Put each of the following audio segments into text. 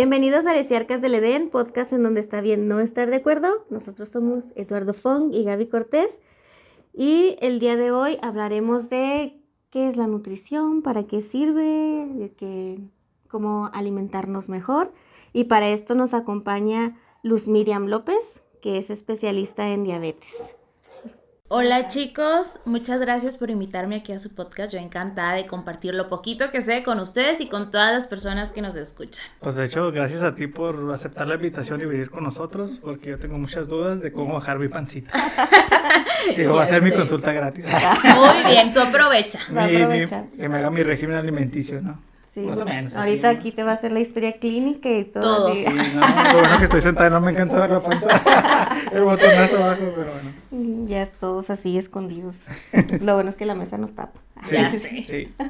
Bienvenidos a Areciarcas del Edén, podcast en donde está bien no estar de acuerdo. Nosotros somos Eduardo Fong y Gaby Cortés. Y el día de hoy hablaremos de qué es la nutrición, para qué sirve, de qué, cómo alimentarnos mejor. Y para esto nos acompaña Luz Miriam López, que es especialista en diabetes. Hola chicos, muchas gracias por invitarme aquí a su podcast. Yo encantada de compartir lo poquito que sé con ustedes y con todas las personas que nos escuchan. Pues de hecho, gracias a ti por aceptar la invitación y venir con nosotros, porque yo tengo muchas dudas de cómo bajar mi pancita. Digo, va a ser mi consulta gratis. Muy bien, tú aprovecha. que me haga mi régimen alimenticio, ¿no? Sí, Más o menos. Ahorita aquí te va a hacer la historia clínica y todo. todo. Sí, no, lo bueno que estoy sentada no me encanta ver la panza. El botonazo abajo, pero bueno. Ya todos así escondidos. lo bueno es que la mesa nos tapa. ya sé. Sí.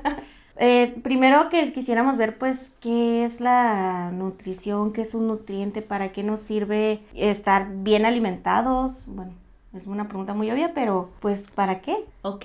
Eh, primero que quisiéramos ver, pues, qué es la nutrición, qué es un nutriente, para qué nos sirve estar bien alimentados. Bueno, es una pregunta muy obvia, pero pues ¿para qué? Ok,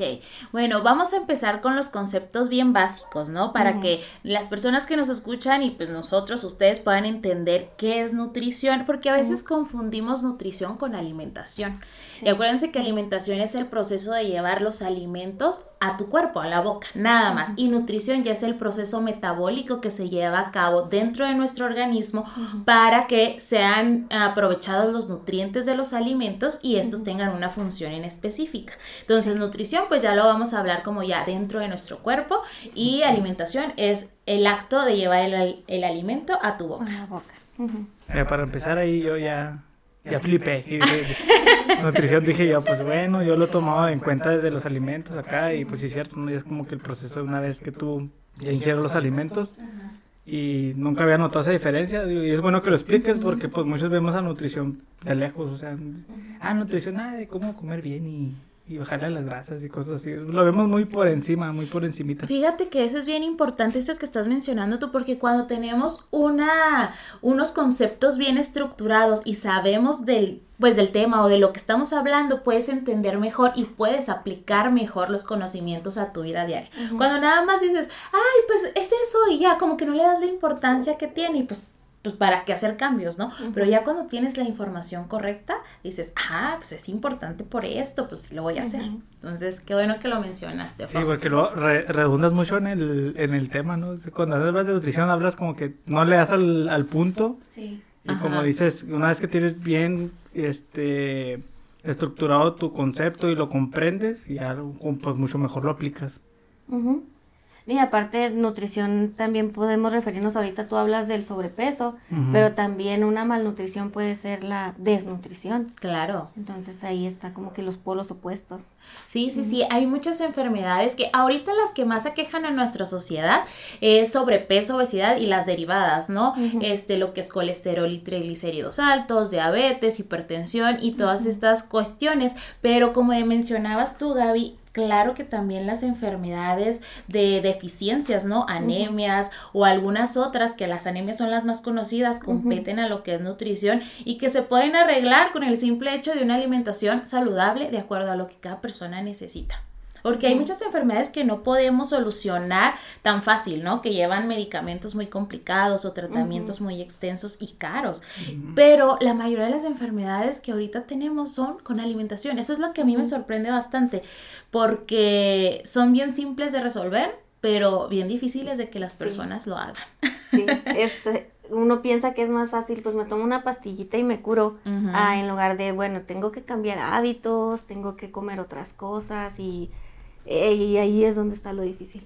bueno, vamos a empezar con los conceptos bien básicos, ¿no? Para que las personas que nos escuchan y pues nosotros, ustedes puedan entender qué es nutrición, porque a veces confundimos nutrición con alimentación. Y acuérdense que alimentación es el proceso de llevar los alimentos a tu cuerpo, a la boca, nada más. Y nutrición ya es el proceso metabólico que se lleva a cabo dentro de nuestro organismo para que sean aprovechados los nutrientes de los alimentos y estos tengan una función en específica. Entonces, nutrición, pues ya lo vamos a hablar como ya dentro de nuestro cuerpo y alimentación es el acto de llevar el, alimento a tu boca. A boca. para empezar ahí yo ya ya flipé. Y nutrición dije yo, pues bueno, yo lo tomaba en cuenta desde los alimentos acá y pues sí es cierto, ¿no? es como que el proceso de una vez que tú ya ingieres los alimentos y nunca había notado esa diferencia y es bueno que lo expliques porque pues muchos vemos a nutrición de lejos, o sea, ah, nutrición, ah, de cómo comer bien y y bajarle las grasas y cosas así. Lo vemos muy por encima, muy por encimita. Fíjate que eso es bien importante, eso que estás mencionando tú, porque cuando tenemos una, unos conceptos bien estructurados y sabemos del, pues del tema o de lo que estamos hablando, puedes entender mejor y puedes aplicar mejor los conocimientos a tu vida diaria. Cuando nada más dices, ay, pues es eso y ya, como que no le das la importancia que tiene y pues pues para qué hacer cambios, ¿no? Pero ya cuando tienes la información correcta, dices, ah, pues es importante por esto, pues lo voy a hacer. Entonces, qué bueno que lo mencionaste. Sí, porque lo redundas mucho en el, en el tema, ¿no? Cuando hablas de nutrición, hablas como que no le das al, al punto. Sí. Y como dices, una vez que tienes bien este estructurado tu concepto y lo comprendes, ya pues mucho mejor lo aplicas. Y aparte, nutrición también podemos referirnos ahorita, tú hablas del sobrepeso, pero también una malnutrición puede ser la desnutrición. Claro. Entonces ahí está como que los polos opuestos. Sí, sí, sí, hay muchas enfermedades que ahorita las que más aquejan a nuestra sociedad es sobrepeso, obesidad y las derivadas, ¿no? Este, lo que es colesterol y triglicéridos altos, diabetes, hipertensión y todas estas cuestiones, pero como mencionabas tú, Gaby, claro que también las enfermedades de deficiencias, ¿no? Anemias o algunas otras, que las anemias son las más conocidas, competen a lo que es nutrición y que se pueden arreglar con el simple hecho de una alimentación saludable de acuerdo a lo que cada persona necesita. Porque hay muchas enfermedades que no podemos solucionar tan fácil, ¿no? Que llevan medicamentos muy complicados o tratamientos muy extensos y caros. Pero la mayoría de las enfermedades que ahorita tenemos son con alimentación. Eso es lo que a mí me sorprende bastante, porque son bien simples de resolver, pero bien difíciles de que las personas lo hagan. Sí, este, uno piensa que es más fácil, pues me tomo una pastillita y me curo, ah, en lugar de, bueno, tengo que cambiar hábitos, tengo que comer otras cosas y y ahí es donde está lo difícil.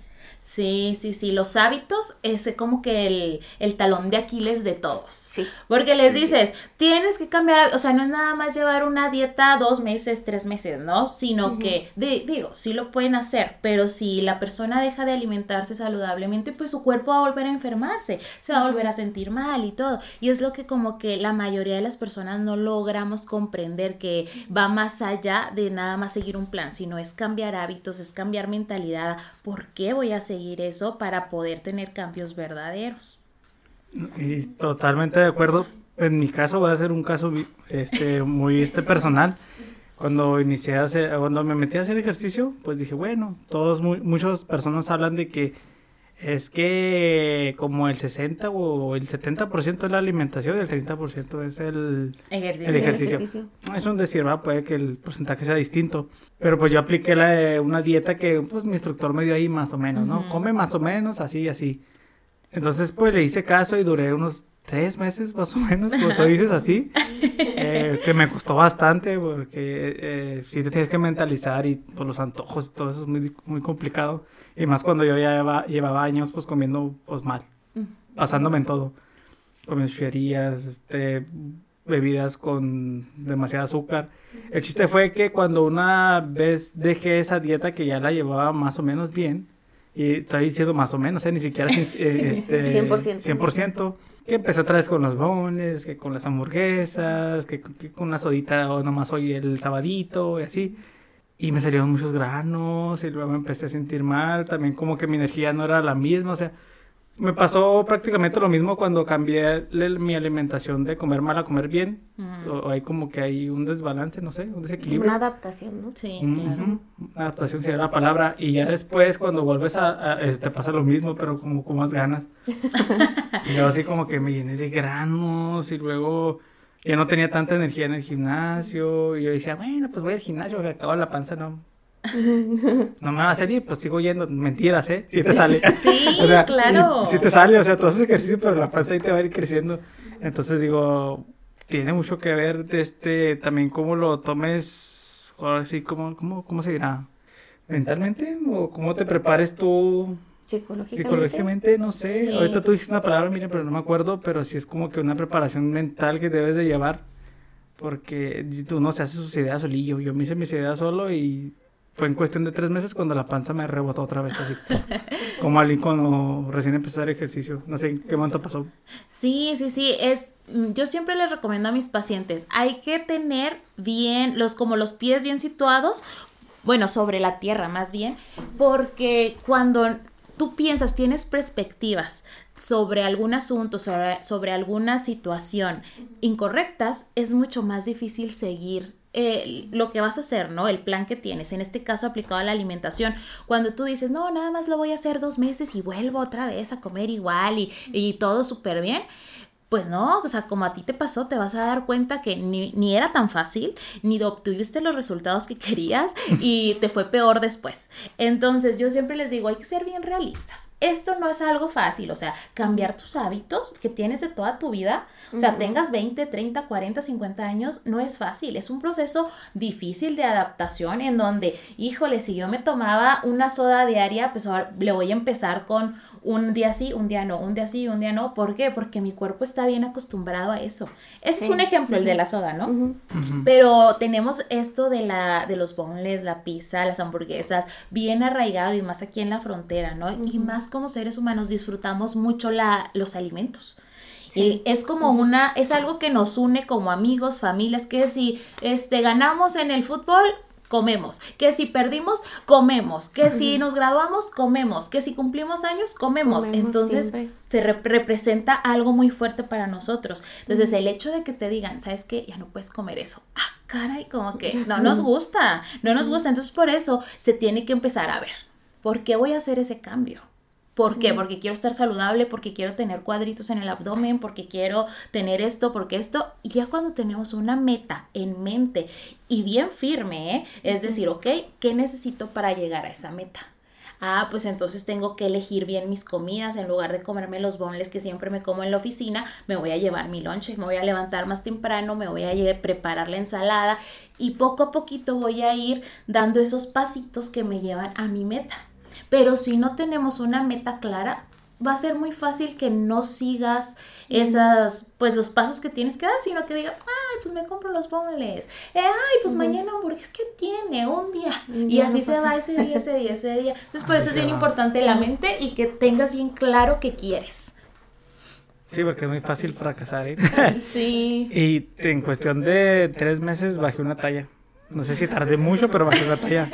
Sí, sí, sí, los hábitos es como que el, talón de Aquiles de todos. Sí. Porque les dices, tienes que cambiar, o sea, no es nada más llevar una dieta dos meses, tres meses, ¿no? Sino que, digo, sí lo pueden hacer, pero si la persona deja de alimentarse saludablemente, pues su cuerpo va a volver a enfermarse, se va a volver a sentir mal y todo. Y es lo que como que la mayoría de las personas no logramos comprender que va más allá de nada más seguir un plan, sino es cambiar hábitos, es cambiar mentalidad. ¿Por qué voy a seguir eso para poder tener cambios verdaderos. Y totalmente de acuerdo. En mi caso va a ser un caso este, muy este, personal. Cuando inicié a hacer, cuando me metí a hacer ejercicio, pues dije, bueno, todos, muchas personas hablan de que es que como el 60 o el 70% es la alimentación y el 30% es el Ejercicio. el ejercicio. Es un decir, ¿verdad? puede que el porcentaje sea distinto. Pero pues yo apliqué la de una dieta que pues mi instructor me dio ahí más o menos, ¿no? Come más o menos, así y así. Entonces pues le hice caso y duré unos tres meses más o menos, como tú dices así. eh, que me costó bastante porque eh, sí te tienes que mentalizar y por los antojos y todo eso es muy, muy complicado. Y más cuando yo ya lleva- llevaba años pues comiendo pues mal, pasándome en todo. Comiendo chucherías, este, bebidas con demasiado azúcar. El chiste fue que cuando una vez dejé esa dieta que ya la llevaba más o menos bien, y estoy diciendo más o menos, eh, ni siquiera eh, este, 100%. 100%, que empecé otra vez con los bones, que con las hamburguesas, que, que con una sodita o nomás hoy el sabadito y así. Y me salieron muchos granos y luego me empecé a sentir mal, también como que mi energía no era la misma, o sea, me pasó prácticamente lo mismo cuando cambié le- mi alimentación de comer mal a comer bien. O hay como que hay un desbalance, no sé, un desequilibrio. Una adaptación, ¿no? Sí, claro. Adaptación sería la palabra. Y ya después, cuando vuelves a, a- este, pasa lo mismo, pero como con más ganas. y yo así como que me llené de granos y luego ya no tenía tanta energía en el gimnasio. Y yo decía, bueno, pues voy al gimnasio, que acabo la panza, no. No me va a salir, pues sigo yendo. Mentiras, ¿eh? Si te sale. Sí, O sea, claro. Si te sale, o sea, tú haces ejercicio, pero la panza ahí te va a ir creciendo. Entonces digo, tiene mucho que ver de este, también cómo lo tomes, ahora sí, cómo, cómo, cómo se dirá, mentalmente, o cómo te prepares tú Psicológicamente. psicológicamente, no sé. Sí. Ahorita tú dijiste una palabra, miren, pero no me acuerdo, pero sí es como que una preparación mental que debes de llevar, porque tú no se hace sus ideas solillo. Yo me hice mis ideas solo y fue en cuestión de tres meses cuando la panza me rebotó otra vez así. como alguien cuando recién hacer ejercicio. No sé qué momento pasó. Sí, sí, sí, es mm, yo siempre les recomiendo a mis pacientes, hay que tener bien los como los pies bien situados, bueno, sobre la tierra más bien, porque cuando tú piensas, tienes perspectivas sobre algún asunto, sobre, sobre alguna situación incorrectas, es mucho más difícil seguir eh, lo que vas a hacer, ¿no? El plan que tienes, en este caso aplicado a la alimentación. Cuando tú dices, no, nada más lo voy a hacer dos meses y vuelvo otra vez a comer igual y, y todo súper bien. Pues no, o sea, como a ti te pasó, te vas a dar cuenta que ni, ni era tan fácil, ni obtuviste los resultados que querías y te fue peor después. Entonces yo siempre les digo, hay que ser bien realistas. Esto no es algo fácil, o sea, cambiar tus hábitos que tienes de toda tu vida, o sea, tengas 20, 30, 40, 50 años, no es fácil, es un proceso difícil de adaptación en donde, híjole, si yo me tomaba una soda diaria, pues ahora le voy a empezar con un día sí, un día no, un día sí, un día no. ¿Por qué? Porque mi cuerpo está bien acostumbrado a eso. Ese es un ejemplo, el de la soda, ¿no? Pero tenemos esto de la de los boneless, la pizza, las hamburguesas, bien arraigado y más aquí en la frontera, ¿no? Y más como seres humanos disfrutamos mucho la, los alimentos. Sí. Y es como una, es algo que nos une como amigos, familias, que si este ganamos en el fútbol, comemos, que si perdimos, comemos, que si nos graduamos, comemos, que si cumplimos años, comemos. Comemos Entonces siempre. se rep- representa algo muy fuerte para nosotros. Entonces, el hecho de que te digan, ¿sabes qué? Ya no puedes comer eso. Ah, caray, como que no nos gusta, no nos gusta. Entonces, por eso se tiene que empezar a ver, ¿por qué voy a hacer ese cambio? ¿Por qué? Porque quiero estar saludable, porque quiero tener cuadritos en el abdomen, porque quiero tener esto, porque esto. Y ya cuando tenemos una meta en mente y bien firme, ¿eh? es decir, ok, ¿qué necesito para llegar a esa meta? Ah, pues entonces tengo que elegir bien mis comidas. En lugar de comerme los bonles que siempre me como en la oficina, me voy a llevar mi lonche, me voy a levantar más temprano, me voy a preparar la ensalada y poco a poquito voy a ir dando esos pasitos que me llevan a mi meta. Pero si no tenemos una meta clara, va a ser muy fácil que no sigas esas, pues los pasos que tienes que dar, sino que digas, ay, pues me compro los bonles, Eh, ay, pues mañana hamburguesas, ¿qué tiene? Un día. Y así no se va ese día, ese día, ese día. Entonces, por eso es bien va. importante la mente y que tengas bien claro qué quieres. Sí, porque es muy fácil fracasar, ¿eh? Sí. Y en cuestión de tres meses bajé una talla. No sé si tardé mucho, pero bajé una talla.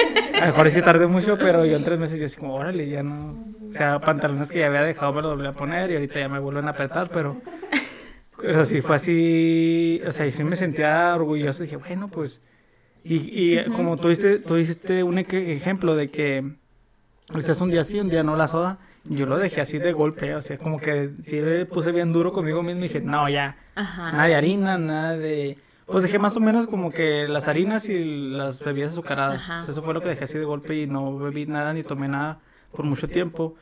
A lo mejor sí tardé mucho, pero yo en tres meses yo así como, órale, ya no. O sea, pantalones que ya había dejado me los volví a poner y ahorita ya me vuelven a apretar, pero. Pero sí fue así. O sea, yo sí me sentía orgulloso. Dije, bueno, pues. Y, y como tú dijiste, tú un ejemplo de que. Este es un día sí, un día no la soda. yo lo dejé así de golpe, o sea, como que sí me puse bien duro conmigo mismo y dije, no, ya, Ajá. nada de harina, nada de... Pues dejé más o menos como que las harinas y las bebidas azucaradas. Ajá. Eso fue lo que dejé así de golpe y no bebí nada ni tomé nada por mucho tiempo.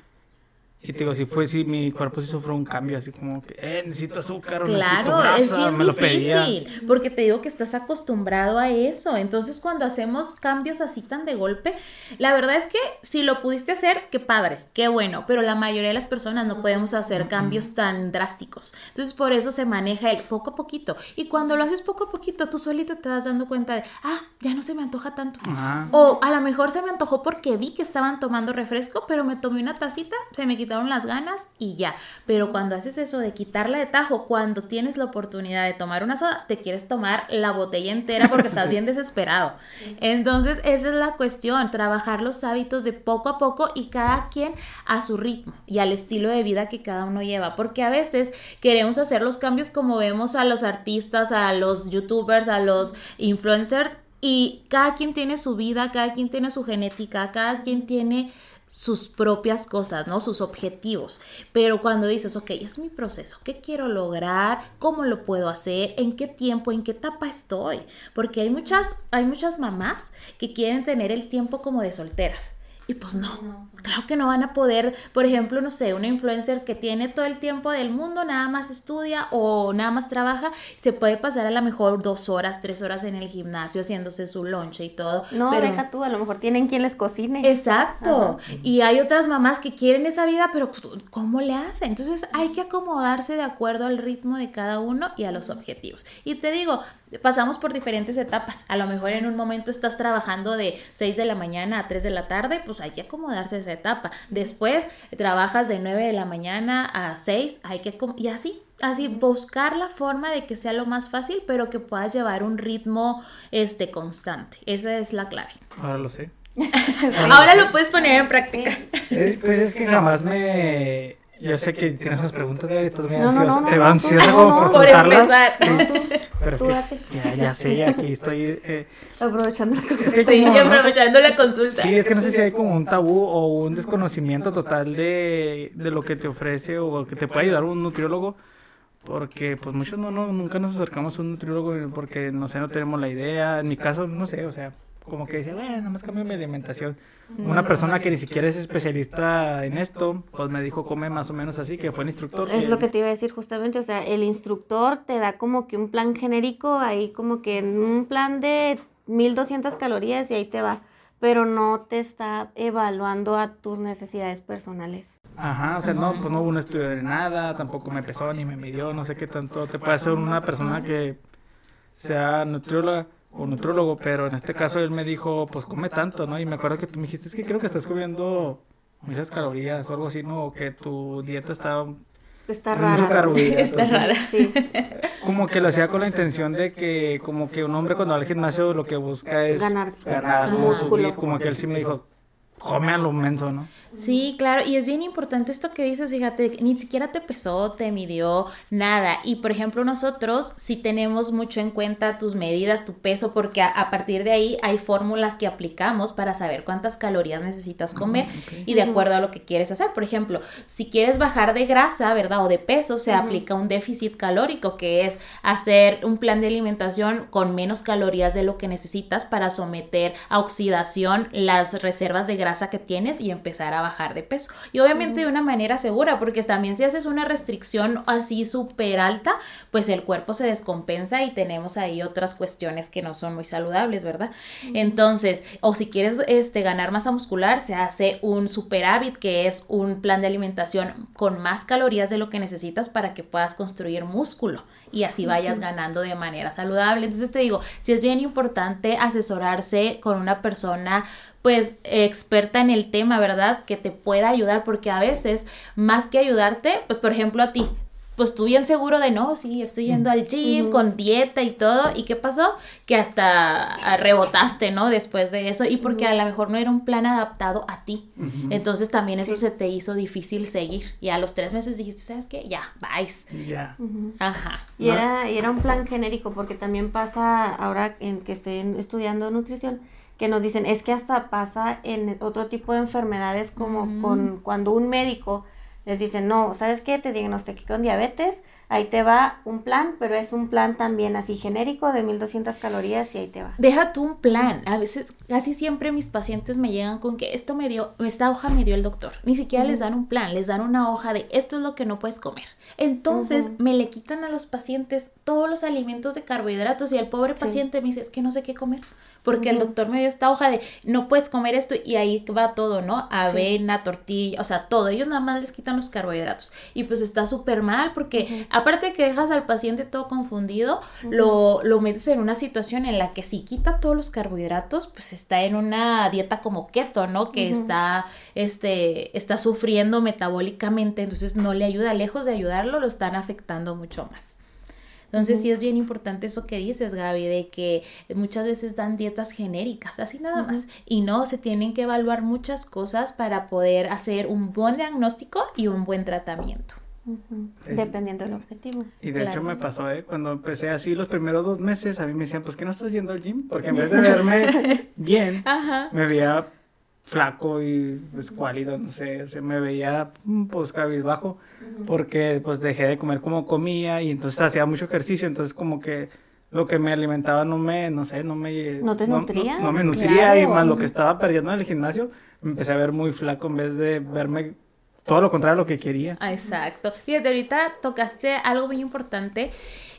Y te digo, si fue, si mi cuerpo sí sufrió un cambio, así como que, eh, necesito azúcar o necesito Claro, grasa, es bien me lo pedía. difícil, porque te digo que estás acostumbrado a eso. Entonces, cuando hacemos cambios así tan de golpe, la verdad es que si lo pudiste hacer, qué padre, qué bueno, pero la mayoría de las personas no podemos hacer cambios tan drásticos. Entonces, por eso se maneja el poco a poquito. Y cuando lo haces poco a poquito, tú solito te vas dando cuenta de, ah, ya no se me antoja tanto. Ajá. O a lo mejor se me antojó porque vi que estaban tomando refresco, pero me tomé una tacita, se me quitaron las ganas y ya. Pero cuando haces eso de quitarla de tajo, cuando tienes la oportunidad de tomar una soda, te quieres tomar la botella entera porque estás bien desesperado. Entonces, esa es la cuestión, trabajar los hábitos de poco a poco y cada quien a su ritmo y al estilo de vida que cada uno lleva. Porque a veces queremos hacer los cambios como vemos a los artistas, a los youtubers, a los influencers y cada quien tiene su vida, cada quien tiene su genética, cada quien tiene sus propias cosas, ¿no? Sus objetivos. Pero cuando dices, ok, es mi proceso, ¿qué quiero lograr? ¿Cómo lo puedo hacer? ¿En qué tiempo? ¿En qué etapa estoy? Porque hay muchas, hay muchas mamás que quieren tener el tiempo como de solteras. Y pues no, claro que no van a poder, por ejemplo, no sé, una influencer que tiene todo el tiempo del mundo, nada más estudia o nada más trabaja, se puede pasar a lo mejor dos horas, tres horas en el gimnasio haciéndose su lonche y todo. No, pero... deja tú, a lo mejor tienen quien les cocine. Exacto. Y hay otras mamás que quieren esa vida, pero pues, ¿cómo le hacen? Entonces hay que acomodarse de acuerdo al ritmo de cada uno y a los objetivos. Y te digo, pasamos por diferentes etapas. A lo mejor en un momento estás trabajando de 6 de la mañana a 3 de la tarde, pues hay que acomodarse a esa etapa. Después trabajas de 9 de la mañana a 6, hay que y así, así buscar la forma de que sea lo más fácil, pero que puedas llevar un ritmo este constante. Esa es la clave. Ahora lo sé. Ahora lo puedes poner en práctica. Sí, pues es que jamás me... Yo sé que tienes esas preguntas, Gaby, estás muy No, no, ansiosa. no, Te va ansiosa no, como no, por por soltarlas. Sí. Pero es que ya, ya sé, aquí estoy... eh, Aprovechando el es que Sí, aprovechando la consulta. Sí, es que no sé si hay como un tabú o un desconocimiento total de, de lo que te ofrece o que te puede ayudar un nutriólogo. Porque pues muchos no, no, nunca nos acercamos a un nutriólogo porque no sé, no tenemos la idea. En mi caso, no sé, o sea, como que dice, bueno, nada más cambio mi alimentación. Una persona que ni siquiera es especialista en esto, pues me dijo, come más o menos así, que fue el instructor. Es lo que te iba a decir justamente, o sea, el instructor te da como que un plan genérico, ahí como que en un plan de 1200 calorías y ahí te va, pero no te está evaluando a tus necesidades personales. Ajá, o sea, no, pues no hubo un estudio de nada, tampoco me pesó ni me midió, no sé qué tanto te puede hacer una persona que sea nutrióloga o nutrólogo, pero en este caso él me dijo, pues come tanto, ¿no? Y me acuerdo que tú me dijiste, es que creo que estás comiendo muchas calorías o algo así, ¿no? O que tu dieta está Está rara. Está rara. Sí, como que lo hacía con la intención de que como que un hombre cuando va al gimnasio lo que busca es Ganar. ganar Ajá. o subir, como que él sí me dijo, come a lo menso, ¿no? Sí, claro, y es bien importante esto que dices, fíjate, ni siquiera te pesó, te midió, nada. Y por ejemplo, nosotros sí tenemos mucho en cuenta tus medidas, tu peso, porque a, a partir de ahí hay fórmulas que aplicamos para saber cuántas calorías necesitas comer y de acuerdo a lo que quieres hacer. Por ejemplo, si quieres bajar de grasa, ¿verdad? O de peso, se aplica un déficit calórico, que es hacer un plan de alimentación con menos calorías de lo que necesitas para someter a oxidación las reservas de grasa que tienes y empezar a bajar de peso. Y obviamente de una manera segura, porque también si haces una restricción así súper alta, pues el cuerpo se descompensa y tenemos ahí otras cuestiones que no son muy saludables, ¿verdad? Entonces, o si quieres este, ganar masa muscular, se hace un superávit, que es un plan de alimentación con más calorías de lo que necesitas para que puedas construir músculo y así vayas ganando de manera saludable. Entonces te digo, si es bien importante asesorarse con una persona pues experta en el tema, ¿verdad? Que te pueda ayudar, porque a veces, más que ayudarte, pues por ejemplo a ti, pues tú bien seguro de no, sí, estoy yendo al gym con dieta y todo, ¿y qué pasó? Que hasta ah, rebotaste, ¿no? Después de eso, y porque a lo mejor no era un plan adaptado a ti. Entonces también eso se te hizo difícil seguir, y a los tres meses dijiste, ¿sabes qué? Ya, vais. Ya. Ujú. Ajá. Y era, y era un plan genérico, porque también pasa ahora en que estoy estudiando nutrición, que nos dicen, es que hasta pasa en otro tipo de enfermedades como con cuando un médico les dice, no, ¿sabes qué? Te diagnostiqué con diabetes, ahí te va un plan, pero es un plan también así genérico de 1200 calorías y ahí te va. Deja tú un plan. A veces, casi siempre mis pacientes me llegan con que esto me dio, esta hoja me dio el doctor. Ni siquiera les dan un plan, les dan una hoja de esto es lo que no puedes comer. Entonces me le quitan a los pacientes todos los alimentos de carbohidratos y el pobre paciente me dice, es que no sé qué comer porque el doctor me dio esta hoja de no puedes comer esto y ahí va todo, ¿no? Avena, tortilla, o sea, todo. Ellos nada más les quitan los carbohidratos. Y pues está súper mal porque aparte de que dejas al paciente todo confundido, lo, lo metes en una situación en la que si quita todos los carbohidratos, pues está en una dieta como keto, ¿no? Que está, este, está sufriendo metabólicamente, entonces no le ayuda, lejos de ayudarlo, lo están afectando mucho más. Entonces sí es bien importante eso que dices, Gaby, de que muchas veces dan dietas genéricas, así nada más. Y no, se tienen que evaluar muchas cosas para poder hacer un buen diagnóstico y un buen tratamiento. Dependiendo del objetivo. Y de hecho me pasó, ¿eh? cuando empecé así los primeros dos meses, a mí me decían, pues que no estás yendo al gym, porque en vez de verme bien, me veía flaco y escuálido, no sé, se me veía mm, pues cabizbajo porque pues dejé de comer como comía y entonces hacía mucho ejercicio, entonces como que lo que me alimentaba no me, no sé, no me... ¿No te nutría? No, me nutría y más lo que estaba perdiendo en el gimnasio, me empecé a ver muy flaco en vez de verme todo lo contrario a lo que quería. Ah, exacto. Fíjate, ahorita tocaste algo muy importante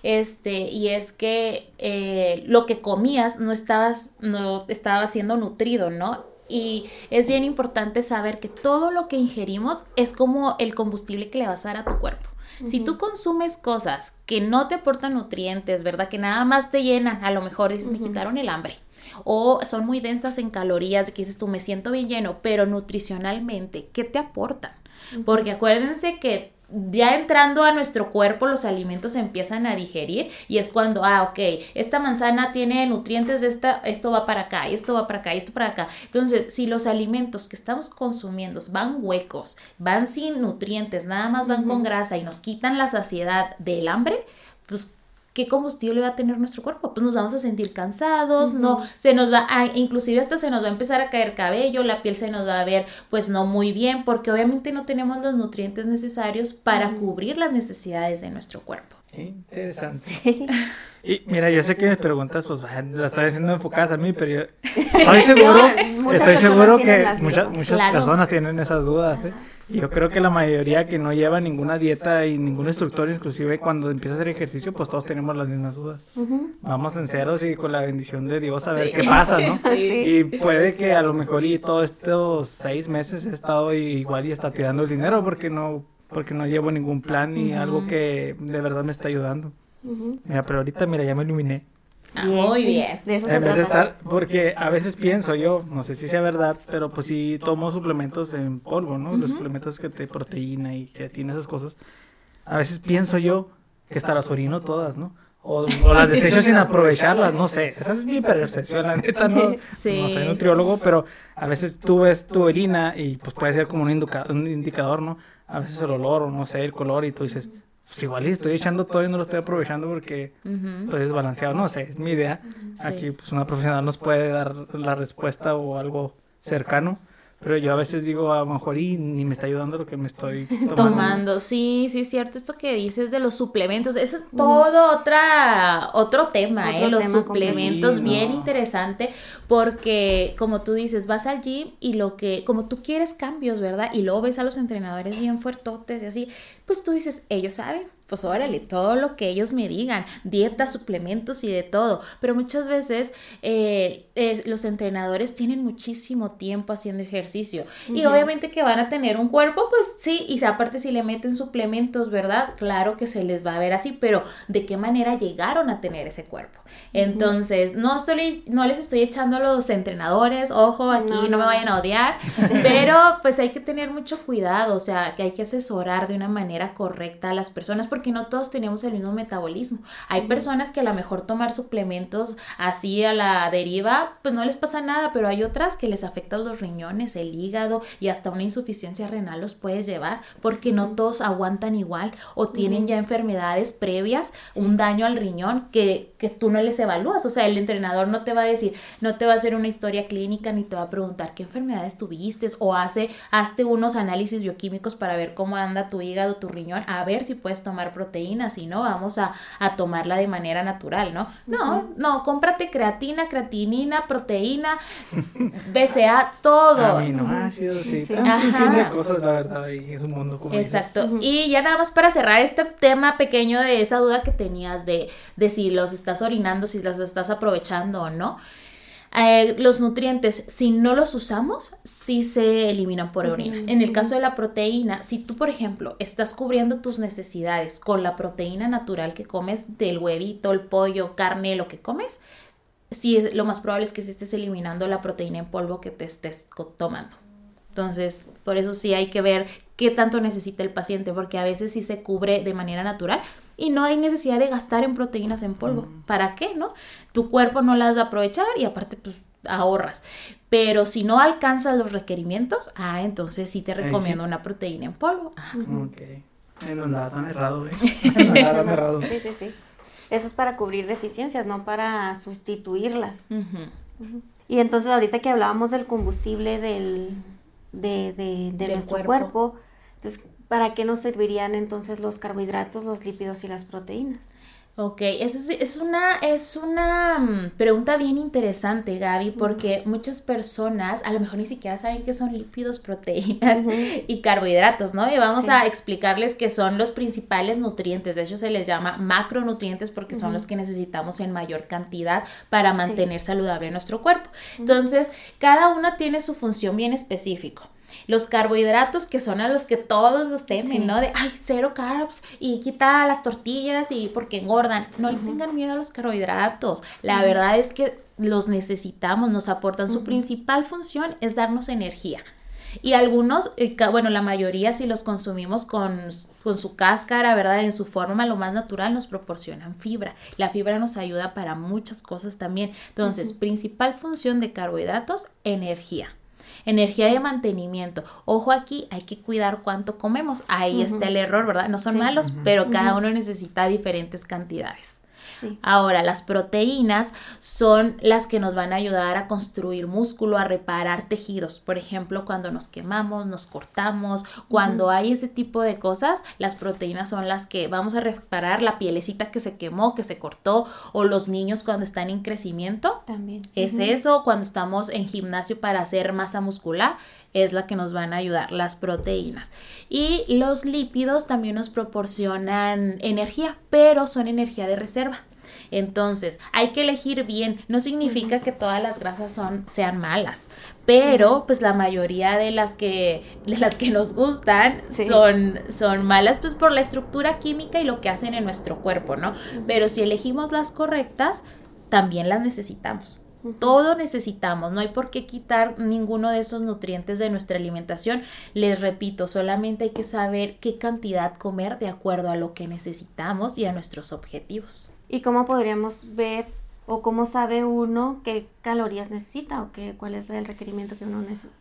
este, y es que eh, lo que comías no estabas, no estaba siendo nutrido, ¿no? Y es bien importante saber que todo lo que ingerimos es como el combustible que le vas a dar a tu cuerpo. Si tú consumes cosas que no te aportan nutrientes, ¿verdad? Que nada más te llenan, a lo mejor dices, me quitaron el hambre. O son muy densas en calorías, que dices tú, me siento bien lleno, pero nutricionalmente, ¿qué te aportan? Porque acuérdense que ya entrando a nuestro cuerpo los alimentos se empiezan a digerir y es cuando, ah, ok, esta manzana tiene nutrientes de esta, esto va para acá, y esto va para acá, y esto para acá. Entonces, si los alimentos que estamos consumiendo van huecos, van sin nutrientes, nada más van con grasa y nos quitan la saciedad del hambre, pues ¿qué combustible va a tener nuestro cuerpo? Pues nos vamos a sentir cansados, no, se nos va a, inclusive hasta se nos va a empezar a caer cabello, la piel se nos va a ver pues no muy bien, porque obviamente no tenemos los nutrientes necesarios para cubrir las necesidades de nuestro cuerpo. Qué interesante. Y mira, yo sé que mis preguntas, pues, las estoy haciendo enfocadas a mí, pero yo estoy seguro, estoy seguro que muchas, muchas personas tienen esas dudas, ¿eh? Yo creo que la mayoría que no lleva ninguna dieta y ningún instructor, inclusive cuando empieza a hacer ejercicio, pues todos tenemos las mismas dudas. Vamos en ceros y con la bendición de Dios a ver qué pasa, ¿no? Y puede que a lo mejor y todos estos seis meses he estado igual y está tirando el dinero porque no, porque no llevo ningún plan ni algo que de verdad me está ayudando. Mira, pero ahorita, mira, ya me iluminé. Ah, muy bien. en vez de estar, porque a veces pienso yo, no sé si sea verdad, pero pues sí tomo suplementos en polvo, ¿no? Los suplementos que te proteína y que tiene esas cosas. A veces pienso yo que hasta las orino todas, ¿no? O, las desecho sin aprovecharlas, no sé. Esa es mi percepción, la neta, no, no soy nutriólogo, pero a veces tú ves tu orina y pues puede ser como un, un indicador, ¿no? A veces el olor o no sé, el color y tú dices, pues igual estoy echando todo y no lo estoy aprovechando porque estoy desbalanceado. No sé, es mi idea. Aquí pues una profesional nos puede dar la respuesta o algo cercano. Pero yo a veces digo, a lo mejor y ni me está ayudando lo que me estoy tomando. tomando. Sí, sí, es cierto. Esto que dices de los suplementos, eso es todo otra, otro tema, ¿eh? Los suplementos, bien interesante, porque como tú dices, vas al gym y lo que, como tú quieres cambios, ¿verdad? Y luego ves a los entrenadores bien fuertotes y así, pues tú dices, ellos saben, pues órale, todo lo que ellos me digan, dietas, suplementos y de todo. Pero muchas veces eh, los entrenadores tienen muchísimo tiempo haciendo ejercicio y obviamente que van a tener un cuerpo, pues sí, y aparte si le meten suplementos, ¿verdad? Claro que se les va a ver así, pero ¿de qué manera llegaron a tener ese cuerpo? Entonces, no, estoy, no les estoy echando a los entrenadores, ojo, aquí no, me vayan a odiar, pero pues hay que tener mucho cuidado, o sea, que hay que asesorar de una manera correcta a las personas porque no todos tenemos el mismo metabolismo. Hay personas que a lo mejor tomar suplementos así a la deriva, pues no les pasa nada, pero hay otras que les afectan los riñones, el hígado y hasta una insuficiencia renal los puedes llevar porque no todos aguantan igual o tienen ya enfermedades previas, un daño al riñón que, que tú no les evalúas. O sea, el entrenador no te va a decir, no te va a hacer una historia clínica ni te va a preguntar qué enfermedades tuviste o hace, hazte unos análisis bioquímicos para ver cómo anda tu hígado, tu riñón, a ver si puedes tomar proteínas, si no, vamos a, tomarla de manera natural, ¿no? No, no, cómprate creatina, creatinina, proteína, BCA, todo. Aminoácidos, sí, tan sin fin de cosas, la verdad, y es un mundo como Exacto. Y ya nada más para cerrar este tema pequeño de esa duda que tenías de, de si los estás orinando, si los estás aprovechando o no. Eh, los nutrientes, si no los usamos, sí se eliminan por orina. En el caso de la proteína, si tú, por ejemplo, estás cubriendo tus necesidades con la proteína natural que comes del huevito, el pollo, carne, lo que comes, sí, lo más probable es que se estés eliminando la proteína en polvo que te estés tomando. Entonces, por eso sí hay que ver qué tanto necesita el paciente, porque a veces sí se cubre de manera natural y no hay necesidad de gastar en proteínas en polvo. ¿Para qué, no? Tu cuerpo no las va a aprovechar y aparte, pues ahorras. Pero si no alcanzas los requerimientos, ah, entonces sí te recomiendo una proteína en polvo. Ok. No nada tan errado, ¿eh? No tan errado. Sí, sí, sí. Eso es para cubrir deficiencias, no para sustituirlas. Y entonces ahorita que hablábamos del combustible del, de, de, de nuestro cuerpo. Entonces, ¿para qué nos servirían entonces los carbohidratos, los lípidos y las proteínas? Ok, eso es, es, una, es una mm, pregunta bien interesante, Gaby, porque muchas personas a lo mejor ni siquiera saben qué son lípidos, proteínas y carbohidratos, ¿no? Y vamos a explicarles qué son los principales nutrientes. De hecho, se les llama macronutrientes porque son los que necesitamos en mayor cantidad para mantener saludable nuestro cuerpo. Entonces, cada una tiene su función bien específico. Los carbohidratos, que son a los que todos los temen, ¿no? De, ay, cero carbs y quita las tortillas y porque engordan. No le tengan miedo a los carbohidratos. La verdad es que los necesitamos, nos aportan. Su principal función es darnos energía. Y algunos, eh, bueno, la mayoría si los consumimos con, con su cáscara, ¿verdad? En su forma lo más natural nos proporcionan fibra. La fibra nos ayuda para muchas cosas también. Entonces, principal función de carbohidratos, energía. Energía de mantenimiento. Ojo aquí, hay que cuidar cuánto comemos. Ahí está el error, ¿verdad? No son malos, pero cada uno necesita diferentes cantidades. Ahora, las proteínas son las que nos van a ayudar a construir músculo, a reparar tejidos. Por ejemplo, cuando nos quemamos, nos cortamos, cuando hay ese tipo de cosas, las proteínas son las que vamos a reparar la pielecita que se quemó, que se cortó, o los niños cuando están en crecimiento. También. Es eso, cuando estamos en gimnasio para hacer masa muscular, es la que nos van a ayudar, las proteínas. Y los lípidos también nos proporcionan energía, pero son energía de reserva. Entonces, hay que elegir bien. No significa que todas las grasas son, sean malas, pero pues la mayoría de las que, de las que nos gustan son, son malas pues por la estructura química y lo que hacen en nuestro cuerpo, ¿no? Pero si elegimos las correctas, también las necesitamos. Todo necesitamos, no hay por qué quitar ninguno de esos nutrientes de nuestra alimentación. Les repito, solamente hay que saber qué cantidad comer de acuerdo a lo que necesitamos y a nuestros objetivos. ¿Y cómo podríamos ver o cómo sabe uno qué calorías necesita o qué, cuál es el requerimiento que uno necesita?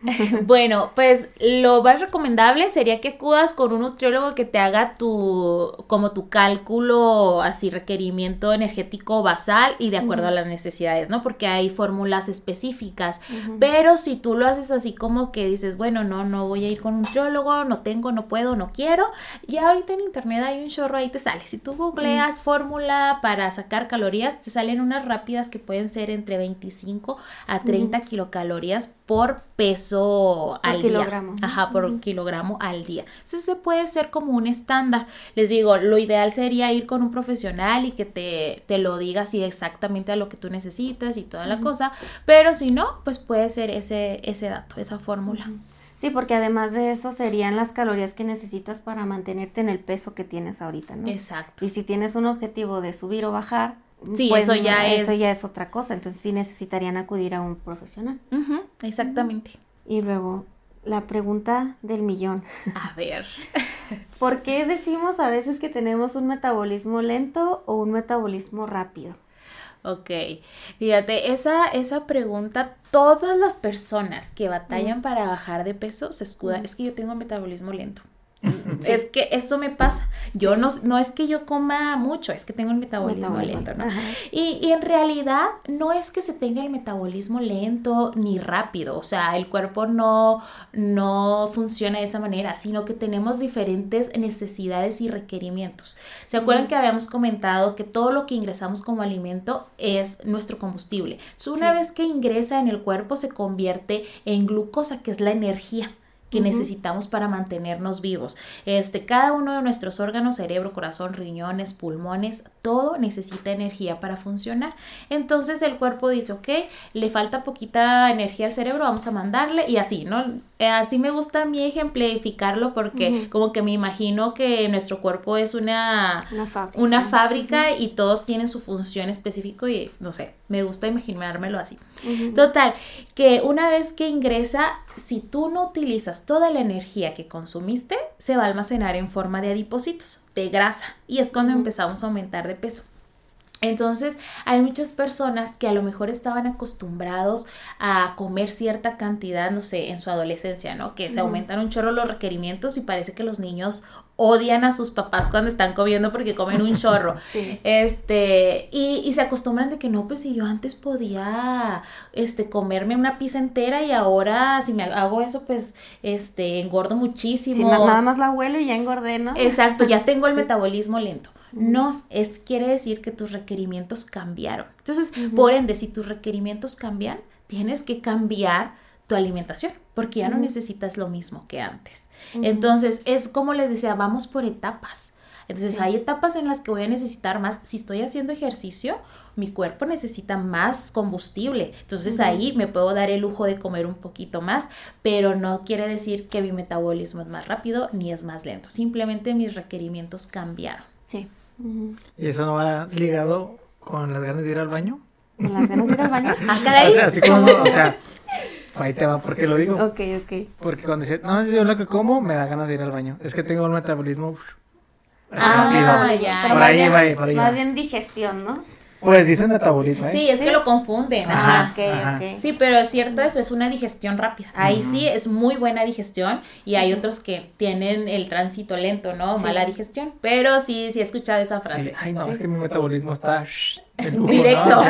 bueno, pues lo más recomendable sería que acudas con un nutriólogo que te haga tu, como tu cálculo, así requerimiento energético basal y de acuerdo a las necesidades, ¿no? Porque hay fórmulas específicas. Pero si tú lo haces así como que dices, bueno, no, no voy a ir con un nutriólogo, no tengo, no puedo, no quiero, ya ahorita en internet hay un chorro ahí te sale. Si tú googleas fórmula para sacar calorías, te salen unas rápidas que pueden ser entre 25 a 30 kilocalorías por peso al kilogramo. día. Ajá, por kilogramo al día. Entonces se puede ser como un estándar. Les digo, lo ideal sería ir con un profesional y que te, te lo diga así exactamente a lo que tú necesitas y toda la cosa. Pero si no, pues puede ser ese, ese dato, esa fórmula. Sí, porque además de eso serían las calorías que necesitas para mantenerte en el peso que tienes ahorita, ¿no? Exacto. Y si tienes un objetivo de subir o bajar, Sí, pues, eso ya es. Eso ya es otra cosa. Entonces sí necesitarían acudir a un profesional. exactamente. Y luego, la pregunta del millón. A ver. ¿por qué decimos a veces que tenemos un metabolismo lento o un metabolismo rápido? Ok, fíjate, esa, esa pregunta, todas las personas que batallan para bajar de peso se escudan, es que yo tengo un metabolismo lento. Es que eso me pasa. Yo no, no es que yo coma mucho, es que tengo el metabolismo, lento, ¿no? Y, y, en realidad no es que se tenga el metabolismo lento ni rápido, o sea, el cuerpo no, no funciona de esa manera, sino que tenemos diferentes necesidades y requerimientos. ¿Se acuerdan que habíamos comentado que todo lo que ingresamos como alimento es nuestro combustible? Entonces, una vez que ingresa en el cuerpo se convierte en glucosa, que es la energía que necesitamos para mantenernos vivos. Este, cada uno de nuestros órganos, cerebro, corazón, riñones, pulmones, todo necesita energía para funcionar. Entonces el cuerpo dice, ok, le falta poquita energía al cerebro, vamos a mandarle y así, ¿no? Eh, así me gusta a mí ejemplificarlo porque como que me imagino que nuestro cuerpo es una, una fábrica, y todos tienen su función específica y no sé, me gusta imaginármelo así. Total, que una vez que ingresa, si tú no utilizas toda la energía que consumiste, se va a almacenar en forma de adipocitos, de grasa, y es cuando empezamos a aumentar de peso. Entonces, hay muchas personas que a lo mejor estaban acostumbrados a comer cierta cantidad, no sé, en su adolescencia, ¿no? Que se aumentan un chorro los requerimientos y parece que los niños odian a sus papás cuando están comiendo porque comen un chorro. Este, y, y, se acostumbran de que no, pues si yo antes podía este, comerme una pizza entera y ahora si me hago eso, pues este, engordo muchísimo. nada más la huelo y ya engordé, ¿no? Exacto, ya tengo el metabolismo lento. No, es quiere decir que tus requerimientos cambiaron. Entonces, por ende, si tus requerimientos cambian, tienes que cambiar tu alimentación, porque ya no necesitas lo mismo que antes. Entonces, es como les decía, vamos por etapas. Entonces, hay etapas en las que voy a necesitar más. Si estoy haciendo ejercicio, mi cuerpo necesita más combustible. Entonces, ahí me puedo dar el lujo de comer un poquito más, pero no quiere decir que mi metabolismo es más rápido ni es más lento. Simplemente mis requerimientos cambiaron. Sí. ¿Y eso no va ligado con las ganas de ir al baño? ¿Con las ganas de ir al baño? Ah, caray. O sea, así como, o sea, ahí te va, ¿por qué lo digo? Ok, ok. Porque cuando dice, no, yo lo que como me da ganas de ir al baño. Es que tengo un metabolismo ah, ya. Por ahí va, por ahí Más bien digestión, ¿no? Pues dice metabolismo, ¿eh? Sí, es que lo confunden. Ajá. Ajá. Sí, pero es cierto eso, es una digestión rápida. Ahí sí es muy buena digestión y hay otros que tienen el tránsito lento, ¿no? Mala digestión. Pero sí, sí he escuchado esa frase. Ay, no, es que mi metabolismo está directo.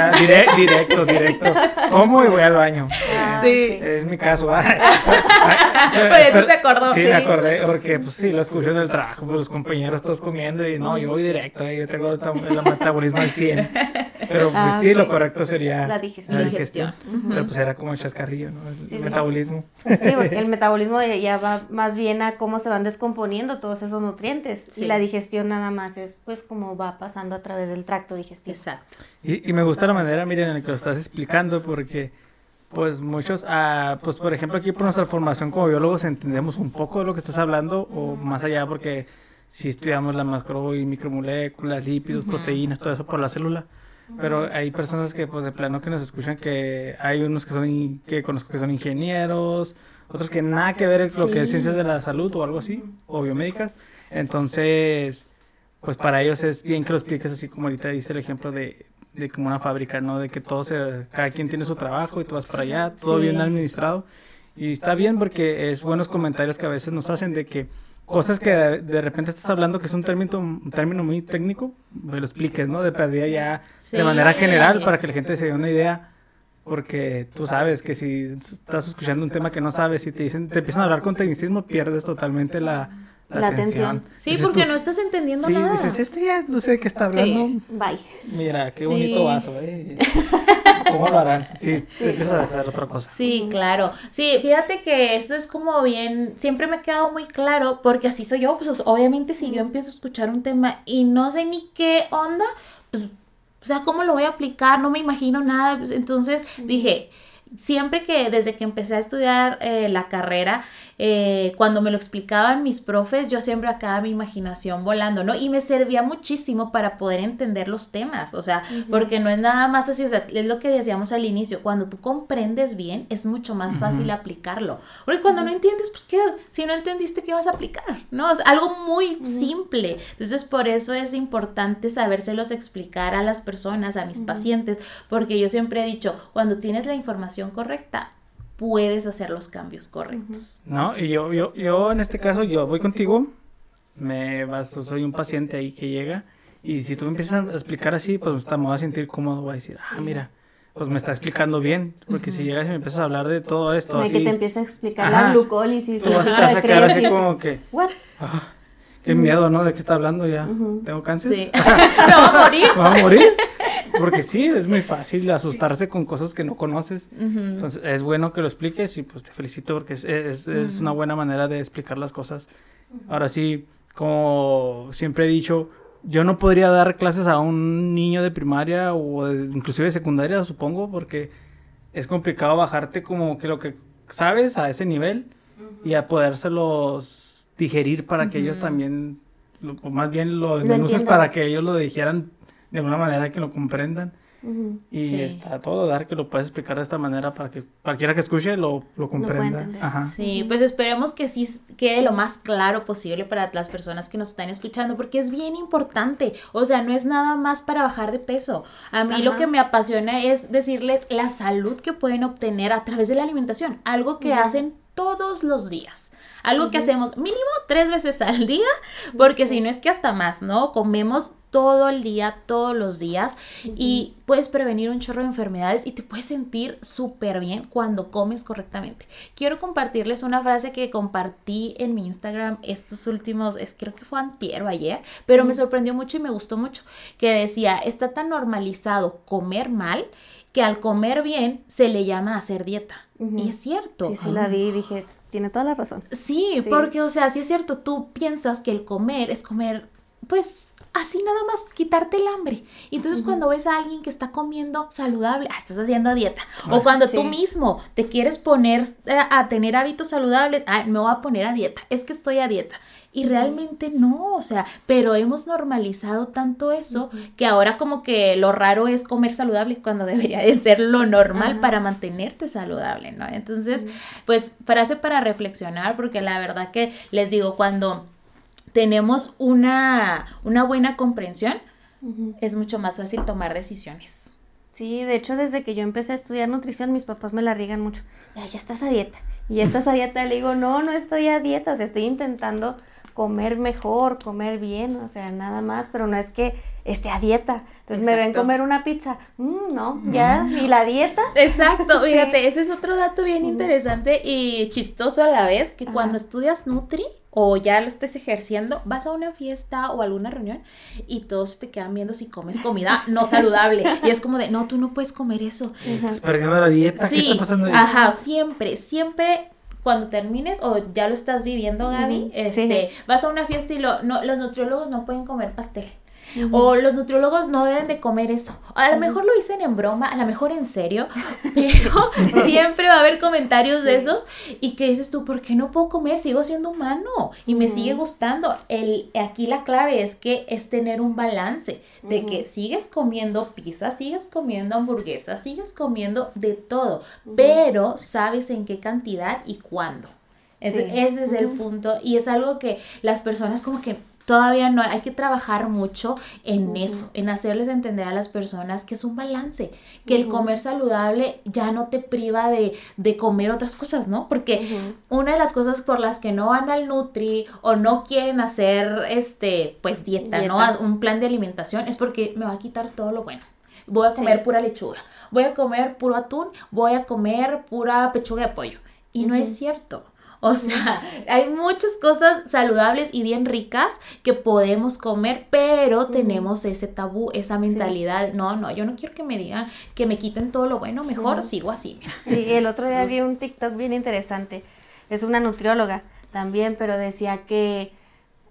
directo, directo. Como y voy al baño. Ah, sí. Es mi caso. Por eso se acordó. Sí, me acordé, porque pues sí, lo escucho en el trabajo, pues los compañeros todos comiendo y no, yo voy directo, eh, yo tengo el metabolismo al 100. Pero pues ah, sí, lo correcto sería la digestión. Pero pues era como el chascarrillo, ¿no? El metabolismo. Sí, porque el metabolismo ya va más bien a cómo se van descomponiendo todos esos nutrientes. Y la digestión nada más es pues como va pasando a través del tracto digestivo. Exacto. Y, y me gusta la manera, miren, en la que lo estás explicando, porque pues muchos, ah, pues por ejemplo aquí por nuestra formación como biólogos entendemos un poco de lo que estás hablando, o más allá porque si estudiamos la macro y micromoléculas, lípidos, proteínas, todo eso por la célula. Pero hay personas que, pues, de plano que nos escuchan que hay unos que son, que conozco que son ingenieros, otros que nada que ver con lo que es ciencias de la salud o algo así, o biomédicas. Entonces, pues para ellos es bien que lo expliques así como ahorita dice el ejemplo de, de como una fábrica, ¿no? De que todo se, cada quien tiene su trabajo y tú vas para allá, todo bien administrado. Y está bien porque es buenos comentarios que a veces nos hacen de que cosas que de, repente estás hablando que es un término, un término muy técnico, me lo expliques, ¿no? De perdida ya de manera general para que la gente se dé una idea. Porque tú sabes que si estás escuchando un tema que no sabes y te dicen, te empiezan a hablar con tecnicismo, pierdes totalmente la, la, atención. Sí, porque no estás entendiendo sí, nada. dices, este ya no sé de qué está hablando. Bye. Mira, qué bonito vaso, eh. ¿Cómo lo harán? Sí, empiezas a hacer otra cosa. Sí, claro. Sí, fíjate que eso es como bien, siempre me ha quedado muy claro, porque así soy yo, pues obviamente si yo empiezo a escuchar un tema y no sé ni qué onda, pues, o sea, ¿cómo lo voy a aplicar? No me imagino nada. Pues, entonces dije, siempre que desde que empecé a estudiar eh, la carrera, eh, cuando me lo explicaban mis profes, yo siempre acá mi imaginación volando, ¿no? Y me servía muchísimo para poder entender los temas, o sea, porque no es nada más así, o sea, es lo que decíamos al inicio, cuando tú comprendes bien, es mucho más fácil aplicarlo. Porque cuando no entiendes, pues, ¿qué? Si no entendiste, ¿qué vas a aplicar? ¿No? Es algo muy simple. Entonces, por eso es importante sabérselos explicar a las personas, a mis pacientes, porque yo siempre he dicho, cuando tienes la información correcta, puedes hacer los cambios correctos. No, y yo, yo, yo en este caso, yo voy contigo, me vas, soy un paciente ahí que llega, y si tú me empiezas a explicar así, pues me voy a sentir cómodo, voy a decir, ah, mira, pues me está explicando bien, porque si llegas y me empiezas a hablar de todo esto, así... que te empieza a explicar la glucólisis. Tú vas a, quedar así como que... ¿What? Ah, qué miedo, ¿no? ¿De qué está hablando ya? ¿Tengo cáncer? Sí. ¿Me voy a morir? ¿Me voy a morir? Porque sí, es muy fácil asustarse con cosas que no conoces. Entonces, es bueno que lo expliques y pues te felicito porque es, es, una buena manera de explicar las cosas. Ahora sí, como siempre he dicho, yo no podría dar clases a un niño de primaria o inclusive de secundaria, supongo, porque es complicado bajarte como que lo que sabes a ese nivel y a podérselos digerir para que ellos también, o más bien lo desmenuces para que ellos lo dijeran de alguna manera que lo comprendan. Y está todo dar que lo puedes explicar de esta manera para que cualquiera que escuche lo, lo comprenda. Sí, pues esperemos que sí quede lo más claro posible para las personas que nos están escuchando, porque es bien importante. O sea, no es nada más para bajar de peso. A mí lo que me apasiona es decirles la salud que pueden obtener a través de la alimentación, algo que hacen todos los días. Algo que hacemos mínimo tres veces al día, porque si no es que hasta más, ¿no? Comemos todo el día, todos los días, y puedes prevenir un chorro de enfermedades y te puedes sentir súper bien cuando comes correctamente. Quiero compartirles una frase que compartí en mi Instagram estos últimos, es, creo que fue antier o ayer, pero me sorprendió mucho y me gustó mucho, que decía, está tan normalizado comer mal que al comer bien se le llama hacer dieta. Y es cierto. Sí, sí, la vi y dije, tiene toda la razón. Sí, porque, o sea, sí es cierto, tú piensas que el comer es comer, pues, así nada más, quitarte el hambre. Y entonces cuando ves a alguien que está comiendo saludable, ah, estás haciendo dieta. o cuando tú mismo te quieres poner a, a tener hábitos saludables, ah, me voy a poner a dieta, es que estoy a dieta. Y realmente no, o sea, pero hemos normalizado tanto eso que ahora como que lo raro es comer saludable cuando debería de ser lo normal para mantenerte saludable, ¿no? Entonces, pues frase para reflexionar, porque la verdad que les digo, cuando tenemos una, una buena comprensión, es mucho más fácil tomar decisiones. Sí, de hecho, desde que yo empecé a estudiar nutrición, mis papás me la riegan mucho. Ya, ya estás a dieta. Y ya estás a dieta. Le digo, no, no estoy a dieta. O sea, estoy intentando comer mejor, comer bien, o sea, nada más, pero no es que esté a dieta. Entonces me ven comer una pizza, mm, no, ya, ¿y la dieta? Exacto, fíjate, ese es otro dato bien interesante y chistoso a la vez, que cuando estudias Nutri o ya lo estés ejerciendo, vas a una fiesta o alguna reunión y todos te quedan viendo si comes comida no saludable. Y es como de, no, tú no puedes comer eso. Estás perdiendo la dieta, ¿qué está pasando ahí? Ajá, siempre, siempre cuando termines o ya lo estás viviendo, Gaby, este, vas a una fiesta y lo, no, los nutriólogos no pueden comer pastel. O los nutriólogos no deben de comer eso. A lo mejor lo dicen en broma, a lo mejor en serio, pero siempre va a haber comentarios de esos y que dices tú, ¿por qué no puedo comer? Sigo siendo humano y me sigue gustando. El, aquí la clave es que es tener un balance de que sigues comiendo pizza, sigues comiendo hamburguesas, sigues comiendo de todo, pero sabes en qué cantidad y cuándo. Ese, ese es el punto y es algo que las personas como que todavía no, hay que trabajar mucho en eso, en hacerles entender a las personas que es un balance, que el comer saludable ya no te priva de, comer otras cosas, ¿no? Porque una de las cosas por las que no van al Nutri o no quieren hacer, este, pues dieta, ¿no? Un plan de alimentación es porque me va a quitar todo lo bueno. Voy a comer pura lechuga, voy a comer puro atún, voy a comer pura pechuga de pollo. Y no es cierto. O sea, hay muchas cosas saludables y bien ricas que podemos comer, pero tenemos ese tabú, esa mentalidad. No, no, yo no quiero que me digan que me quiten todo lo bueno, mejor sigo así. Sí, el otro día vi un TikTok bien interesante. Es una nutrióloga también, pero decía que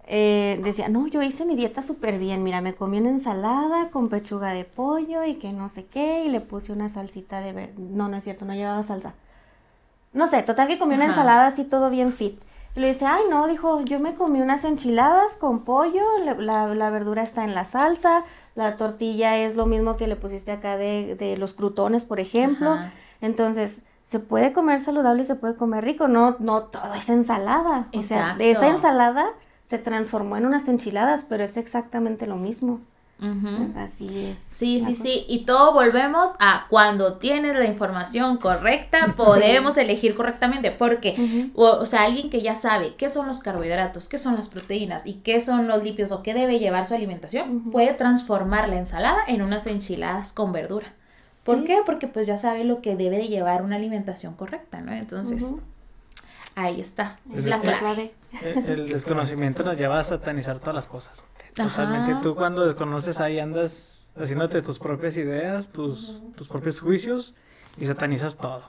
eh, decía, no, yo hice mi dieta súper bien, mira, me comí una ensalada con pechuga de pollo y que no sé qué, y le puse una salsita de ver no, no es cierto, no llevaba salsa. No sé, total que comí una ensalada así todo bien fit. Y le dice, ay, no, dijo, yo me comí unas enchiladas con pollo, la, la, verdura está en la salsa, la tortilla es lo mismo que le pusiste acá de, de los crutones, por ejemplo. Entonces, se puede comer saludable y se puede comer rico, no, no todo es ensalada. O sea, de esa ensalada se transformó en unas enchiladas, pero es exactamente lo mismo. Así es. Sí, sí, sí. Y todo volvemos a cuando tienes la información correcta, podemos elegir correctamente. Porque, o, sea, alguien que ya sabe qué son los carbohidratos, qué son las proteínas y qué son los lípidos o qué debe llevar su alimentación, puede transformar la ensalada en unas enchiladas con verdura. ¿Por qué? Porque pues ya sabe lo que debe de llevar una alimentación correcta, ¿no? Entonces, ahí está. Es la clave. El, desconocimiento nos lleva a satanizar todas las cosas. Totalmente. Tú cuando desconoces ahí andas haciéndote tus propias ideas, tus, tus propios juicios y satanizas todo.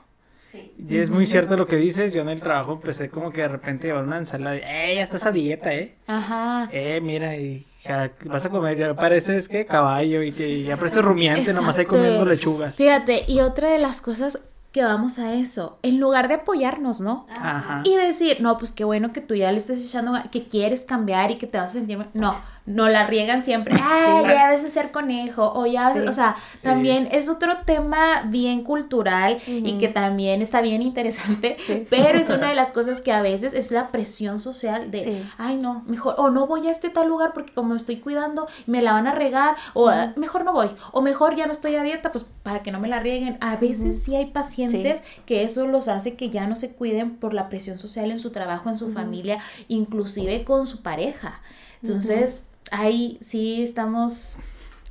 Sí. Y es muy cierto lo que dices, yo en el trabajo empecé como que de repente llevar una ensalada y, ¡eh, ya estás a dieta, eh! Ajá. Eh, mira, y ya vas a comer, ya pareces que caballo y que ya pareces rumiante, nomás ahí comiendo lechugas. Fíjate, y otra de las cosas que vamos a eso, en lugar de apoyarnos, ¿no? Ajá. Y decir, no, pues qué bueno que tú ya le estés echando, que quieres cambiar y que te vas a sentir, no, no la riegan siempre, ay, ya debes de ser conejo, o ya, o sea, también es otro tema bien cultural y que también está bien interesante, pero es una de las cosas que a veces es la presión social de, ay, no, mejor, o no voy a este tal lugar porque como estoy cuidando, me la van a regar, o mejor no voy, o mejor ya no estoy a dieta, pues para que no me la rieguen. A veces sí hay pacientes que eso los hace que ya no se cuiden por la presión social en su trabajo, en su familia, inclusive con su pareja. Entonces, ahí sí estamos...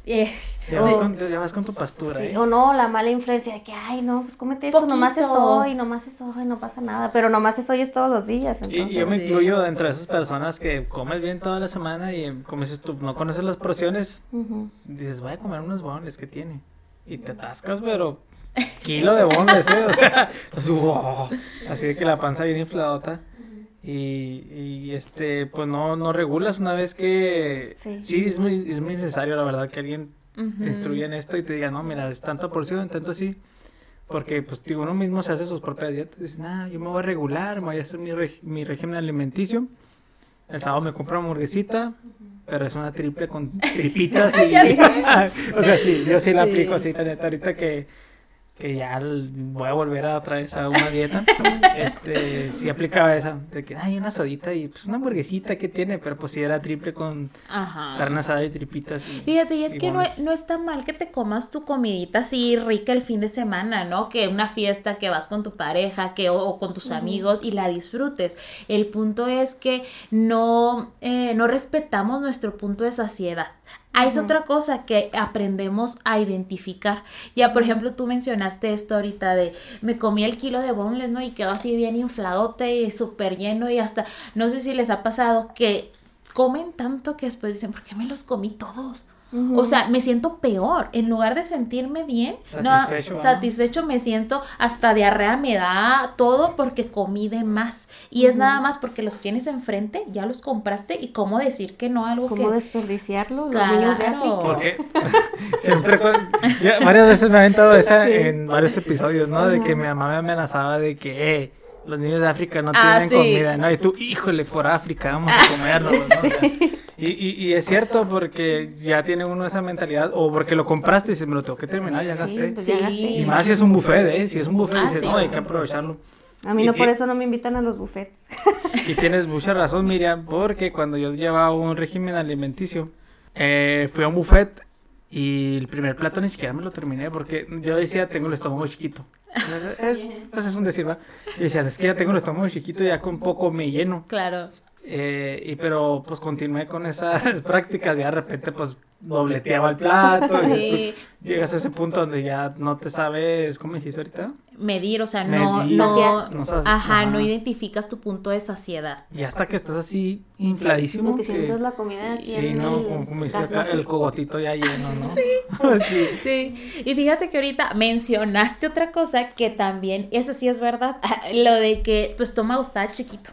Eh, ya, vas con, tu pastura. ¿eh? O no, la mala influencia de que, ay, no, pues cómete esto, nomás es hoy, nomás es hoy, no pasa nada. Pero nomás es hoy es todos los días. Entonces. yo me incluyo dentro de esas personas que comes bien toda la semana y como dices tú, no conoces las porciones, dices, voy a comer unos bones que tiene. Y te atascas, pero kilo de bones, ¿eh? O sea, así de que la panza bien infladota. Y, y, este, pues no, no regulas una vez que... Sí, es, muy, es muy necesario, la verdad, que alguien te instruya en esto y te diga, no, mira, es tanta porción, tanto así. Porque, pues, digo, uno mismo se hace sus propias dietas. Dice, nah, yo me voy a regular, me voy a hacer mi, mi régimen alimenticio. El sábado me compro una hamburguesita, pero es una triple con tripitas y... o sea, sí, yo sí la aplico así, neta, ahorita que que ya voy a volver a otra vez a una dieta, este, sí aplicaba esa, de que hay una sodita y pues una hamburguesita que tiene, pero pues sí era triple con carne asada y tripitas. Fíjate, y es que no, no está mal que te comas tu comidita así rica el fin de semana, ¿no? Que una fiesta que vas con tu pareja que, o, con tus amigos y la disfrutes. El punto es que no, eh, no respetamos nuestro punto de saciedad. Ah, es otra cosa que aprendemos a identificar. Ya, por ejemplo, tú mencionaste esto ahorita de me comí el kilo de boneless, ¿no? Y quedó así bien infladote y súper lleno y hasta, no sé si les ha pasado que comen tanto que después dicen, ¿por qué me los comí todos? O sea, me siento peor. En lugar de sentirme bien, satisfecho, no, satisfecho me siento hasta diarrea me da todo porque comí de más. Y es nada más porque los tienes enfrente, ya los compraste y cómo decir que no algo ¿Cómo desperdiciarlo? Claro. Porque siempre, varias veces me ha aventado esa en varios episodios, ¿no? De que mi mamá me amenazaba de que, eh, los niños de África no ah, tienen comida, ¿no? Y tú, híjole, por África, vamos a comerlo, ¿no? y, y, y, es cierto porque ya tiene uno esa mentalidad, o porque lo compraste y dices, me lo tengo que terminar, ya gasté. Pues y más si es un buffet, ¿eh? Si es un buffet, ah, dices, no, hay que aprovecharlo. A mí no, por eso no me invitan a los buffets. y tienes mucha razón, Miriam, porque cuando yo llevaba un régimen alimenticio, eh, fui a un buffet y el primer plato ni siquiera me lo terminé porque yo decía, tengo el estómago chiquito. Es, pues es un decir, ¿va? Y decía, es que ya tengo el estómago chiquito, ya con poco me lleno. Claro. Eh, y pero pues continué con esas prácticas y de repente pues dobleteaba el plato. Sí, llegas a ese punto donde ya no te sabes, ¿cómo dijiste ahorita? Medir, o sea, no, Medir. no, No sabes- ajá, no identificas tu punto de saciedad. Y hasta que estás así infladísimo. Como que sientes la comida Sí, aquí Sí, ¿no? el Como, como dice acá, gaznate. el cogotito ya lleno, ¿no? Sí. sí. Sí, y fíjate que ahorita mencionaste otra cosa que también, esa sí es verdad, lo de que tu estómago estaba chiquito.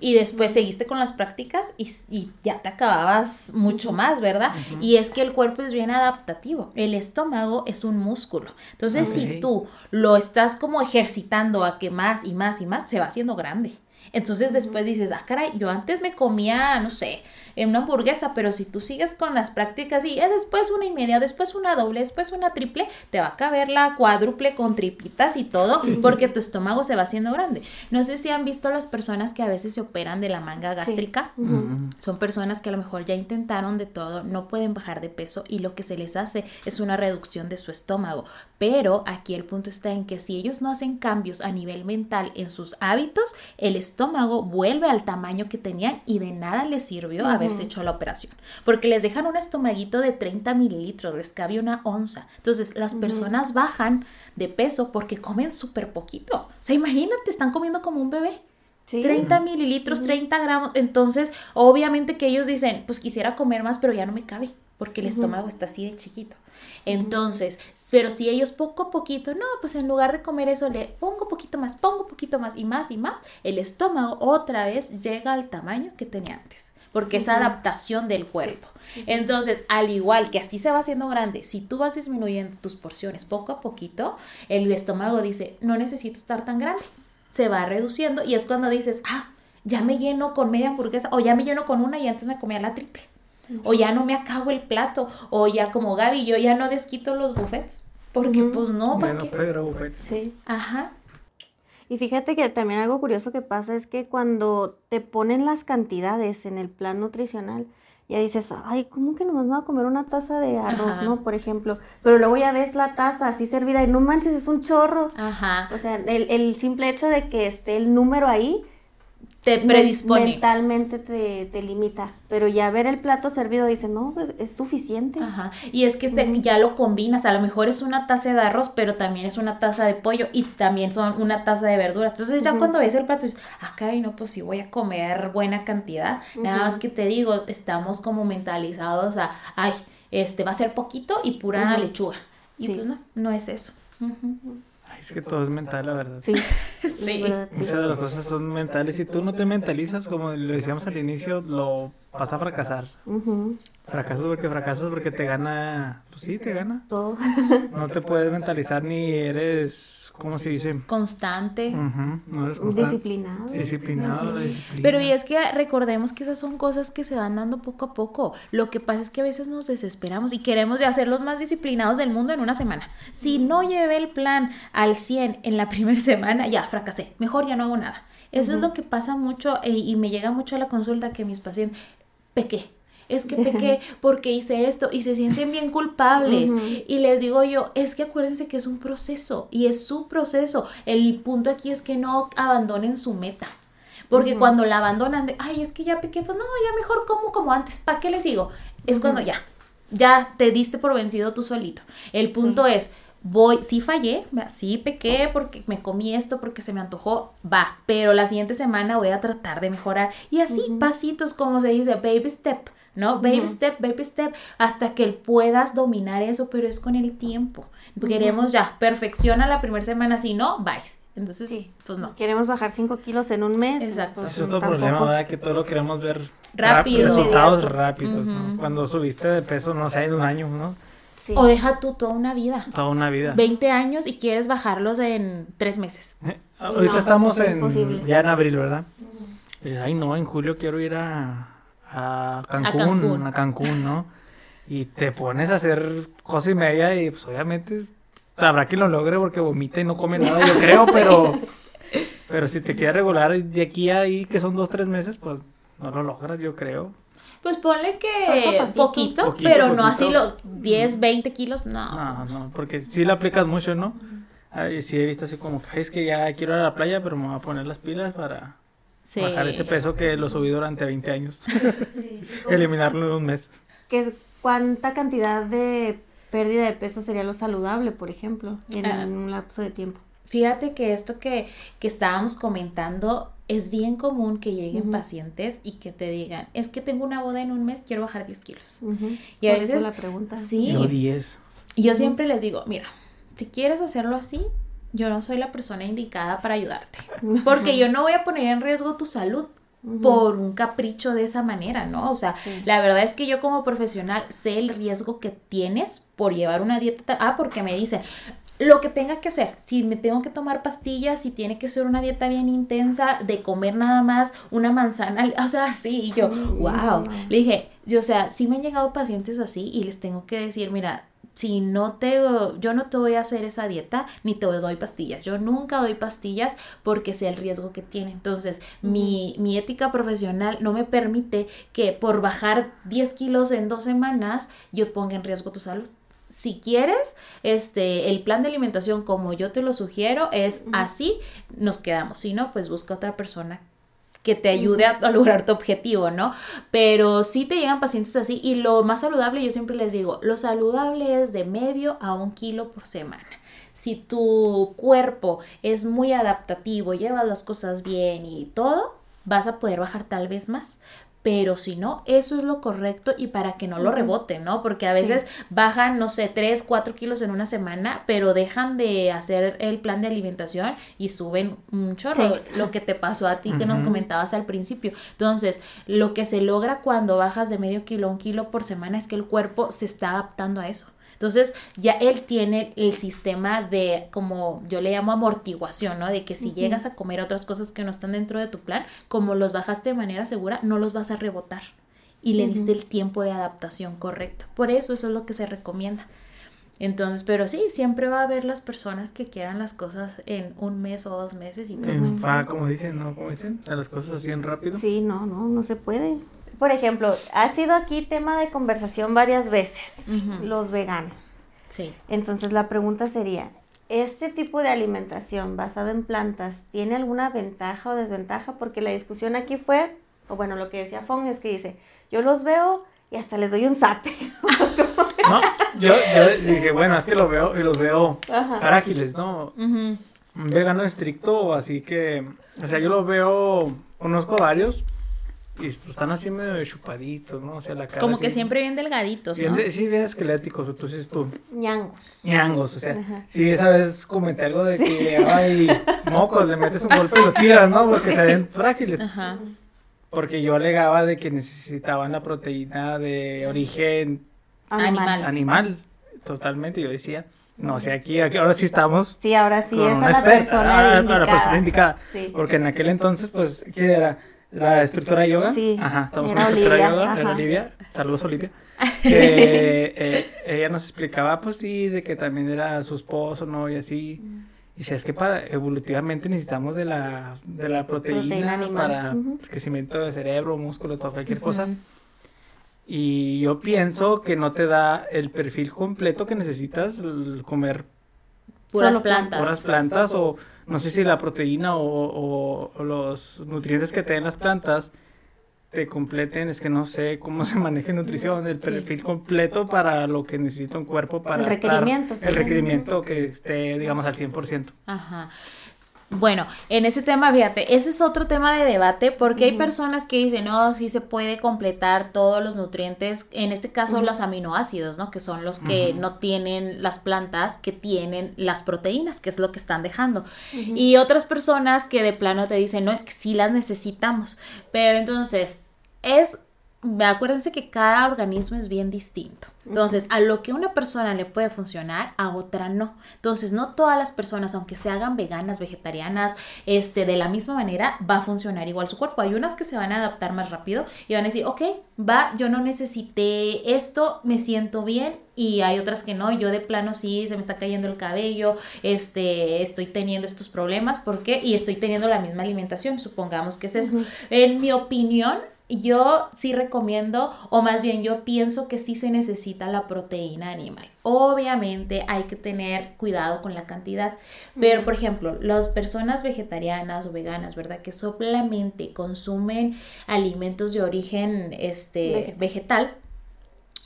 Y después seguiste con las prácticas y, y ya te acababas mucho más, ¿verdad? Y es que el cuerpo es bien adaptativo. El estómago es un músculo. Entonces, si tú lo estás como ejercitando a que más y más y más, se va haciendo grande. Entonces después dices, ah, caray, yo antes me comía, no sé, eh, una hamburguesa, pero si tú sigues con las prácticas y eh, después una y media, después una doble, después una triple, te va a caber la cuádruple con tripitas y todo, porque tu estómago se va haciendo grande. No sé si han visto las personas que a veces se operan de la manga gástrica. Ujú. Son personas que a lo mejor ya intentaron de todo, no pueden bajar de peso y lo que se les hace es una reducción de su estómago. Pero aquí el punto está en que si ellos no hacen cambios a nivel mental en sus hábitos, el estómago vuelve al tamaño que tenían y de nada les sirvió haberse hecho la operación. Porque les dejan un estomaguito de 30 mililitros, les cabe una onza. Entonces las personas bajan de peso porque comen súper poquito. O sea, imagínate, están comiendo como un bebé. Sí. 30 mililitros, 30 gramos. Entonces, obviamente que ellos dicen, pues quisiera comer más, pero ya no me cabe, porque el estómago está así de chiquito. Entonces, pero si ellos poco a poquito, no, pues en lugar de comer eso, le pongo poquito más, pongo poquito más y más y más, el estómago otra vez llega al tamaño que tenía antes. Porque es adaptación del cuerpo. Entonces, al igual que así se va haciendo grande, si tú vas disminuyendo tus porciones poco a poquito, el estómago dice, no necesito estar tan grande se va reduciendo y es cuando dices, ah, ya me lleno con media hamburguesa o ya me lleno con una y antes me comía la triple. O ya no me acabo el plato, o ya como Gaby, yo ya no desquito los buffets, porque pues no, ¿para Bueno, qué? Pedro. Sí. Ajá, Y fíjate que también algo curioso que pasa es que cuando te ponen las cantidades en el plan nutricional, ya dices, ay, ¿cómo que nomás me voy a comer una taza de arroz, Ajá. no? Por ejemplo. Pero luego ya ves la taza así servida y no manches, es un chorro. ajá, O sea, el, el simple hecho de que esté el número ahí te predispone. mentalmente te, te limita. Pero ya ver el plato servido dice, no, pues es suficiente. Ajá. Y es que este, ya lo combinas, a lo mejor es una taza de arroz, pero también es una taza de pollo y también son una taza de verduras. Entonces ya cuando ves el plato dices, ah, caray, no, pues sí voy a comer buena cantidad. Nada más que te digo, estamos como mentalizados a, ay, este va a ser poquito y pura lechuga. Y Sí. pues no, no es eso. Ay, es que todo es mental, la verdad. Sí. Sí. la verdad, sí. Muchas de las cosas son mentales. Si tú no te mentalizas, como lo decíamos al inicio, lo vas a fracasar. Ujú, Fracasas porque fracasas porque te gana. Pues sí, te gana. Todo. No te puedes mentalizar ni eres. ¿Cómo se dice? Constante. No eres constante. Disciplinado. Disciplinado, la disciplina. Pero y es que recordemos que esas son cosas que se van dando poco a poco. Lo que pasa es que a veces nos desesperamos y queremos de hacer los más disciplinados del mundo en una semana. Si no llevé el plan al 100 en la primera semana, ya fracasé. Mejor ya no hago nada. Eso es lo que pasa mucho eh, y me llega mucho a la consulta que mis pacientes, pequé. Es que pequé porque hice esto y se sienten bien culpables. Y les digo yo, es que acuérdense que es un proceso y es su proceso. El punto aquí es que no abandonen su meta. Porque cuando la abandonan de, ay, es que ya pequé, pues no, ya mejor como como antes, ¿para qué le sigo? Es cuando ya, ya te diste por vencido tú solito. El punto es, voy, sí fallé, sí pequé porque me comí esto, porque se me antojó, va, pero la siguiente semana voy a tratar de mejorar. Y así, pasitos, como se dice, baby step. ¿No? Baby step, baby step, hasta que puedas dominar eso, pero es con el tiempo. Queremos ya, perfecciona la primera semana, si no, vais. Entonces, Sí. pues no. Queremos bajar 5 kilos en un mes. Exacto. pues, es otro tampoco. problema, ¿verdad? Que todo lo queremos ver Rápido. Resultados rápidos, ¿no? Cuando subiste de peso, no sé, en un año, ¿no? Sí. O deja tú toda una vida. Toda una vida. 20 años y quieres bajarlos en 3 meses. Ahorita No, estamos es en imposible. ya en abril, ¿verdad? Y, Ay, no, en julio quiero ir a, a Cancún, Cancún. a Cancún, ¿no? Y te pones a hacer cosa y media y pues obviamente habrá quien lo logre porque vomita y no come nada, yo creo, pero pero si te quieres regular de aquí a ahí, que son dos, tres meses, pues no lo logras, yo creo. Pues ponle que poquito, Poquito, pero no poquito. así los 10, 20 kilos, no. No, no, porque si le aplicas mucho, ¿no? Ay, sí he visto así como que "Ay, es que ya quiero ir a la playa, pero me voy a poner las pilas para Sí. bajar ese peso que lo subí durante 20 años. Eliminarlo en un mes. es cuánta cantidad de pérdida de peso sería lo saludable, por ejemplo, en Ah. un lapso de tiempo. Fíjate que esto que, que estábamos comentando es bien común que lleguen pacientes y que te digan, es que tengo una boda en un mes, quiero bajar 10 kilos. Y a Por eso veces- la pregunta. Sí. Yo 10. Y yo siempre les digo, mira, si quieres hacerlo así, yo no soy la persona indicada para ayudarte. Porque yo no voy a poner en riesgo tu salud por un capricho de esa manera, ¿no? O sea, Sí. la verdad es que yo como profesional sé el riesgo que tienes por llevar una dieta. ta- Ah, porque me dicen, lo que tenga que hacer, si me tengo que tomar pastillas, si tiene que ser una dieta bien intensa, de comer nada más una manzana, o sea, sí, y yo, Mm, wow. no. Le dije, yo, o sea, sí me han llegado pacientes así y les tengo que decir, mira, si no te, yo no te voy a hacer esa dieta, ni te doy pastillas. Yo nunca doy pastillas porque sé el riesgo que tiene. Entonces, mi, mi ética profesional no me permite que por bajar 10 kilos en dos semanas yo ponga en riesgo tu salud. Si quieres, este, el plan de alimentación como yo te lo sugiero es así, nos quedamos. Si no, pues busca otra persona que te ayude a, a lograr tu objetivo, ¿no? Pero sí te llegan pacientes así y lo más saludable, yo siempre les digo, lo saludable es de medio a un kilo por semana. Si tu cuerpo es muy adaptativo, llevas las cosas bien y todo, vas a poder bajar tal vez más. Pero si no, eso es lo correcto y para que no lo reboten, ¿no? Porque a veces bajan, no sé, 3, 4 kilos en una semana, pero dejan de hacer el plan de alimentación y suben un chorro. Sí. Lo que te pasó a ti que nos comentabas al principio. Entonces, lo que se logra cuando bajas de medio kilo a un kilo por semana es que el cuerpo se está adaptando a eso. Entonces, ya él tiene el sistema de, como yo le llamo amortiguación, ¿no? De que si llegas a comer otras cosas que no están dentro de tu plan, como los bajaste de manera segura, no los vas a rebotar. Y le diste el tiempo de adaptación correcto. Por eso, eso es lo que se recomienda. Entonces, pero sí, siempre va a haber las personas que quieran las cosas en un mes o dos meses y pues, En fa, como dicen, ¿no? Como dicen, a las cosas así en rápido. Sí, no, no, no se puede. Por ejemplo, ha sido aquí tema de conversación varias veces, los veganos. sí. Entonces la pregunta sería, ¿este tipo de alimentación basado en plantas tiene alguna ventaja o desventaja? Porque la discusión aquí fue, o bueno, lo que decía Fong es que dice, yo los veo y hasta les doy un zape. No, yo, yo dije, bueno, es que lo veo y los veo Ajá. frágiles, ¿no? Un vegano estricto, así que, o sea, yo los veo, conozco a varios y pues, están así medio chupaditos, ¿no? O sea, la cara Como que así, siempre bien delgaditos, bien ¿no? sí, bien esqueléticos, entonces tú, Ñango. ñangos, o sea, Ajá. sí, esa vez comenté algo de que, ay, mocos, le metes un golpe y lo tiras, ¿no? Porque se ven frágiles. Ajá. Porque yo alegaba de que necesitaban la proteína de origen Animal. animal, totalmente, yo decía. No, o sea, aquí, aquí ahora sí estamos Sí, ahora sí, es la experta, persona ah, indicada. la persona indicada. Sí. Porque en aquel entonces, pues, ¿quién era? ¿La instructora de yoga? Sí, Ajá, estamos era con la instructora de yoga, era ajá. Olivia. Saludos, Olivia. Que eh, ella nos explicaba, pues sí, de que también era su esposo, ¿no? Y así. Y si es que para evolutivamente necesitamos de la, de la proteína, Proteína para ujú. crecimiento de cerebro, músculo, todo, cualquier cosa. Ujú. Y yo pienso que no te da el perfil completo que necesitas el comer Puras plantas. puras plantas o no sé si la proteína o, o- o los nutrientes que te den las plantas te completen, es que no sé cómo se maneja nutrición, el perfil completo para lo que necesita un cuerpo para El estar- requerimiento, sí. el requerimiento que esté, digamos, al 100%. Ajá. Bueno, en ese tema, fíjate, ese es otro tema de debate porque hay personas que dicen, no, sí se puede completar todos los nutrientes, en este caso los aminoácidos, ¿no? Que son los que no tienen las plantas, que tienen las proteínas, que es lo que están dejando. Y otras personas que de plano te dicen, no, es que sí las necesitamos. Pero entonces, es, acuérdense que cada organismo es bien distinto. Entonces, a lo que una persona le puede funcionar, a otra no. Entonces, no todas las personas, aunque se hagan veganas, vegetarianas, este, de la misma manera, va a funcionar igual su cuerpo. Hay unas que se van a adaptar más rápido y van a decir, ok, va, yo no necesité esto, me siento bien. Y hay otras que no, yo de plano sí, se me está cayendo el cabello, este, estoy teniendo estos problemas, ¿por qué? Y estoy teniendo la misma alimentación, supongamos que es eso. En mi opinión, yo sí recomiendo, o más bien yo pienso que sí se necesita la proteína animal. Obviamente hay que tener cuidado con la cantidad, pero por ejemplo, las personas vegetarianas o veganas, ¿verdad? Que solamente consumen alimentos de origen este, Vegetal.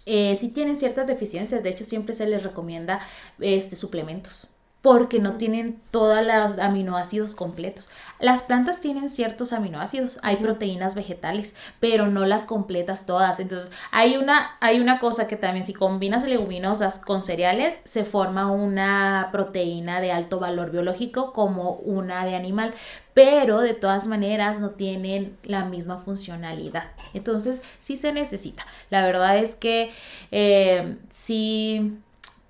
eh, sí tienen ciertas deficiencias, de hecho siempre se les recomienda este, suplementos porque no tienen todos los aminoácidos completos. Las plantas tienen ciertos aminoácidos, hay proteínas vegetales, pero no las completas todas. Entonces, hay una, hay una cosa que también si combinas leguminosas con cereales, se forma una proteína de alto valor biológico como una de animal, pero de todas maneras no tienen la misma funcionalidad. Entonces, sí se necesita. La verdad es que eh, sí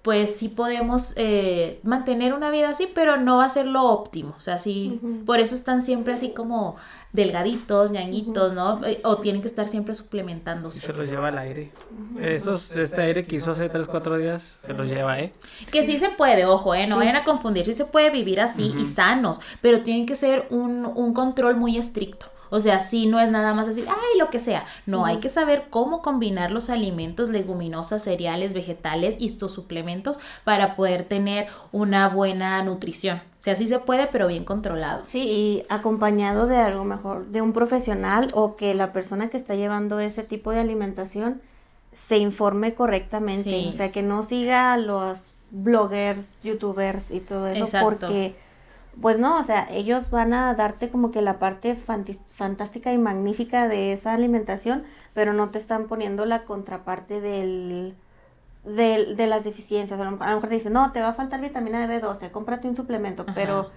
pues sí podemos eh, mantener una vida así, pero no va a ser lo óptimo. O sea, sí, por eso están siempre así como delgaditos, ñañitos, ¿no? Eh, o tienen que estar siempre suplementándose. Se los lleva al aire. Esos, este aire que hizo hace 3, 4 días, se los lleva, ¿eh? Que sí se puede, ojo, ¿eh? No vayan a confundir, sí se puede vivir así y sanos, pero tiene que ser un, un control muy estricto. O sea, sí no es nada más decir, ay, lo que sea. No, hay que saber cómo combinar los alimentos, leguminosas, cereales, vegetales y estos suplementos para poder tener una buena nutrición. O sea, sí se puede, pero bien controlado. Sí, y acompañado de algo mejor, de un profesional o que la persona que está llevando ese tipo de alimentación se informe correctamente. O sea, que no siga a los bloggers, youtubers y todo eso porque pues no, o sea, ellos van a darte como que la parte fantástica y magnífica de esa alimentación, pero no te están poniendo la contraparte del, del de las deficiencias. A lo mejor te dicen, no, te va a faltar vitamina B12, cómprate un suplemento, pero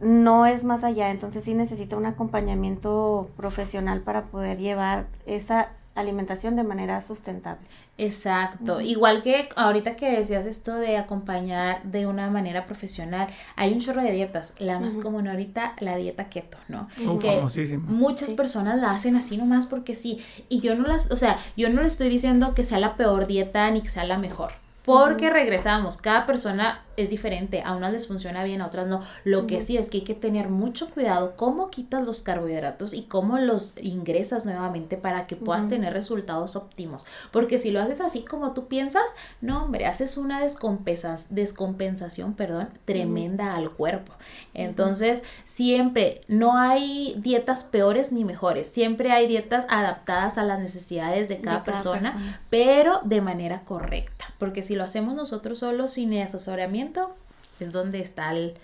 no es más allá, entonces sí necesita un acompañamiento profesional para poder llevar esa alimentación de manera sustentable. Exacto. Igual que ahorita que decías esto de acompañar de una manera profesional, hay un chorro de dietas. La más común ahorita, la dieta keto, ¿no? que muchas personas la hacen así nomás porque sí. Y yo no las, o sea, yo no le estoy diciendo que sea la peor dieta ni que sea la mejor. Porque regresamos, cada persona es diferente, a unas les funciona bien, a otras no. Lo que sí es que hay que tener mucho cuidado cómo quitas los carbohidratos y cómo los ingresas nuevamente para que puedas tener resultados óptimos. Porque si lo haces así como tú piensas, no, hombre, haces una descompensas, descompensación, perdón, tremenda al cuerpo. Entonces, siempre no hay dietas peores ni mejores, siempre hay dietas adaptadas a las necesidades de cada, persona, persona, pero de manera correcta. Porque si lo hacemos nosotros solos sin asesoramiento, es donde está el,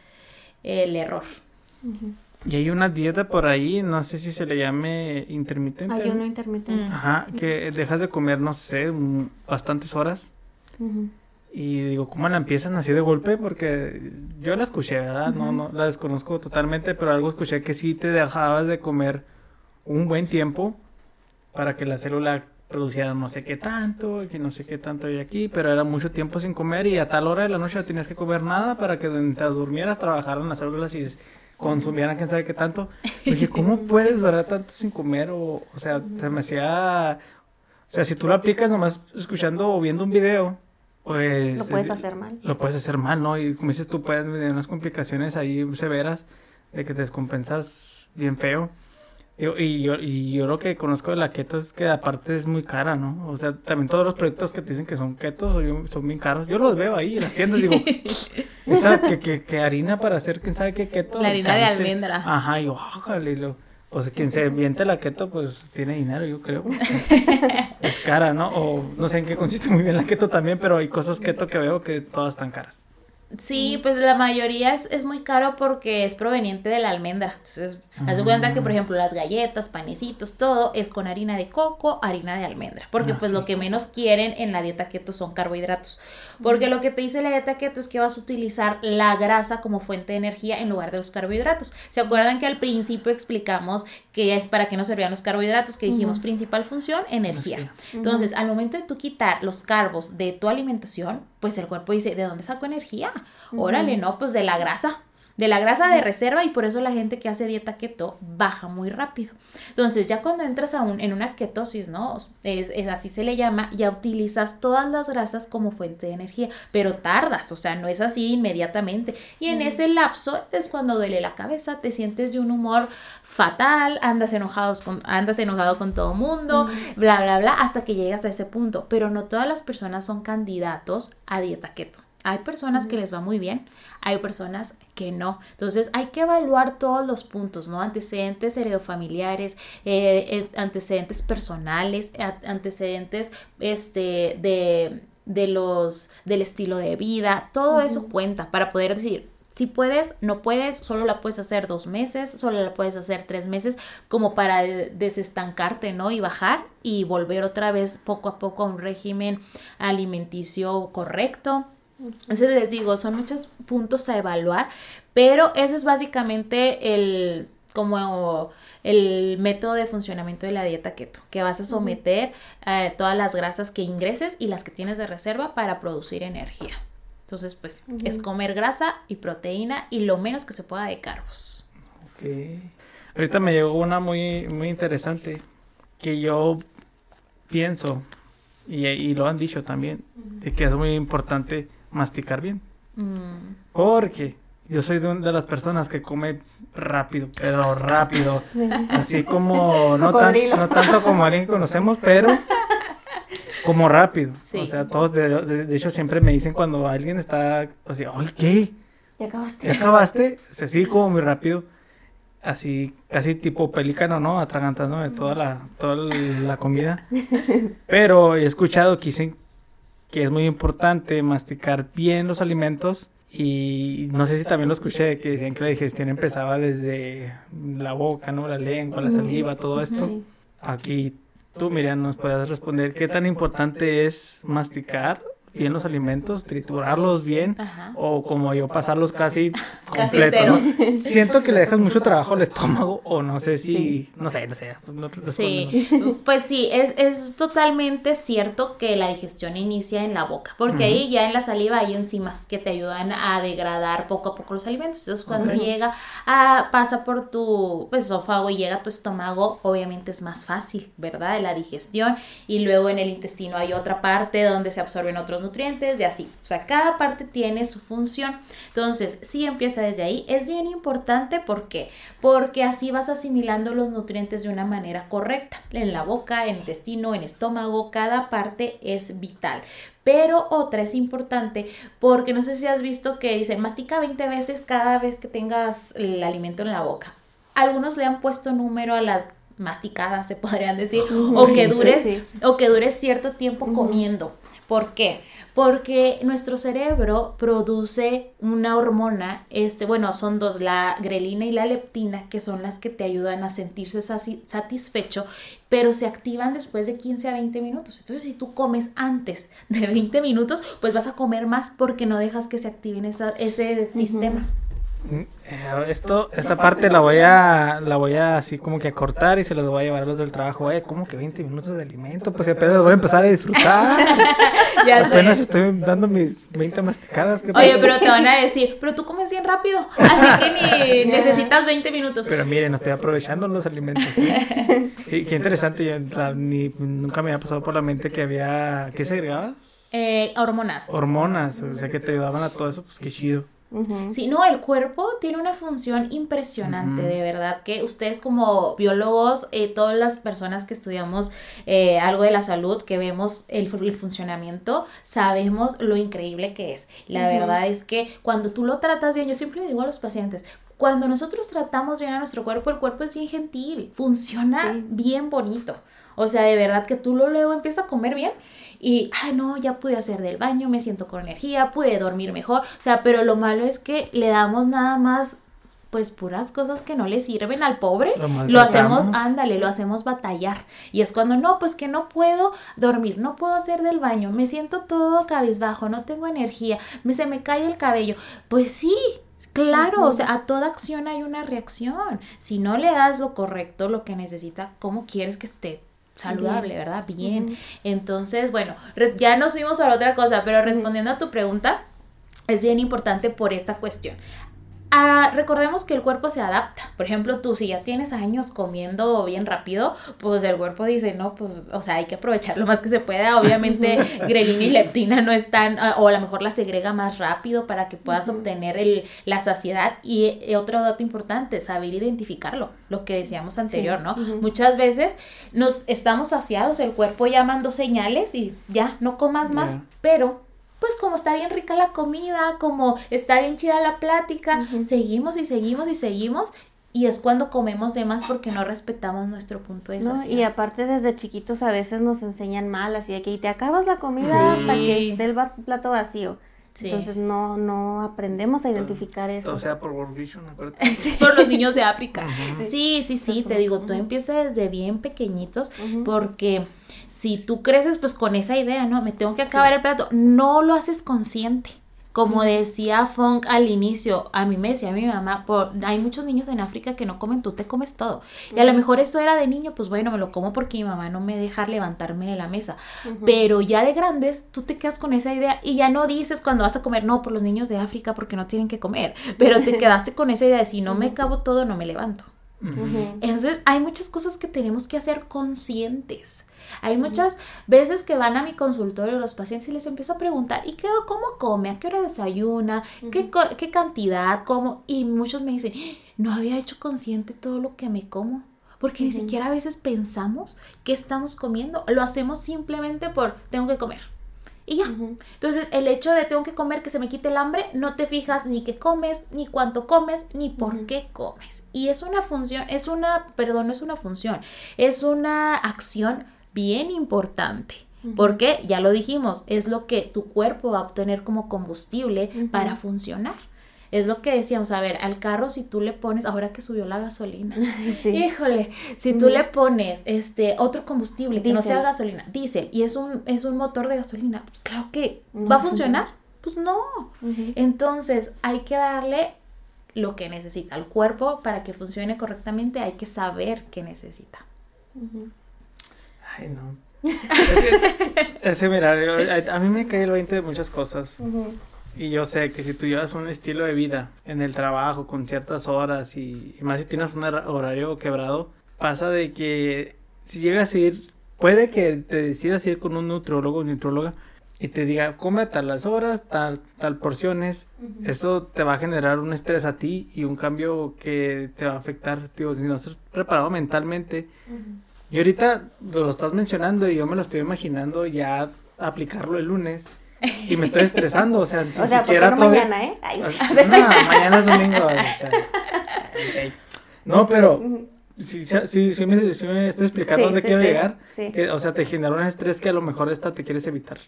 error. Y hay una dieta por ahí, no sé si se le llame intermitente. Ayuno intermitente. Mm. Ajá, que dejas de comer, no sé, bastantes horas. Y digo, ¿cómo la empiezan así de golpe? Porque yo la escuché, ¿verdad? No, no, la desconozco totalmente, pero algo escuché que sí te dejabas de comer un buen tiempo para que la célula producieran no sé qué tanto, que no sé qué tanto hay aquí, pero era mucho tiempo sin comer y a tal hora de la noche no tenías que comer nada para que mientras durmieras trabajaran las células y consumieran quién sabe qué tanto. dije, ¿cómo puedes durar tanto sin comer? O, o sea, se me hacía... O sea, si tú lo aplicas nomás escuchando o viendo un video, pues... Lo puedes hacer mal. Lo puedes hacer mal, ¿no? Y como dices, tú puedes tener unas complicaciones ahí severas de que te descompensas bien feo. Y, yo, y yo lo que conozco de la keto es que aparte es muy cara, ¿no? O sea, también todos los productos que te dicen que son ketos son bien caros. Yo los veo ahí en las tiendas, digo, esa que, que, que, harina para hacer quién sabe qué keto. La harina de almendra. Ajá, y ojalá, lo, pues quien se viente la keto, pues tiene dinero, yo creo. es cara, ¿no? O no sé en qué consiste muy bien la keto también, pero hay cosas keto que veo que todas están caras. Sí, pues la mayoría es, es, muy caro porque es proveniente de la almendra. Entonces, haz de cuenta que, por ejemplo, las galletas, panecitos, todo es con harina de coco, harina de almendra. Porque, ah, pues, lo que menos quieren en la dieta keto son carbohidratos. Porque lo que te dice la dieta keto es que vas a utilizar la grasa como fuente de energía en lugar de los carbohidratos. ¿Se acuerdan que al principio explicamos que es para qué nos servían los carbohidratos? Que dijimos, principal función, energía. Entonces, al momento de tú quitar los carbos de tu alimentación, pues el cuerpo dice, ¿de dónde saco energía? Órale, no, pues de la grasa de la grasa de reserva y por eso la gente que hace dieta keto baja muy rápido. Entonces, ya cuando entras aún en una ketosis, ¿no? Es, así se le llama, ya utilizas todas las grasas como fuente de energía, pero tardas, o sea, no es así inmediatamente. Y en ese lapso es cuando duele la cabeza, te sientes de un humor fatal, andas, enojados con, andas enojado con todo mundo, bla, bla, bla, hasta que llegas a ese punto. Pero no todas las personas son candidatos a dieta keto. Hay personas que les va muy bien, hay personas que no. Entonces hay que evaluar todos los puntos, ¿no? Antecedentes heredofamiliares, eh, eh, antecedentes personales, antecedentes este, de, de, los, del estilo de vida, todo eso cuenta para poder decir, si puedes, no puedes, solo la puedes hacer dos meses, solo la puedes hacer tres meses, como para desestancarte, ¿no? Y bajar y volver otra vez poco a poco a un régimen alimenticio correcto. Entonces les digo, son muchos puntos a evaluar, pero ese es básicamente el como el método de funcionamiento de la dieta keto, que vas a someter a todas las grasas que ingreses y las que tienes de reserva para producir energía. Entonces, pues es comer grasa y proteína y lo menos que se pueda de carbos. Ok. Ahorita me llegó una muy, muy interesante que yo pienso, y, lo han dicho también, que es muy importante masticar bien. Mm. Porque yo soy de, de, las personas que come rápido, pero rápido. Así como, no, tan, no tanto como alguien que conocemos, pero como rápido. O sea, todos, de, hecho, siempre me dicen cuando alguien está así, ay, ¿qué? ¿Ya acabaste? ¿Ya acabaste? sí, como muy rápido. Así, casi tipo pelícano, ¿no? Atragantando de toda la, toda la comida. Pero he escuchado que dicen que es muy importante masticar bien los alimentos. Y no sé si también lo escuché, que decían que la digestión empezaba desde la boca, ¿no? La lengua, la saliva, todo esto. Aquí Tú, Miriam, nos puedes responder qué tan importante es masticar bien los alimentos, triturarlos bien o como yo pasarlos casi completos. Siento que le dejas mucho trabajo al estómago o no sé si, no sé, no sé. sí, pues sí, es, es, totalmente cierto que la digestión inicia en la boca, porque ahí ya en la saliva hay enzimas que te ayudan a degradar poco a poco los alimentos. Entonces cuando llega, a, pasa por tu pues, esófago y llega a tu estómago, obviamente es más fácil, ¿verdad? La digestión y luego en el intestino hay otra parte donde se absorben otros nutrientes y así. O sea, cada parte tiene su función. Entonces, si empieza desde ahí, es bien importante. ¿Por qué? Porque así vas asimilando los nutrientes de una manera correcta. En la boca, en el intestino, en el estómago, cada parte es vital. Pero otra es importante porque no sé si has visto que dice mastica 20 veces cada vez que tengas el alimento en la boca. Algunos le han puesto número a las masticadas, se podrían decir, o que dures, o que dures cierto tiempo comiendo. ¿Por qué? Porque nuestro cerebro produce una hormona, este, bueno, son dos, la grelina y la leptina, que son las que te ayudan a sentirse satisfecho, pero se activan después de 15 a 20 minutos. Entonces, si tú comes antes de 20 minutos, pues vas a comer más porque no dejas que se activen ese sistema. Esto, esta parte la voy a, la voy a así como que a cortar y se los voy a llevar a los del trabajo. Eh, como que 20 minutos de alimento, pues apenas voy a empezar a disfrutar. ya apenas estoy dando mis 20 masticadas. Oye, pero te van a decir, pero tú comes bien rápido, así que ni necesitas 20 minutos. Pero miren, estoy aprovechando los alimentos. ¿eh? y, qué interesante, yo ni, nunca me había pasado por la mente que había, ¿qué segregabas? Eh, hormonas. Hormonas, o sea que te ayudaban a todo eso, pues qué chido. Sí, no, el cuerpo tiene una función impresionante, de verdad, que ustedes como biólogos, eh, todas las personas que estudiamos eh, algo de la salud, que vemos el, funcionamiento, sabemos lo increíble que es. La verdad es que cuando tú lo tratas bien, yo siempre le digo a los pacientes, cuando nosotros tratamos bien a nuestro cuerpo, el cuerpo es bien gentil, funciona bien bonito. O sea, de verdad que tú lo luego empiezas a comer bien y, ay, no, ya pude hacer del baño, me siento con energía, pude dormir mejor. O sea, pero lo malo es que le damos nada más pues puras cosas que no le sirven al pobre, lo, hacemos, ándale, lo hacemos batallar. Y es cuando no, pues que no puedo dormir, no puedo hacer del baño, me siento todo cabizbajo, no tengo energía, me, se me cae el cabello. Pues sí, Claro, o sea, a toda acción hay una reacción. Si no le das lo correcto, lo que necesita, ¿cómo quieres que esté saludable, ¿verdad? Bien. Entonces, bueno, ya nos fuimos a la otra cosa, pero respondiendo a tu pregunta, es bien importante por esta cuestión. Ah, recordemos que el cuerpo se adapta. Por ejemplo, tú si ya tienes años comiendo bien rápido, pues el cuerpo dice, no, pues, o sea, hay que aprovechar lo más que se pueda. Obviamente, grelina y leptina no están, ah, o a lo mejor la segrega más rápido para que puedas obtener el, la saciedad. Y, otro dato importante, saber identificarlo, lo que decíamos anterior, ¿no? Muchas veces nos estamos saciados, el cuerpo ya mandó señales y ya, no comas más, pero pues como está bien rica la comida, como está bien chida la plática, seguimos y seguimos y seguimos y es cuando comemos de más porque no respetamos nuestro punto de saciedad. y aparte desde chiquitos a veces nos enseñan mal, así de que te acabas la comida hasta que esté el plato vacío. Entonces no, no aprendemos a identificar eso. O sea, por World Vision, por los niños de África. Sí, sí, sí, te digo, tú empiezas desde bien pequeñitos porque si tú creces pues con esa idea, ¿no? Me tengo que acabar el plato, no lo haces consciente. Como decía Funk al inicio, a mí me decía mi mamá, por, hay muchos niños en África que no comen, tú te comes todo. Y a lo mejor eso era de niño, pues bueno, me lo como porque mi mamá no me deja levantarme de la mesa. Pero ya de grandes, tú te quedas con esa idea y ya no dices cuando vas a comer, no, por los niños de África porque no tienen que comer. Pero te quedaste con esa idea de si no me acabo todo, no me levanto. Entonces hay muchas cosas que tenemos que hacer conscientes. Hay muchas veces que van a mi consultorio los pacientes y les empiezo a preguntar, ¿y qué, cómo come? ¿A qué hora desayuna? ¿Qué, ¿Qué, cantidad? ¿Cómo? Y muchos me dicen, no había hecho consciente todo lo que me como. Porque ni siquiera a veces pensamos qué estamos comiendo. Lo hacemos simplemente por tengo que comer. Y ya. Entonces, el hecho de tengo que comer, que se me quite el hambre, no te fijas ni qué comes, ni cuánto comes, ni por qué comes. Y es una función, es una, perdón, no es una función, es una acción bien importante. Porque ya lo dijimos, es lo que tu cuerpo va a obtener como combustible para funcionar. Es lo que decíamos, a ver, al carro si tú le pones, ahora que subió la gasolina, híjole, si tú le pones este otro combustible que no sea gasolina, diésel, y es un, es un motor de gasolina, pues claro que va a funcionar. Pues no. Entonces hay que darle lo que necesita al cuerpo para que funcione correctamente, hay que saber qué necesita. Ay, no. Ese, mira, a mí me cae el 20 de muchas cosas. Y yo sé que si tú llevas un estilo de vida en el trabajo con ciertas horas y, más si tienes un horario quebrado, pasa de que si llegas a ir, puede que te decidas ir con un nutriólogo o nutrióloga y te diga, come a tal las horas, tal, tal porciones, eso te va a generar un estrés a ti y un cambio que te va a afectar, tío, si no estás preparado mentalmente. Y ahorita lo estás mencionando y yo me lo estoy imaginando ya aplicarlo el lunes. Y me estoy estresando, o sea, ni siquiera no mañana, ¿eh? No, mañana es domingo. O sea, No, pero sí, sí, sí, me, estoy explicando dónde quiero llegar. Que, o sea, te genera un estrés que a lo mejor esta te quieres evitar.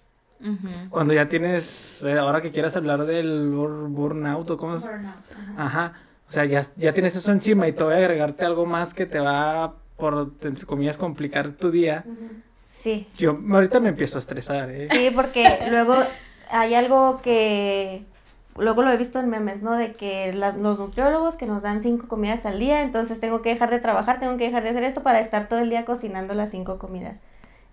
Cuando ya tienes, eh, ahora que quieras hablar del burnout o cómo es. Burnout. Ajá. O sea, ya, ya tienes eso encima y te voy a agregarte algo más que te va por, entre comillas, complicar tu día. Sí. Yo ahorita me empiezo a estresar, ¿eh? Sí, porque luego hay algo que luego lo he visto en memes, ¿no? De que los nutriólogos que nos dan cinco comidas al día, entonces tengo que dejar de trabajar, tengo que dejar de hacer esto para estar todo el día cocinando las cinco comidas.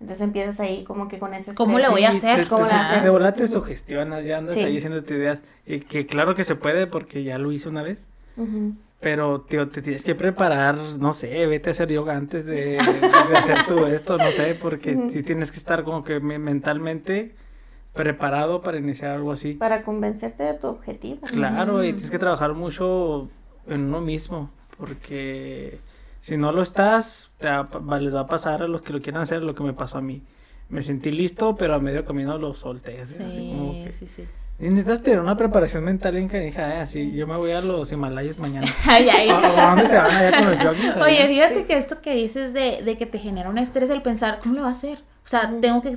Entonces empiezas ahí como que con ese... ¿Cómo le voy a hacer? ¿Cómo De volada te sugestionas, ya andas ahí haciéndote ideas. Y que claro que se puede porque ya lo hice una vez. Pero, tío, te tienes que preparar, no sé, vete a hacer yoga antes de, hacer todo esto, no sé, porque si tienes que estar como que mentalmente preparado para iniciar algo así. Para convencerte de tu objetivo. Claro, y tienes que trabajar mucho en uno mismo, porque si no lo estás, te les va a pasar a los que lo quieran hacer lo que me pasó a mí. Me sentí listo, pero a medio camino lo solté. Sí, sí, sí. Y necesitas tener una preparación mental en que dije, así, yo me voy a los Himalayas mañana. ay, ay. ¿A, dónde se van allá con los jogging? Oye, fíjate que esto que dices de, de que te genera un estrés el pensar, ¿cómo lo va a hacer? O sea, tengo que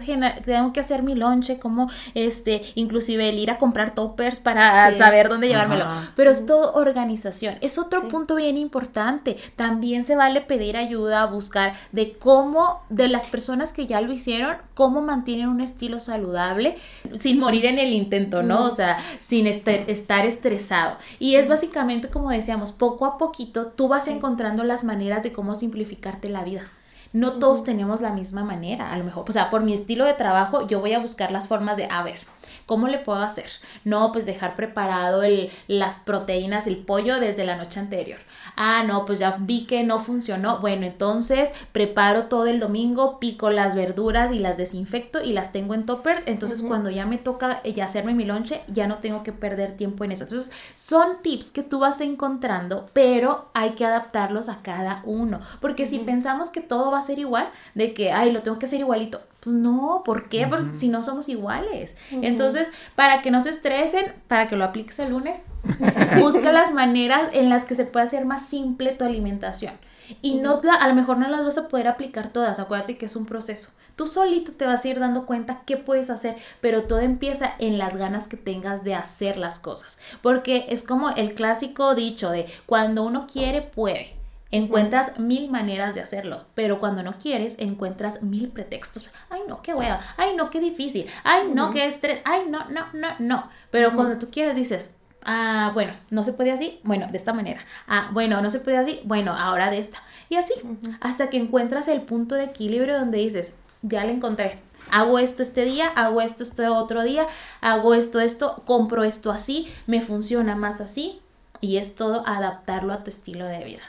tengo que hacer mi lonche, como este, inclusive el ir a comprar toppers para saber dónde llevármelo. Pero es todo organización. Es otro punto bien importante. También se vale pedir ayuda, buscar de cómo, de las personas que ya lo hicieron, cómo mantienen un estilo saludable sin morir en el intento, ¿no? O sea, sin estar estresado. Y es básicamente como decíamos, poco a poquito tú vas encontrando las maneras de cómo simplificarte la vida no todos tenemos la misma manera, a lo mejor, o sea, por mi estilo de trabajo, yo voy a buscar las formas de, a ver, ¿cómo le puedo hacer? No, pues dejar preparado el, las proteínas, el pollo desde la noche anterior. Ah, no, pues ya vi que no funcionó. Bueno, entonces preparo todo el domingo, pico las verduras y las desinfecto y las tengo en toppers. Entonces, cuando ya me toca ya hacerme mi lonche, ya no tengo que perder tiempo en eso. Entonces, son tips que tú vas encontrando, pero hay que adaptarlos a cada uno. Porque si pensamos que todo va a ser igual, de que, ay, lo tengo que hacer igualito, Pues no, ¿por qué? Pues si no somos iguales. Entonces, para que no se estresen, para que lo apliques el lunes, busca las maneras en las que se puede hacer más simple tu alimentación. Y no, a lo mejor no las vas a poder aplicar todas, acuérdate que es un proceso. Tú solito te vas a ir dando cuenta qué puedes hacer, pero todo empieza en las ganas que tengas de hacer las cosas. Porque es como el clásico dicho de cuando uno quiere, puede. Encuentras mil maneras de hacerlo, pero cuando no quieres, encuentras mil pretextos. Ay, no, qué hueva. Ay, no, qué difícil. Ay, no, qué estrés. Ay, no, no, no, no. Pero cuando tú quieres, dices, ah, bueno, no se puede así. Bueno, de esta manera. Ah, bueno, no se puede así. Bueno, ahora de esta. Y así, hasta que encuentras el punto de equilibrio donde dices, ya lo encontré. Hago esto este día, hago esto este otro día, hago esto, esto, compro esto así, me funciona más así. Y es todo adaptarlo a tu estilo de vida.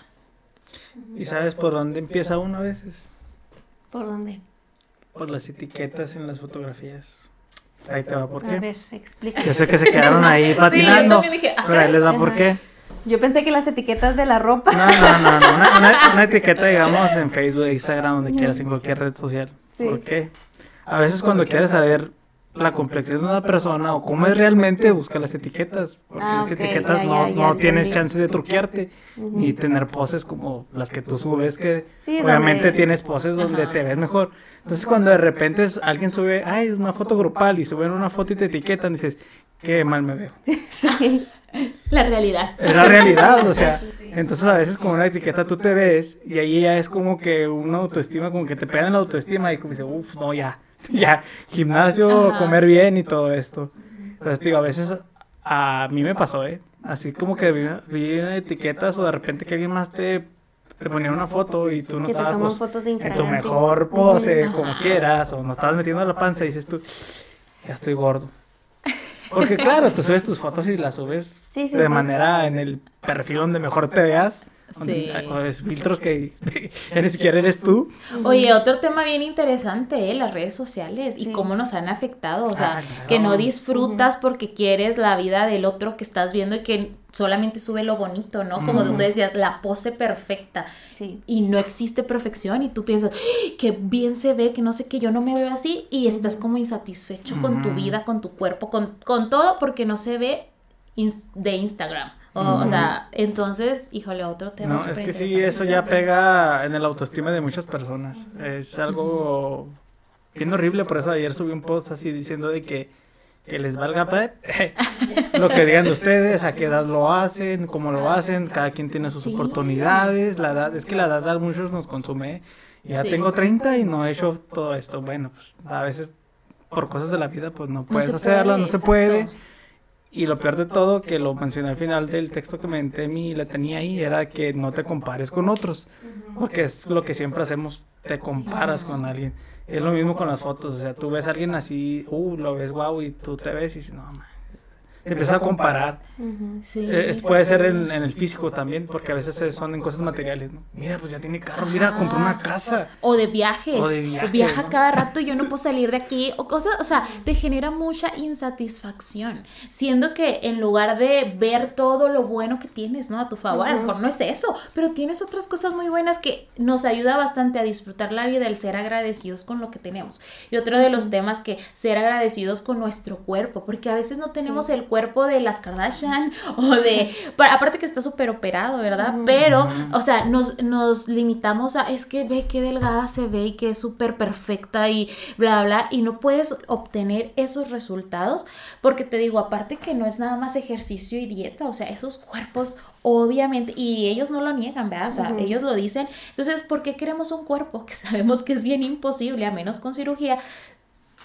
¿Y sabes por dónde empieza uno a veces? ¿Por dónde? Por las etiquetas en las fotografías. Ahí te va por qué. A ver, explica. Yo sé que se quedaron ahí patinando. también dije, pero ahí les va por qué. Yo pensé que las etiquetas de la ropa. No, no, no, no. Una, una- una etiqueta, digamos, en Facebook, Instagram, donde quieras, en cualquier red social. Sí. ¿Por qué? A veces cuando quieres saber la complexión de una persona o cómo es realmente, busca las etiquetas. Porque Ah, las ok, etiquetas ya, no, ya, ya no tienes chance de truquearte y tener poses como las que tú subes, que Sí, obviamente donde- tienes poses donde Ajá. te ves mejor. Entonces cuando de repente es- alguien sube, ay, una foto grupal y suben una foto y te etiquetan, dices, qué mal me veo. Sí. La realidad. Es la realidad, o sea, entonces a veces con una etiqueta tú te ves y ahí ya es como que una autoestima, como que te pegan la autoestima y como dice, uff, no, ya, ya, gimnasio, Ajá. comer bien y todo esto. Entonces digo, a veces a mí me pasó, ¿eh? Así como que vi, vi etiquetas o de repente que alguien más te, te ponía una foto y tú no Que estabas pues, fotos de en tu mejor pose, como quieras, o no estabas metiendo la panza y dices tú, ya estoy gordo. Porque claro, tú subes tus fotos y las subes Sí, sí, de sí. manera en el perfil donde mejor te veas. Sí. Con los filtros que ni siquiera eres tú. Oye, otro tema bien interesante, ¿eh? las redes sociales y Sí. cómo nos han afectado. O sea, Ah, claro. que no disfrutas porque quieres la vida del otro que estás viendo y que solamente sube lo bonito, ¿no? Como tú Ujú. decías, la pose perfecta. Sí. Y no existe perfección y tú piensas, "Ay, que bien se ve, que no sé qué, yo no me veo así y estás como insatisfecho con tu vida, con tu cuerpo, con, con todo porque no se ve de Instagram. O, o sea, entonces, híjole, otro tema. No, es que sí, eso ya pega en el autoestima de muchas personas. Es algo bien horrible, por eso ayer subí un post así diciendo de que, que les valga lo que digan de ustedes, a qué edad lo hacen, cómo lo hacen, cada quien tiene sus Sí. oportunidades, la edad, es que la edad a muchos nos consume. Ya Sí. tengo 30 y no he hecho todo esto. Bueno, pues a veces por cosas de la vida pues no puedes hacerlo, puede, no se puede. Y lo peor de todo, que lo mencioné al final del texto que me inventé y la tenía ahí, era que no te compares con otros. Porque es lo que siempre hacemos, te comparas con alguien. Es lo mismo con las fotos, o sea, tú ves a alguien así, uh, lo ves guau, y tú te ves y dices, no, man. Te empiezas a comparar. Sí, Eh, es- sí, puede sí. ser en, en el físico también, porque a veces es- son en cosas materiales, ¿no? Mira, pues ya tiene carro, mira, compró una casa. O de viajes. O de viajes, Viaja ¿no? cada rato y yo no puedo salir de aquí. O cosas, o sea, te genera mucha insatisfacción. Siendo que en lugar de ver todo lo bueno que tienes, ¿no? A tu favor, a lo mejor no es eso, pero tienes otras cosas muy buenas que nos ayuda bastante a disfrutar la vida, el ser agradecidos con lo que tenemos. Y otro de los temas que ser agradecidos con nuestro cuerpo, porque a veces no tenemos el cuerpo de las Kardashian o de, pa- aparte que está súper operado, ¿verdad? Pero, o sea, nos, nos limitamos a, es que ve qué delgada se ve y que es súper perfecta y bla, bla, y no puedes obtener esos resultados, porque te digo, aparte que no es nada más ejercicio y dieta, o sea, esos cuerpos, obviamente, y ellos no lo niegan, ¿verdad? O sea, ellos lo dicen. Entonces, ¿por qué queremos un cuerpo que sabemos que es bien imposible, a menos con cirugía?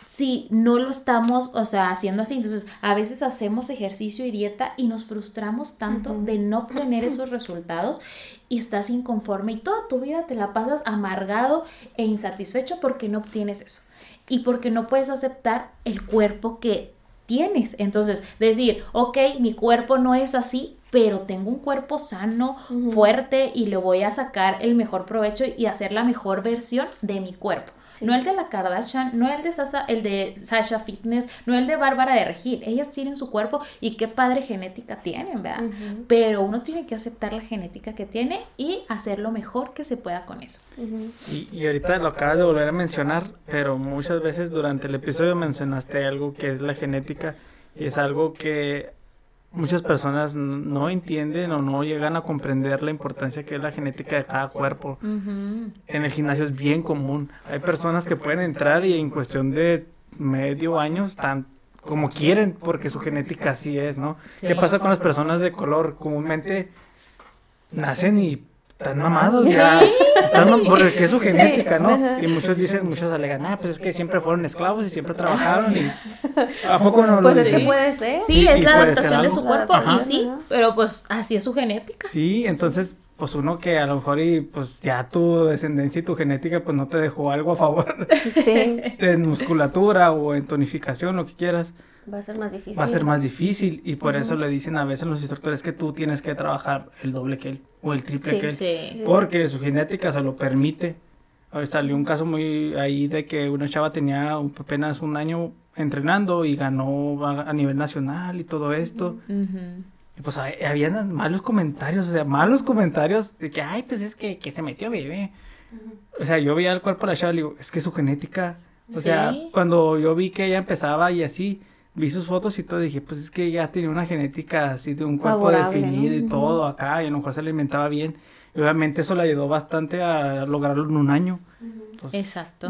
Si no lo estamos, o sea, haciendo así. Entonces, a veces hacemos ejercicio y dieta y nos frustramos tanto de no obtener esos resultados y estás inconforme y toda tu vida te la pasas amargado e insatisfecho porque no obtienes eso y porque no puedes aceptar el cuerpo que tienes. Entonces, decir, ok, mi cuerpo no es así, pero tengo un cuerpo sano, fuerte y le voy a sacar el mejor provecho y hacer la mejor versión de mi cuerpo. No el de la Kardashian, no el de Sasha, el de Sasha Fitness, no el de Bárbara de Regil. Ellas tienen su cuerpo y qué padre genética tienen, ¿verdad? Pero uno tiene que aceptar la genética que tiene y hacer lo mejor que se pueda con eso. y, y ahorita lo acabas de volver a mencionar, pero muchas veces durante el episodio mencionaste algo que es la genética y es algo que muchas personas no entienden o no llegan a comprender la importancia que es la genética de cada cuerpo. En el gimnasio es bien común. Hay personas que pueden entrar y en cuestión de medio año están como quieren porque su genética así es, ¿no? ¿Qué pasa con las personas de color? Comúnmente nacen y están mamados ya. Están porque es su genética, ¿no? Y muchos dicen, muchos alegan, ah, pues es que siempre fueron esclavos y siempre trabajaron y ¿a poco no lo Pues es que puede ser. Sí, es la adaptación de su cuerpo Ajá. y sí, pero pues así es su genética. Sí, entonces, pues uno que a lo mejor y pues ya tu descendencia y tu genética pues no te dejó algo a favor Sí, en musculatura o en tonificación, lo que quieras, va a ser más difícil. va a ser más difícil y por eso le dicen a veces los instructores que tú tienes que trabajar el doble que él o el triple Sí, que él. Sí. Porque su genética se lo permite. A ver, salió un caso muy ahí de que una chava tenía un- apenas un año entrenando y ganó a, a nivel nacional y todo esto. Ujú. Y pues hay- habían malos comentarios, o sea, malos comentarios de que, ay, pues es que, que se metió bebé. O sea, yo veía el cuerpo de la chava y digo, es que su genética. O sea, Sí. cuando yo vi que ella empezaba y así, vi sus fotos y todo, dije, pues es que ella tenía una genética así de un cuerpo Favorable, definido y todo acá, y a lo mejor se alimentaba bien. Y obviamente eso le ayudó bastante a lograrlo en un año. Exacto.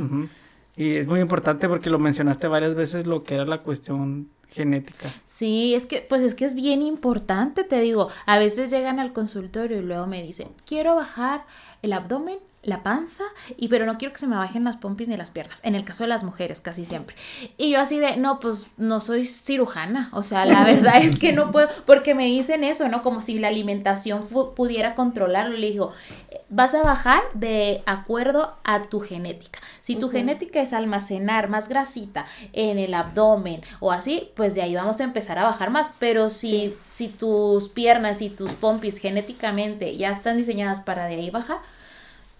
Y es muy importante porque lo mencionaste varias veces lo que era la cuestión genética. Sí, es que, pues es que es bien importante, te digo. A veces llegan al consultorio y luego me dicen, quiero bajar el abdomen, la panza, y pero no quiero que se me bajen las pompis ni las piernas. En el caso de las mujeres, casi siempre. Y yo así de, no, pues no soy cirujana. O sea, la verdad es que no puedo, porque me dicen eso, ¿no? Como si la alimentación pudiera controlarlo. Le digo, vas a bajar de acuerdo a tu genética. Si tu genética es almacenar más grasita en el abdomen o así, pues de ahí vamos a empezar a bajar más. Pero si, si tus piernas y tus pompis genéticamente ya están diseñadas para de ahí bajar,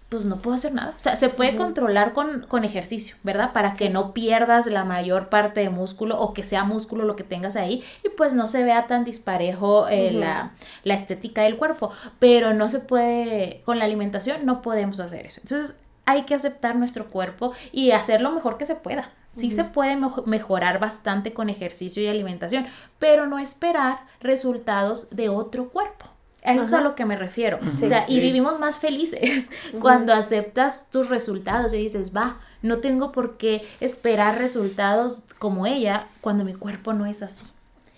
pues no puedo hacer nada. O sea, se puede controlar con, con ejercicio, ¿verdad? Para que no pierdas la mayor parte de músculo o que sea músculo lo que tengas ahí y pues no se vea tan disparejo eh, la, la estética del cuerpo. Pero no se puede, con la alimentación no podemos hacer eso. Entonces hay que aceptar nuestro cuerpo y hacer lo mejor que se pueda. Sí se puede mejo- mejorar bastante con ejercicio y alimentación, pero no esperar resultados de otro cuerpo. Eso es a lo que me refiero. Sí. O sea, y vivimos más felices cuando aceptas tus resultados y dices, va, no tengo por qué esperar resultados como ella cuando mi cuerpo no es así.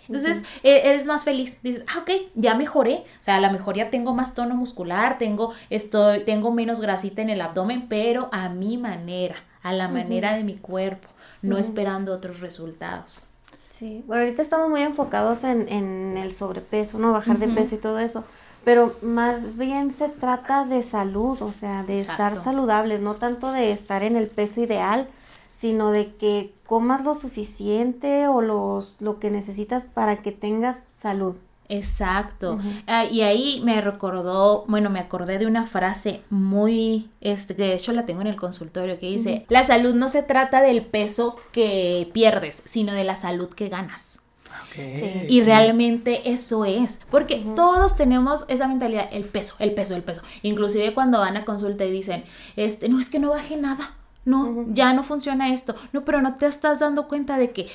Entonces, e- eres más feliz. Dices, ah, ok, ya mejoré. O sea, a lo mejor ya tengo más tono muscular, tengo, estoy, tengo menos grasita en el abdomen, pero a mi manera, a la manera de mi cuerpo, no esperando otros resultados. Sí, bueno, ahorita estamos muy enfocados en, en el sobrepeso, ¿no? Bajar de peso y todo eso. Pero más bien se trata de salud, o sea, de estar saludables, no tanto de estar en el peso ideal, sino de que comas lo suficiente o los, lo que necesitas para que tengas salud. Exacto. Ah, y ahí me recordó, bueno, me acordé de una frase muy, este, que de hecho la tengo en el consultorio, que dice, la salud no se trata del peso que pierdes, sino de la salud que ganas. Sí. Y realmente eso es, porque todos tenemos esa mentalidad, el peso, el peso, el peso. Inclusive cuando van a consulta y dicen, este, no es que no baje nada, no, ya no funciona esto, no, pero no te estás dando cuenta de que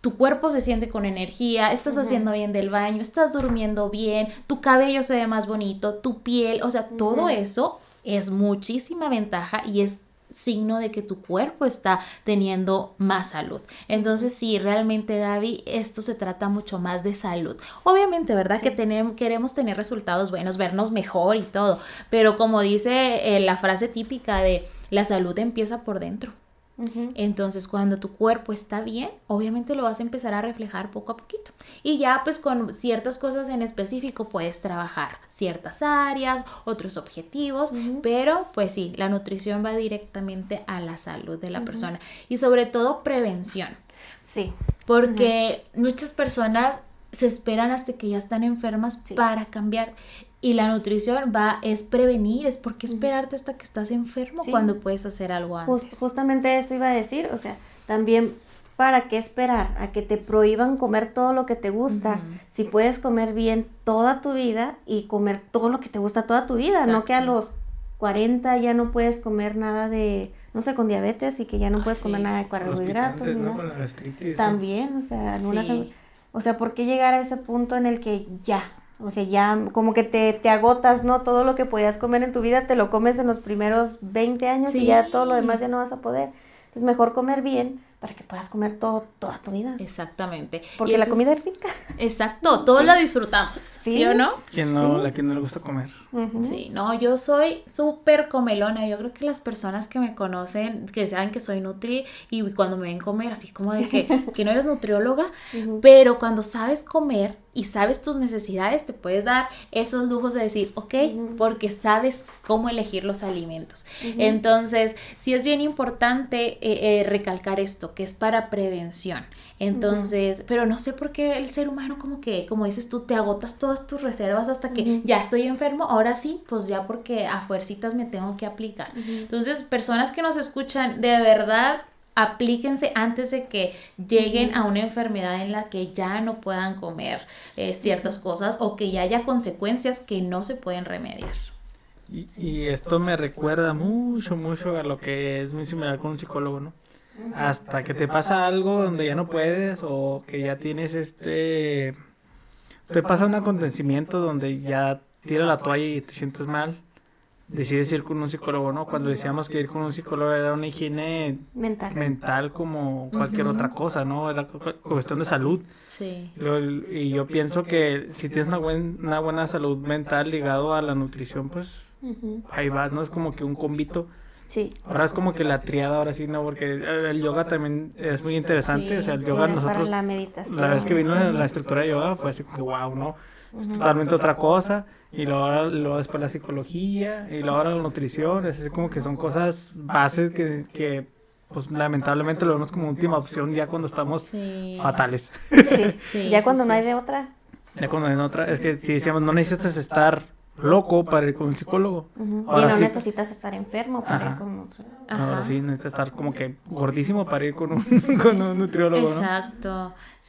tu cuerpo se siente con energía, estás haciendo bien del baño, estás durmiendo bien, tu cabello se ve más bonito, tu piel, o sea, todo eso es muchísima ventaja y es signo de que tu cuerpo está teniendo más salud. Entonces, sí, realmente, Gaby, esto se trata mucho más de salud. Obviamente, ¿verdad? Que tenemos, queremos tener resultados buenos, vernos mejor y todo, pero como dice eh, la frase típica de la salud empieza por dentro. Entonces, cuando tu cuerpo está bien, obviamente lo vas a empezar a reflejar poco a poquito. Y ya pues con ciertas cosas en específico puedes trabajar ciertas áreas, otros objetivos, pero pues sí, la nutrición va directamente a la salud de la persona y sobre todo prevención. Sí, Porque muchas personas se esperan hasta que ya están enfermas Sí. para cambiar. Y la nutrición va, es prevenir, es por qué esperarte hasta que estás enfermo Sí. cuando puedes hacer algo antes. justamente eso iba a decir, o sea, también para qué esperar a que te prohíban comer todo lo que te gusta, si puedes comer bien toda tu vida y comer todo lo que te gusta toda tu vida, no que a los 40 ya no puedes comer nada de, no sé, con diabetes y que ya no Ah, puedes sí. comer nada de carbohidratos. ¿no? nada. Con la. También, o sea, Sí. o sea, ¿por qué llegar a ese punto en el que ya, o sea, ya como que te, te agotas, ¿no? Todo lo que podías comer en tu vida te lo comes en los primeros 20 años y ya todo lo demás ya no vas a poder. Entonces, mejor comer bien para que puedas comer todo toda tu vida. Exactamente. Porque la comida es rica. Exacto, todos la disfrutamos, ¿sí, Sí. o no? ¿Quién no, la que no le gusta comer? Sí, no, yo soy súper comelona. Yo creo que las personas que me conocen, que saben que soy nutri y cuando me ven comer, así como de que, que no eres nutrióloga, pero cuando sabes comer y sabes tus necesidades, te puedes dar esos lujos de decir, ok, porque sabes cómo elegir los alimentos. Entonces, sí es bien importante eh, eh, recalcar esto, que es para prevención. Entonces, pero no sé por qué el ser humano como que, como dices tú, te agotas todas tus reservas hasta que ya estoy enfermo, ahora sí, pues ya porque a fuercitas me tengo que aplicar. Entonces, personas que nos escuchan, de verdad, aplíquense antes de que lleguen a una enfermedad en la que ya no puedan comer eh, ciertas cosas o que ya haya consecuencias que no se pueden remediar. Y, y esto me recuerda mucho, mucho a lo que es muy similar con un psicólogo, ¿no? Hasta que te pasa algo donde ya no puedes o que ya tienes este... Te pasa un acontecimiento donde ya tira la toalla y te sientes mal. Decides ir con un psicólogo, ¿no? Cuando decíamos que ir con un psicólogo era una higiene Mental. mental como cualquier otra cosa, ¿no? Era cu- cuestión de salud. Sí. Lo- Y yo pienso que si tienes una, buen- una buena salud mental ligado a la nutrición, pues ahí vas, ¿no? Es como que un combito. Sí. Ahora es como que la triada, ahora sí, ¿no? Porque el yoga también es muy interesante. Sí, o sea, el yoga para nosotros, la la, meditación. vez que vino la, la estructura de yoga fue así como que wow, ¿no? Es totalmente otra cosa. Y luego, ahora- luego después la psicología y luego ahora la nutrición. Es así como que son cosas bases que, que pues lamentablemente lo vemos como última opción ya cuando estamos Sí. fatales. Sí. Sí, ya sí, cuando no hay de otra. Ya cuando en otra, es que si decíamos, no necesitas estar loco para ir con un psicólogo. Ujú. Y Ahora no sí. necesitas estar enfermo para Ajá. ir con otro. Ahora sí necesitas estar como que gordísimo para ir con un, con un nutriólogo, ¿no?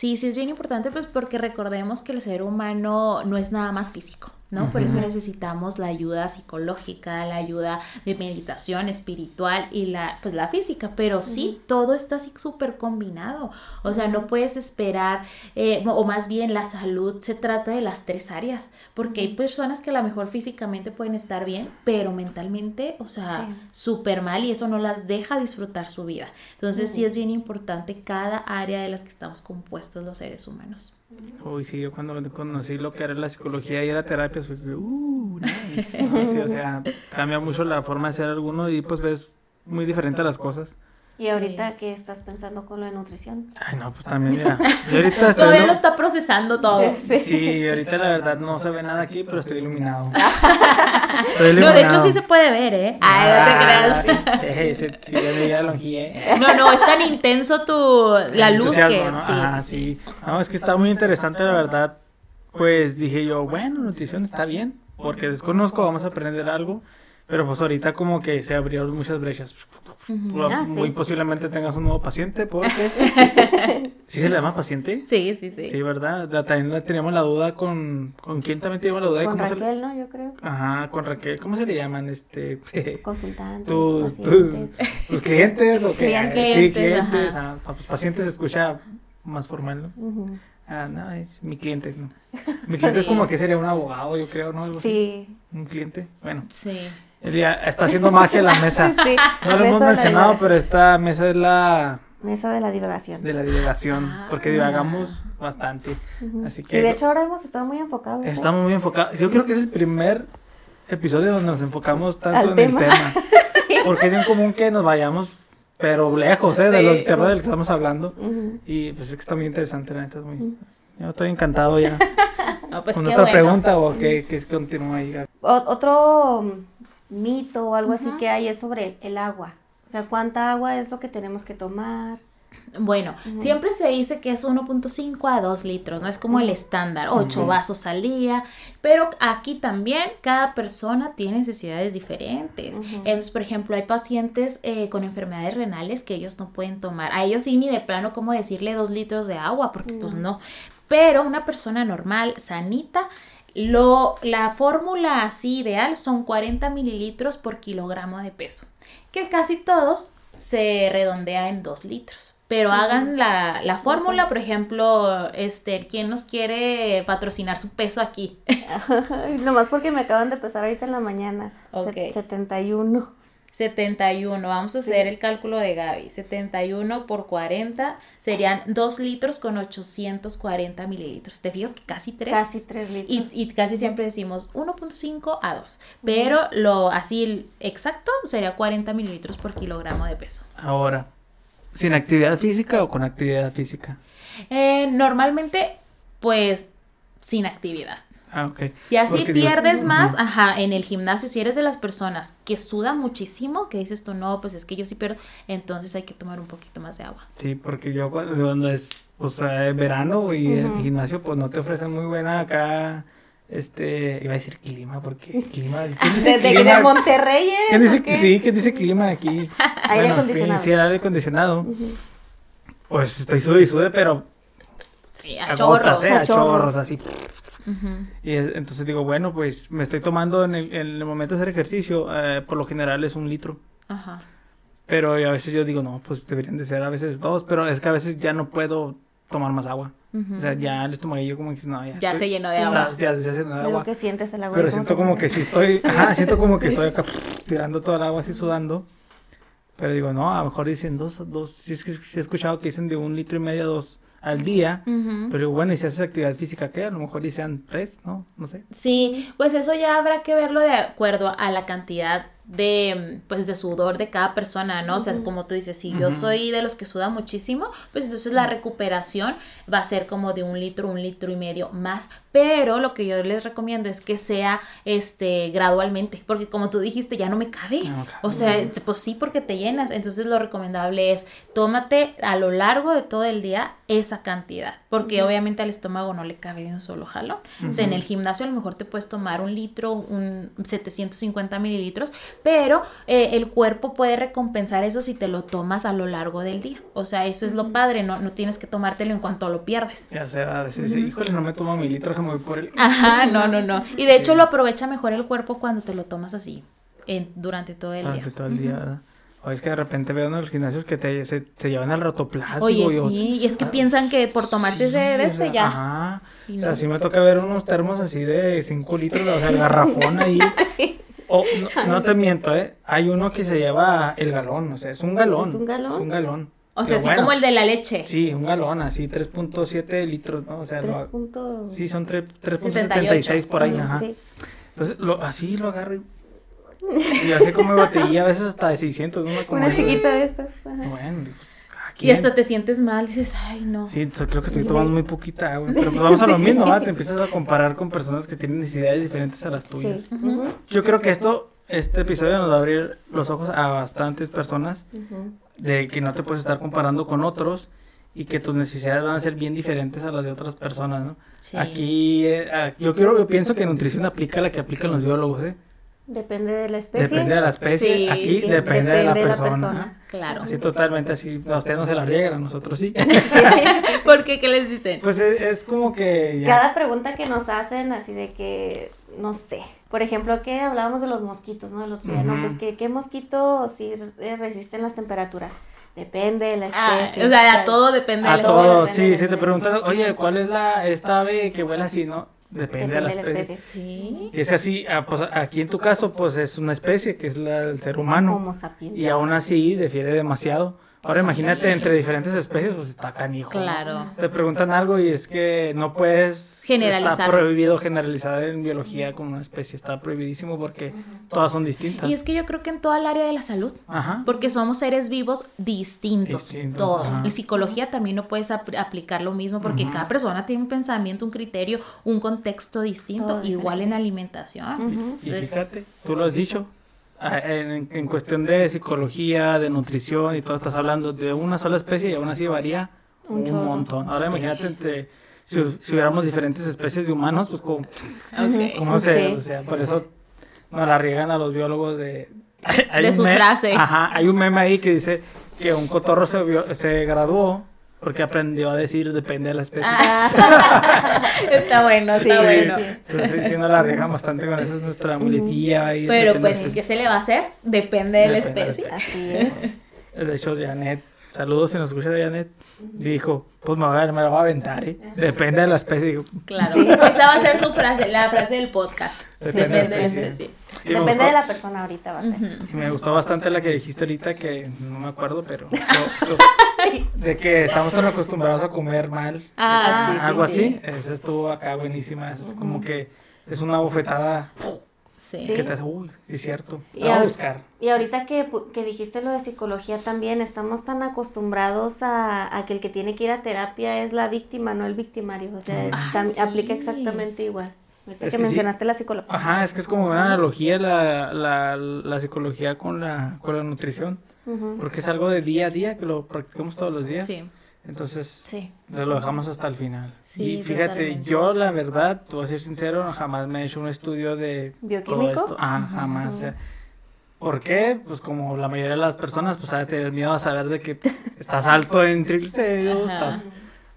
Sí, sí es bien importante pues porque recordemos que el ser humano no es nada más físico, ¿no? Por eso necesitamos la ayuda psicológica, la ayuda de meditación espiritual y la pues la física, pero sí, todo está así súper combinado. O sea, no puedes esperar, eh, o más bien la salud se trata de las tres áreas, porque hay personas que a lo mejor físicamente pueden estar bien, pero mentalmente, o sea, Sí. súper mal y eso no las deja disfrutar su vida. Entonces sí es bien importante cada área de las que estamos compuestos los seres humanos. Uy, sí, yo cuando conocí lo que era la psicología y era terapia, fue, uh, nice. Sí, o sea, cambia mucho la forma de ser alguno y pues ves muy diferente a las cosas. Y ahorita, ¿qué estás pensando con lo de nutrición? Ay, no, pues también, mira, yo ahorita estoy... Todavía lo- lo está procesando todo. Sí, ahorita la verdad no se ve nada aquí, pero estoy iluminado. Estoy No, de hecho iluminado. sí se puede ver, ¿eh? Ay, no te creas. Ah, eh, sí, sí, ya la ¿eh? No, no, es tan intenso tu la El luz que sí, Ah, sí, sí. sí. No, es que está muy interesante, la verdad. Pues dije yo, bueno, nutrición está bien, porque desconozco, vamos a aprender algo. Pero pues ahorita como que se abrieron muchas brechas. Ah, sí. Muy posiblemente tengas un nuevo paciente, porque... ¿Sí se le llama paciente? Sí, sí, sí. Sí, ¿verdad? También teníamos la duda con... ¿Con quién también teníamos la duda? de Con cómo se Raquel, le... ¿no? Yo creo. Ajá, con Raquel. ¿Cómo se le llaman? Este... Consultantes, tus, tus, tus clientes o qué? Clientes, sí, clientes. Ah, pues pacientes se escucha más formal, ¿no? Ujú. Ah, no, es mi cliente, ¿no? Mi cliente es como que sería un abogado, yo creo, ¿no? Algo así. Sí. Un cliente. Bueno, Sí. Está haciendo magia en la mesa. Sí. No lo hemos de mencionado, pero esta mesa es la Mesa de la divagación. de la divagación, Ah. porque divagamos bastante. Así Y de que hecho ahora hemos estado muy enfocados. ¿eh? estamos muy enfocados. Yo creo que es el primer episodio donde nos enfocamos tanto Al en tema. el tema. Porque es en común que nos vayamos, pero lejos, ¿eh? De Sí. los temas del que estamos hablando. Y pues es que está muy interesante, la neta. es muy... Yo estoy encantado ya. No, pues ¿Con qué otra bueno. pregunta o qué, qué continúa ahí? Otro mito o algo así que hay es sobre el agua. O sea, ¿cuánta agua es lo que tenemos que tomar? Bueno, siempre se dice que es 1.5 a 2 litros, no es como el estándar, 8 vasos al día, pero aquí también cada persona tiene necesidades diferentes. Entonces, por ejemplo, hay pacientes eh, con enfermedades renales que ellos no pueden tomar, a ellos sí ni de plano como decirle 2 litros de agua, porque pues no, pero una persona normal, sanita, lo, la fórmula así ideal son 40 mililitros por kilogramo de peso, que casi todos se redondea en 2 litros. Pero hagan la, la fórmula, por ejemplo, este, ¿quién nos quiere patrocinar su peso aquí? Nomás porque me acaban de pesar ahorita en la mañana. Ok. 71. 71, vamos a hacer el cálculo de Gaby. 71 por 40 serían 2 litros con 840 mililitros. ¿Te fijas que casi 3? Casi 3 litros. Y, y casi siempre decimos 1.5 a 2. Pero lo así exacto sería 40 mililitros por kilogramo de peso. Ahora, ¿sin actividad física o con actividad física? Eh, normalmente, pues, sin actividad. Ah, ok. Ya si Porque pierdes más, ajá, en el gimnasio, si eres de las personas que suda muchísimo, que dices tú, no, pues es que yo sí pierdo, entonces hay que tomar un poquito más de agua. Sí, porque yo cuando, cuando es pues, eh, verano y el gimnasio pues no te ofrecen muy buena acá, este, iba a decir clima, porque clima, ¿quién dice Desde clima? de Monterrey, ¿eh? ¿Quién dice ¿O que qué? sí? ¿Quién dice clima aquí? Aire Bueno, acondicionado. Sí, el aire acondicionado. Pues estoy sude y sude, pero Sí, a a chorros. gotas, ¿eh? A A chorros, chorros. así. Y es- entonces digo, bueno, pues me estoy tomando en el, en el momento de hacer ejercicio, eh, por lo general es un litro. Ajá. Pero a veces yo digo, no, pues deberían de ser a veces dos, pero es que a veces ya no puedo tomar más agua. O sea, ya el estomaguillo como que no, ya. Ya se llenó de agua. Ya, ya se hace de Luego agua. que sientes el agua. Pero ¿cómo siento como que si estoy, ajá, siento como que estoy acá tirando toda el agua así sudando. Pero digo, no, a lo mejor dicen dos, dos, sí es que he escuchado que dicen de un litro y medio a dos al día. Pero bueno, y si haces actividad física, ¿qué? A lo mejor dicen tres, ¿no? No sé. Sí, pues eso ya habrá que verlo de acuerdo a la cantidad de pues de sudor de cada persona, ¿no? O sea, como tú dices, si yo soy de los que suda muchísimo, pues entonces la recuperación va a ser como de un litro, un litro y medio más. Pero lo que yo les recomiendo es que sea este gradualmente, porque como tú dijiste, ya no me cabe. Ya no cabe. O sea, pues sí, porque te llenas. Entonces lo recomendable es tómate a lo largo de todo el día esa cantidad, porque obviamente al estómago no le cabe de un solo jalón. O sea, en el gimnasio a lo mejor te puedes tomar un litro, un 750 mililitros, pero eh, el cuerpo puede recompensar eso si te lo tomas a lo largo del día. O sea, eso es lo padre, no, no tienes que tomártelo en cuanto lo pierdes. Ya sea, a veces, híjole, no me tomo mi litro, que me voy por el... Ajá, no, no, no. Y de hecho lo aprovecha mejor el cuerpo cuando te lo tomas así, en- durante todo el durante día. todo el día, ¿verdad? O es que de repente veo en los gimnasios que te, se, se llevan al rotoplástico. Oye, y sí, y es que Ah, piensan que por tomarse ese de sí, este ya. Ajá. O sea, sí me toca ver unos termos así de 5 litros, o sea, el garrafón ahí. O, no, no te miento, ¿eh? Hay uno que se lleva el galón, o sea, es un galón. ¿Es un galón? Es un galón. O sea, así bueno, como el de la leche. Sí, un galón, así 3.7 litros, ¿no? O sea, Tres lo- puntos- sí, son tre- 78. 3.76 por ahí, Ajá, sí. Entonces, lo, así lo agarro y... Y así como botella, a veces hasta de 600, ¿no? Como Una chiquita de estas. ajá. Bueno, pues, Y hasta te sientes mal, dices, ay, no. Sí, creo que estoy tomando muy poquita agua. Pero pues vamos a lo mismo, ¿va? Te empiezas a comparar con personas que tienen necesidades diferentes a las tuyas. Sí. Yo creo que esto, este episodio nos va a abrir los ojos a bastantes personas de que no te puedes estar comparando con otros y que tus necesidades van a ser bien diferentes a las de otras personas, ¿no? Sí. Aquí, eh, yo quiero, yo pienso que nutrición aplica la que aplican los biólogos, ¿eh? Depende de la especie. Depende de la especie, Sí, aquí depende, de la de persona. Claro. Así totalmente así, a ustedes no se la riegan, a nosotros sí. ¿Por qué? ¿Qué les dicen? Pues es, es como que ya. Cada pregunta que nos hacen, así de que, no sé. Por ejemplo, que hablábamos de los mosquitos, ¿no? El otro día, ¿no? Pues que qué mosquito sí eh, resisten las temperaturas. Depende de la Ah, especie. o sea, a todo depende de A la todo todos, depende sí, de si te preguntas, oye, ¿cuál es la esta ave que huele así, no? Depende, de la especie. Sí. Y es así, ah, pues aquí en tu caso, pues es una especie que es la, el ser humano. Homo sapiens. Y aún así difiere demasiado. Ahora imagínate entre diferentes especies, pues está canijo. ¿no? Claro. Te preguntan algo y es que no puedes Generalizar. Está prohibido generalizar en biología como una especie, está prohibidísimo porque todas son distintas. Y es que yo creo que en toda el área de la salud. Ajá. Porque somos seres vivos distintos. Distintos, todo. ajá. Y psicología también no puedes ap- aplicar lo mismo porque cada persona tiene un pensamiento, un criterio, un contexto distinto, Todo igual en alimentación. Y Entonces, fíjate, tú lo has dicho, en, en cuestión de psicología, de nutrición y todo, estás hablando de una sola especie y aún así varía Un montón. Ahora imagínate entre, si, si hubiéramos diferentes especies de humanos, pues como. ¿cómo se, Sí. o sea, por eso nos la riegan a los biólogos de... hay De un su frase. Ajá, hay un meme ahí que dice que un cotorro se, vio- se graduó porque aprendió a decir depende de la especie. Ah, está bueno, está Sí, bueno. sí. Entonces sí nos la riegan bastante con eso, es nuestra muletilla. y Pero pues. ¿qué se le va a hacer? Depende de la especie. Así es. De hecho, Janet, saludos si nos escucha de Janet, dijo, pues me, voy a- me lo voy a aventar, ¿eh? Depende de la especie. Claro, esa va a ser su frase, la frase del podcast. Depende Depende, de la de la especie. Depende gustó- de la persona ahorita va a ser. y me gustó bastante la que dijiste ahorita, que no me acuerdo, pero... lo- lo- de que estamos tan acostumbrados a comer mal. Ah, sí, sí, Algo sí. así. Esa estuvo acá buenísima. Es como que es una bofetada Sí. Sí. que te hace, uy, sí es cierto. Y a buscar. Y ahorita que, pu- que dijiste lo de psicología también, estamos tan acostumbrados a, a que el que tiene que ir a terapia es la víctima, no el victimario. O sea, Ah, sí. aplica exactamente igual. Ahorita Es que, que sí. mencionaste la psicología. Ajá, es que es como una analogía la, la, la psicología con la, con la nutrición. Ujú. Porque es algo de día a día que lo practicamos todos los días. Sí. Entonces, Sí. lo dejamos hasta el final. Sí, y fíjate, totalmente. yo la verdad, te voy a ser sincero, jamás me he hecho un estudio de todo ¿Bioquímico? esto. Ah, jamás. o sea, ¿Por qué? Pues como la mayoría de las personas, pues ha de tener miedo a saber de que estás alto en triglicéridos, estás,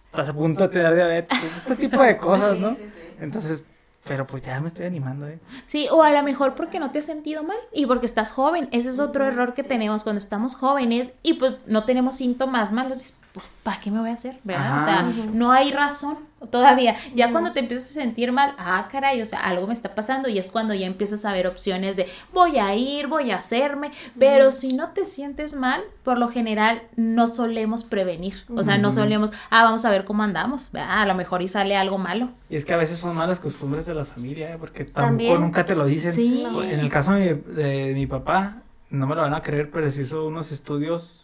estás a punto de tener diabetes, este tipo de cosas, ¿no? Entonces, pero pues ya me estoy animando, ¿eh? Sí, o a lo mejor porque no te has sentido mal y porque estás joven. Ese es otro error que tenemos cuando estamos jóvenes y pues no tenemos síntomas malos. Pues, ¿para qué me voy a hacer? ¿Verdad? O sea, no hay razón todavía. Ya cuando te empiezas a sentir mal, ah, caray, o sea, algo me está pasando y es cuando ya empiezas a ver opciones de voy a ir, voy a hacerme. Pero si no te sientes mal, por lo general no solemos prevenir. O sea, no solemos, ah, vamos a ver cómo andamos. A lo mejor y sale algo malo. Y es que a veces son malas costumbres de la familia, ¿eh? porque tampoco También. nunca te lo dicen. Sí. En el caso de mi, de mi papá, no me lo van a creer, pero se hizo unos estudios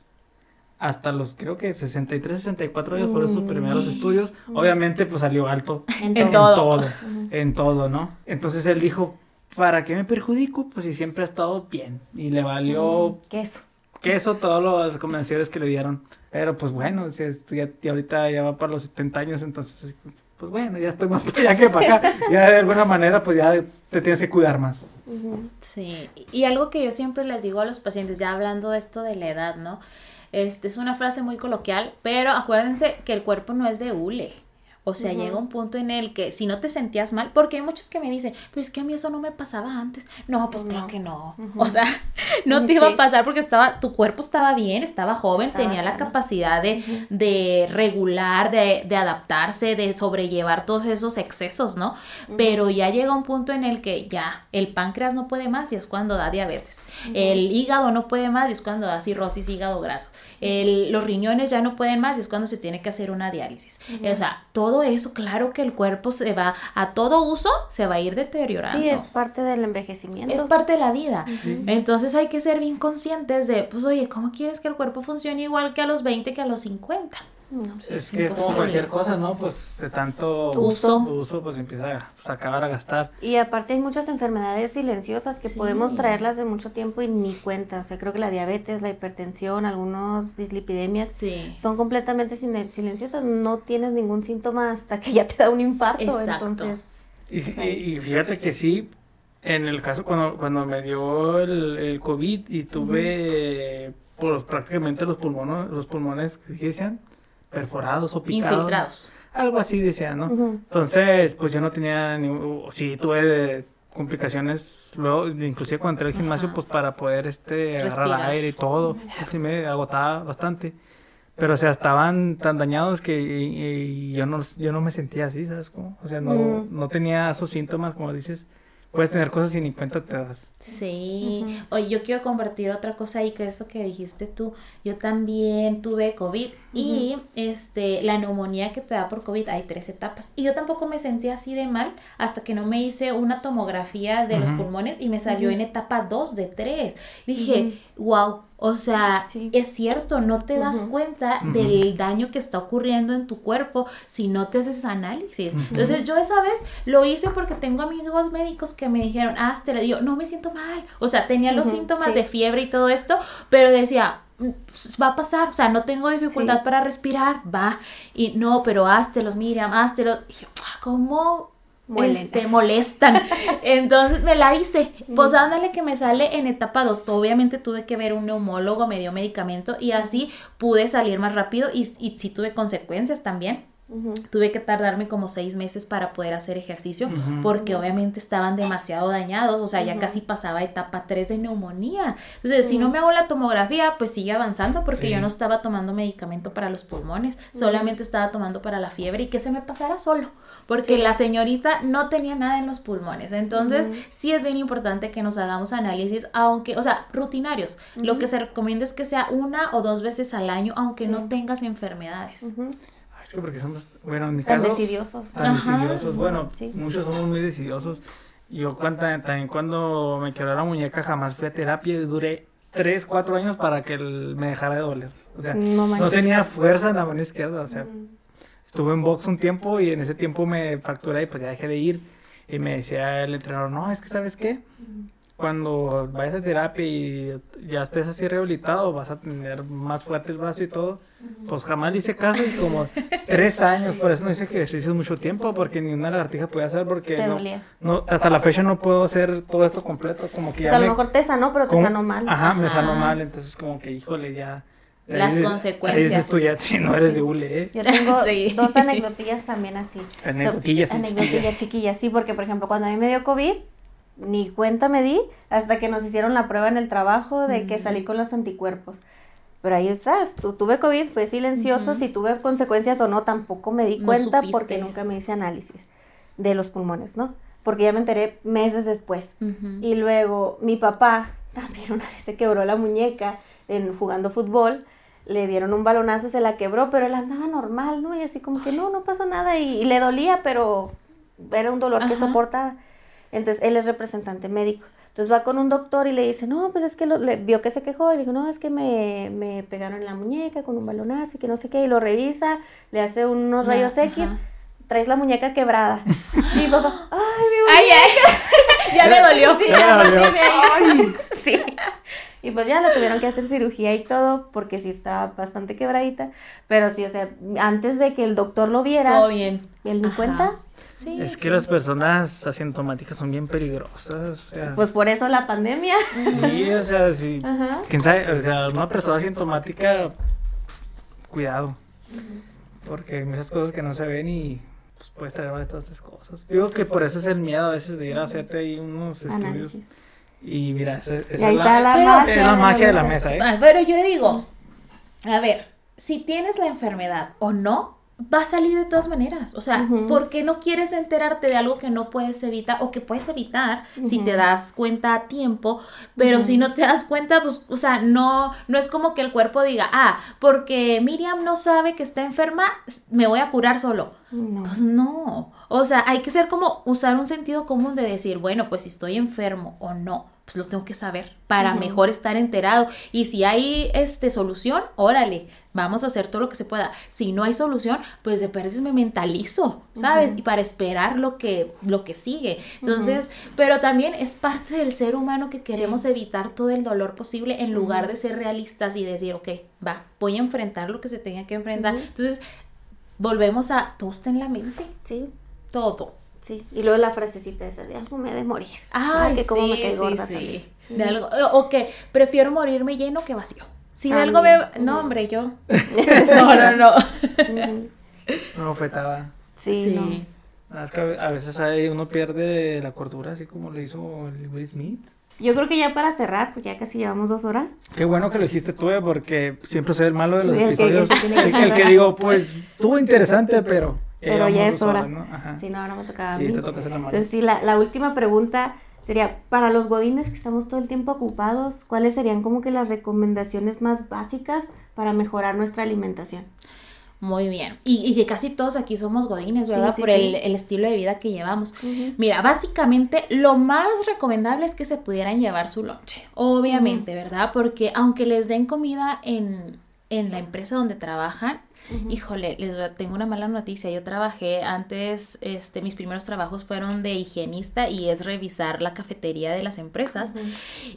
hasta los, creo que 63, 64 años fueron sus primeros estudios. Obviamente, pues salió alto En En todo. todo. en todo, ¿no? Entonces él dijo, ¿para qué me perjudico? Pues si siempre ha estado bien. Y le valió Queso. queso todas las recomendaciones que le dieron. Pero pues bueno, si es- ya, ya ahorita ya va para los 70 años, entonces, pues bueno, ya estoy más para allá que para acá. Ya de alguna manera, pues ya te tienes que cuidar más. Sí, y algo que yo siempre les digo a los pacientes, ya hablando de esto de la edad, ¿no? Este es una frase muy coloquial, pero acuérdense que el cuerpo no es de hule. O sea, llega un punto en el que si no te sentías mal, porque hay muchos que me dicen, pues es que a mí eso no me pasaba antes. No, pues claro No. que no. O sea, no te iba a pasar porque estaba, tu cuerpo estaba bien, estaba joven, Estaba tenía la capacidad de, de regular, de, de adaptarse, de sobrellevar todos esos excesos, ¿no? Pero ya llega un punto en el que ya el páncreas no puede más y es cuando da diabetes. El hígado no puede más y es cuando da cirrosis hígado graso. El- los riñones ya no pueden más y es cuando se tiene que hacer una diálisis. O sea, todo eso, claro que el cuerpo se va a todo uso, se va a ir deteriorando. Sí, es parte del envejecimiento. Es parte de la vida. Sí. Entonces hay que ser bien conscientes de, pues oye, ¿cómo quieres que el cuerpo funcione igual que a los 20 que a los 50? No. Es que es como cualquier cosa, ¿no? Pues de tanto Uso. uso pues empieza a, pues, acabar a gastar. Y aparte hay muchas enfermedades silenciosas que Sí. podemos traerlas de mucho tiempo y ni cuenta. O sea, creo que la diabetes, la hipertensión, algunos dislipidemias Sí. son completamente silenciosas. No tienes ningún síntoma hasta que ya te da un infarto. Exacto. Entonces, Y, sí- y- fíjate que sí, en el caso cuando, cuando me dio el, el COVID y tuve pues, prácticamente los pulmones, los pulmones, ¿qué decían? Perforados o picados. Infiltrados. Algo así decían, ¿no? Entonces, pues yo no tenía ni, sí tuve complicaciones luego, inclusive cuando entré al gimnasio, Ajá. pues para poder este agarrar Respirar. aire y todo, así me agotaba bastante. Pero o sea, estaban tan dañados que y- y yo no yo no me sentía así, ¿sabes cómo? O sea, no Mm. no tenía esos síntomas como dices. Puedes tener cosas y ni cuenta te das. Sí. Oye, yo quiero compartir otra cosa ahí que eso que dijiste tú. Yo también tuve COVID y este la neumonía que te da por COVID hay tres etapas. Y yo tampoco me sentí así de mal hasta que no me hice una tomografía de los pulmones y me salió en etapa 2 de 3. Dije, wow, O sea, es cierto, no te das cuenta del daño que está ocurriendo en tu cuerpo si no te haces análisis. Entonces yo esa vez lo hice porque tengo amigos médicos que me dijeron, hazte, ah, yo no me siento mal. O sea, tenía los síntomas de fiebre y todo esto, pero decía, mm, pues, va a pasar, o sea, no tengo dificultad para respirar, va. Y no, pero háztelos, Miriam, háztelos. Y yo, ah, ¿cómo? este, molestan. Entonces me la hice. Pues ándale que me sale en etapa 2. Obviamente tuve que ver un neumólogo, me dio medicamento y así pude salir más rápido y, y sí tuve consecuencias también. Tuve que tardarme como seis meses para poder hacer ejercicio porque obviamente estaban demasiado dañados, o sea, ya casi pasaba etapa 3 de neumonía. Entonces, si no me hago la tomografía, pues sigue avanzando porque yo no estaba tomando medicamento para los pulmones, solamente estaba tomando para la fiebre y que se me pasara solo, porque la señorita no tenía nada en los pulmones. Entonces, sí es bien importante que nos hagamos análisis, aunque, o sea, rutinarios. Lo que se recomienda es que sea una o dos veces al año, aunque no tengas enfermedades que porque somos, bueno, en mi caso... Tan decidiosos. Tan decidiosos, bueno, muchos somos muy decidiosos. Yo también cuando me quebró la muñeca jamás fui a terapia y duré 3, 4 años para que me dejara de doler. O sea, no, tenía fuerza en la mano izquierda, o sea, estuve en box un tiempo y en ese tiempo me fracturé y pues ya dejé de ir. Y me decía el entrenador, no, es que ¿sabes qué? Cuando vayas a terapia y ya estés así rehabilitado, vas a tener más fuerte el brazo y todo pues jamás le hice caso y como tres años, por eso no hice ejercicios mucho tiempo, porque ni una lagartija podía hacer, porque no, hasta la fecha no puedo hacer todo esto completo, como que ya. O sea, a lo mejor te sanó, pero te sanó mal. Ajá, me sanó mal, entonces como que, híjole, ya. Las consecuencias. Ahí dices tú ya, si no eres de hule, ¿eh? Yo tengo dos anecdotillas también así. Anecdotillas. anecdotillas chiquillas, sí, porque por ejemplo, cuando a mí me dio COVID, ni cuenta me di hasta que nos hicieron la prueba en el trabajo de que salí con los anticuerpos. Pero ahí estás, tu, tuve COVID, fue silencioso, si tuve consecuencias o no, tampoco me di cuenta porque nunca me hice análisis de los pulmones, ¿no? Porque ya me enteré meses después. Y luego mi papá también una vez se quebró la muñeca en, jugando fútbol, le dieron un balonazo, se la quebró, pero él andaba normal, ¿no? Y así como que no, no pasó nada y, le dolía, pero era un dolor que soportaba. Entonces él es representante médico. Entonces va con un doctor y le dice, no, pues es que lo, le, vio que se quejó y le dijo, no, es que me, me, pegaron en la muñeca con un balonazo y que no sé qué, y lo revisa, le hace unos rayos X, traes la muñeca quebrada. y papá, ay, mi muñeca. ya, le dolió. Sí, ya, Ay. sí. Y pues ya le tuvieron que hacer cirugía y todo, porque sí estaba bastante quebradita. Pero sí, o sea, antes de que el doctor lo viera. Todo bien. Él ni cuenta es que las personas asintomáticas son bien peligrosas. pues por eso la pandemia. Sí, o sea, sí. Quién sabe, o sea, una persona asintomática, cuidado. Porque hay muchas cosas que no se ven y pues puedes traer estas cosas. Digo que por eso es el miedo a veces de ir a hacerte ahí unos estudios. Y mira, esa, es, la, la, magia de la mesa, ¿eh? Pero yo digo, a ver, si tienes la enfermedad o no, va a salir de todas maneras. O sea, porque no quieres enterarte de algo que no puedes evitar o que puedes evitar si te das cuenta a tiempo, pero si no te das cuenta, pues, o sea, no, no es como que el cuerpo diga, ah, porque Miriam no sabe que está enferma, me voy a curar solo. Pues no. O sea, hay que ser como usar un sentido común de decir, bueno, pues si estoy enfermo o no pues lo tengo que saber para mejor estar enterado. Y si hay este, solución, órale, vamos a hacer todo lo que se pueda. Si no hay solución, pues de veces me mentalizo, ¿sabes? Y para esperar lo que, lo que sigue. Entonces, pero también es parte del ser humano que queremos evitar todo el dolor posible en lugar de ser realistas y decir, ok, va, voy a enfrentar lo que se tenga que enfrentar. Entonces, volvemos a todo está en la mente. Sí. Todo. Sí, y luego la frasecita esa de algo me de morir. Ay, que como me cae gorda sí, De algo, o que prefiero morirme lleno que vacío. Si de algo me... No, hombre, yo... no, no, no. no, fetada. Sí, sí. No. Es que a veces ahí uno pierde la cordura, así como le hizo el Will Smith. Yo creo que ya para cerrar, porque ya casi llevamos dos horas. Qué bueno que lo dijiste tú, eh, porque siempre soy el malo de los episodios. el, que digo, pues, estuvo interesante, pero pero ya es hora. ¿no? Sí, no, ahora me tocaba sí, a mí. te toca hacer la mano. Entonces, sí, la, la última pregunta sería, para los godines que estamos todo el tiempo ocupados, ¿cuáles serían como que las recomendaciones más básicas para mejorar nuestra alimentación? Muy bien. Y, que casi todos aquí somos godines, ¿verdad? Por el, estilo de vida que llevamos. Mira, básicamente lo más recomendable es que se pudieran llevar su lonche. Obviamente, ¿verdad? Porque aunque les den comida en, en la empresa donde trabajan, Híjole, les tengo una mala noticia. Yo trabajé antes, este, mis primeros trabajos fueron de higienista y es revisar la cafetería de las empresas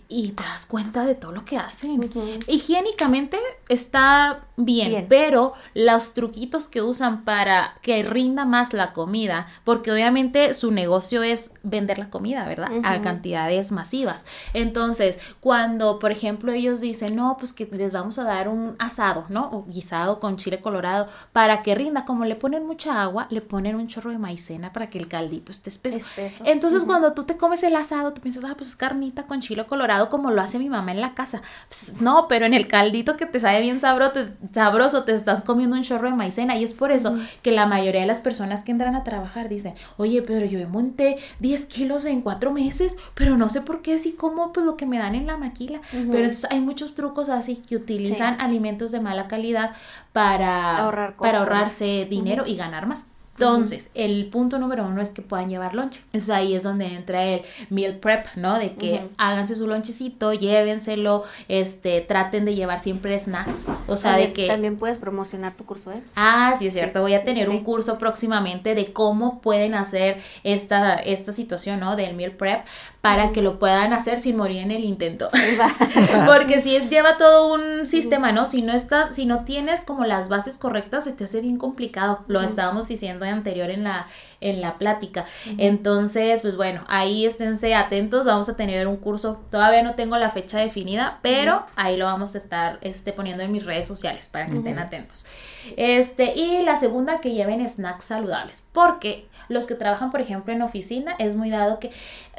y te das cuenta de todo lo que hacen. Higiénicamente está bien, pero los truquitos que usan para que rinda más la comida, porque obviamente su negocio es vender la comida, ¿verdad? A cantidades masivas. Entonces, cuando, por ejemplo, ellos dicen, no, pues que les vamos a dar un asado, ¿no? O guisado con chile colorado para que rinda. Como le ponen mucha agua, le ponen un chorro de maicena para que el caldito esté espeso. Entonces, cuando tú te comes el asado, tú piensas, ah, pues es carnita con chile colorado como lo hace mi mamá en la casa. Pues, no, pero en el caldito que te sabe bien sabroso te, sabroso, te estás comiendo un chorro de maicena. Y es por eso que la mayoría de las personas que entran a trabajar dicen, oye, pero yo monté 10 kilos en cuatro meses, pero no sé por qué así como pues lo que me dan en la maquila. Pero entonces hay muchos trucos así que utilizan alimentos de mala calidad para, para ahorrarse dinero y ganar más. Entonces, el punto número uno es que puedan llevar lonche. Entonces ahí es donde entra el meal prep, ¿no? De que háganse su lonchecito, llévenselo, este, traten de llevar siempre snacks. O sea, de que... También puedes promocionar tu curso, ¿eh? Ah, sí, es cierto. Voy a tener un curso próximamente de cómo pueden hacer esta, esta situación, ¿no? Del meal prep para que lo puedan hacer sin morir en el intento. Porque si es, lleva todo un sistema, ¿no? Si no estás, si no tienes como las bases correctas, se te hace bien complicado. Lo estábamos diciendo anterior en la, en la plática. Entonces, pues bueno, ahí esténse atentos, vamos a tener un curso, todavía no tengo la fecha definida, pero ahí lo vamos a estar este, poniendo en mis redes sociales para que estén atentos. Este, y la segunda, que lleven snacks saludables, porque los que trabajan, por ejemplo, en oficina, es muy dado que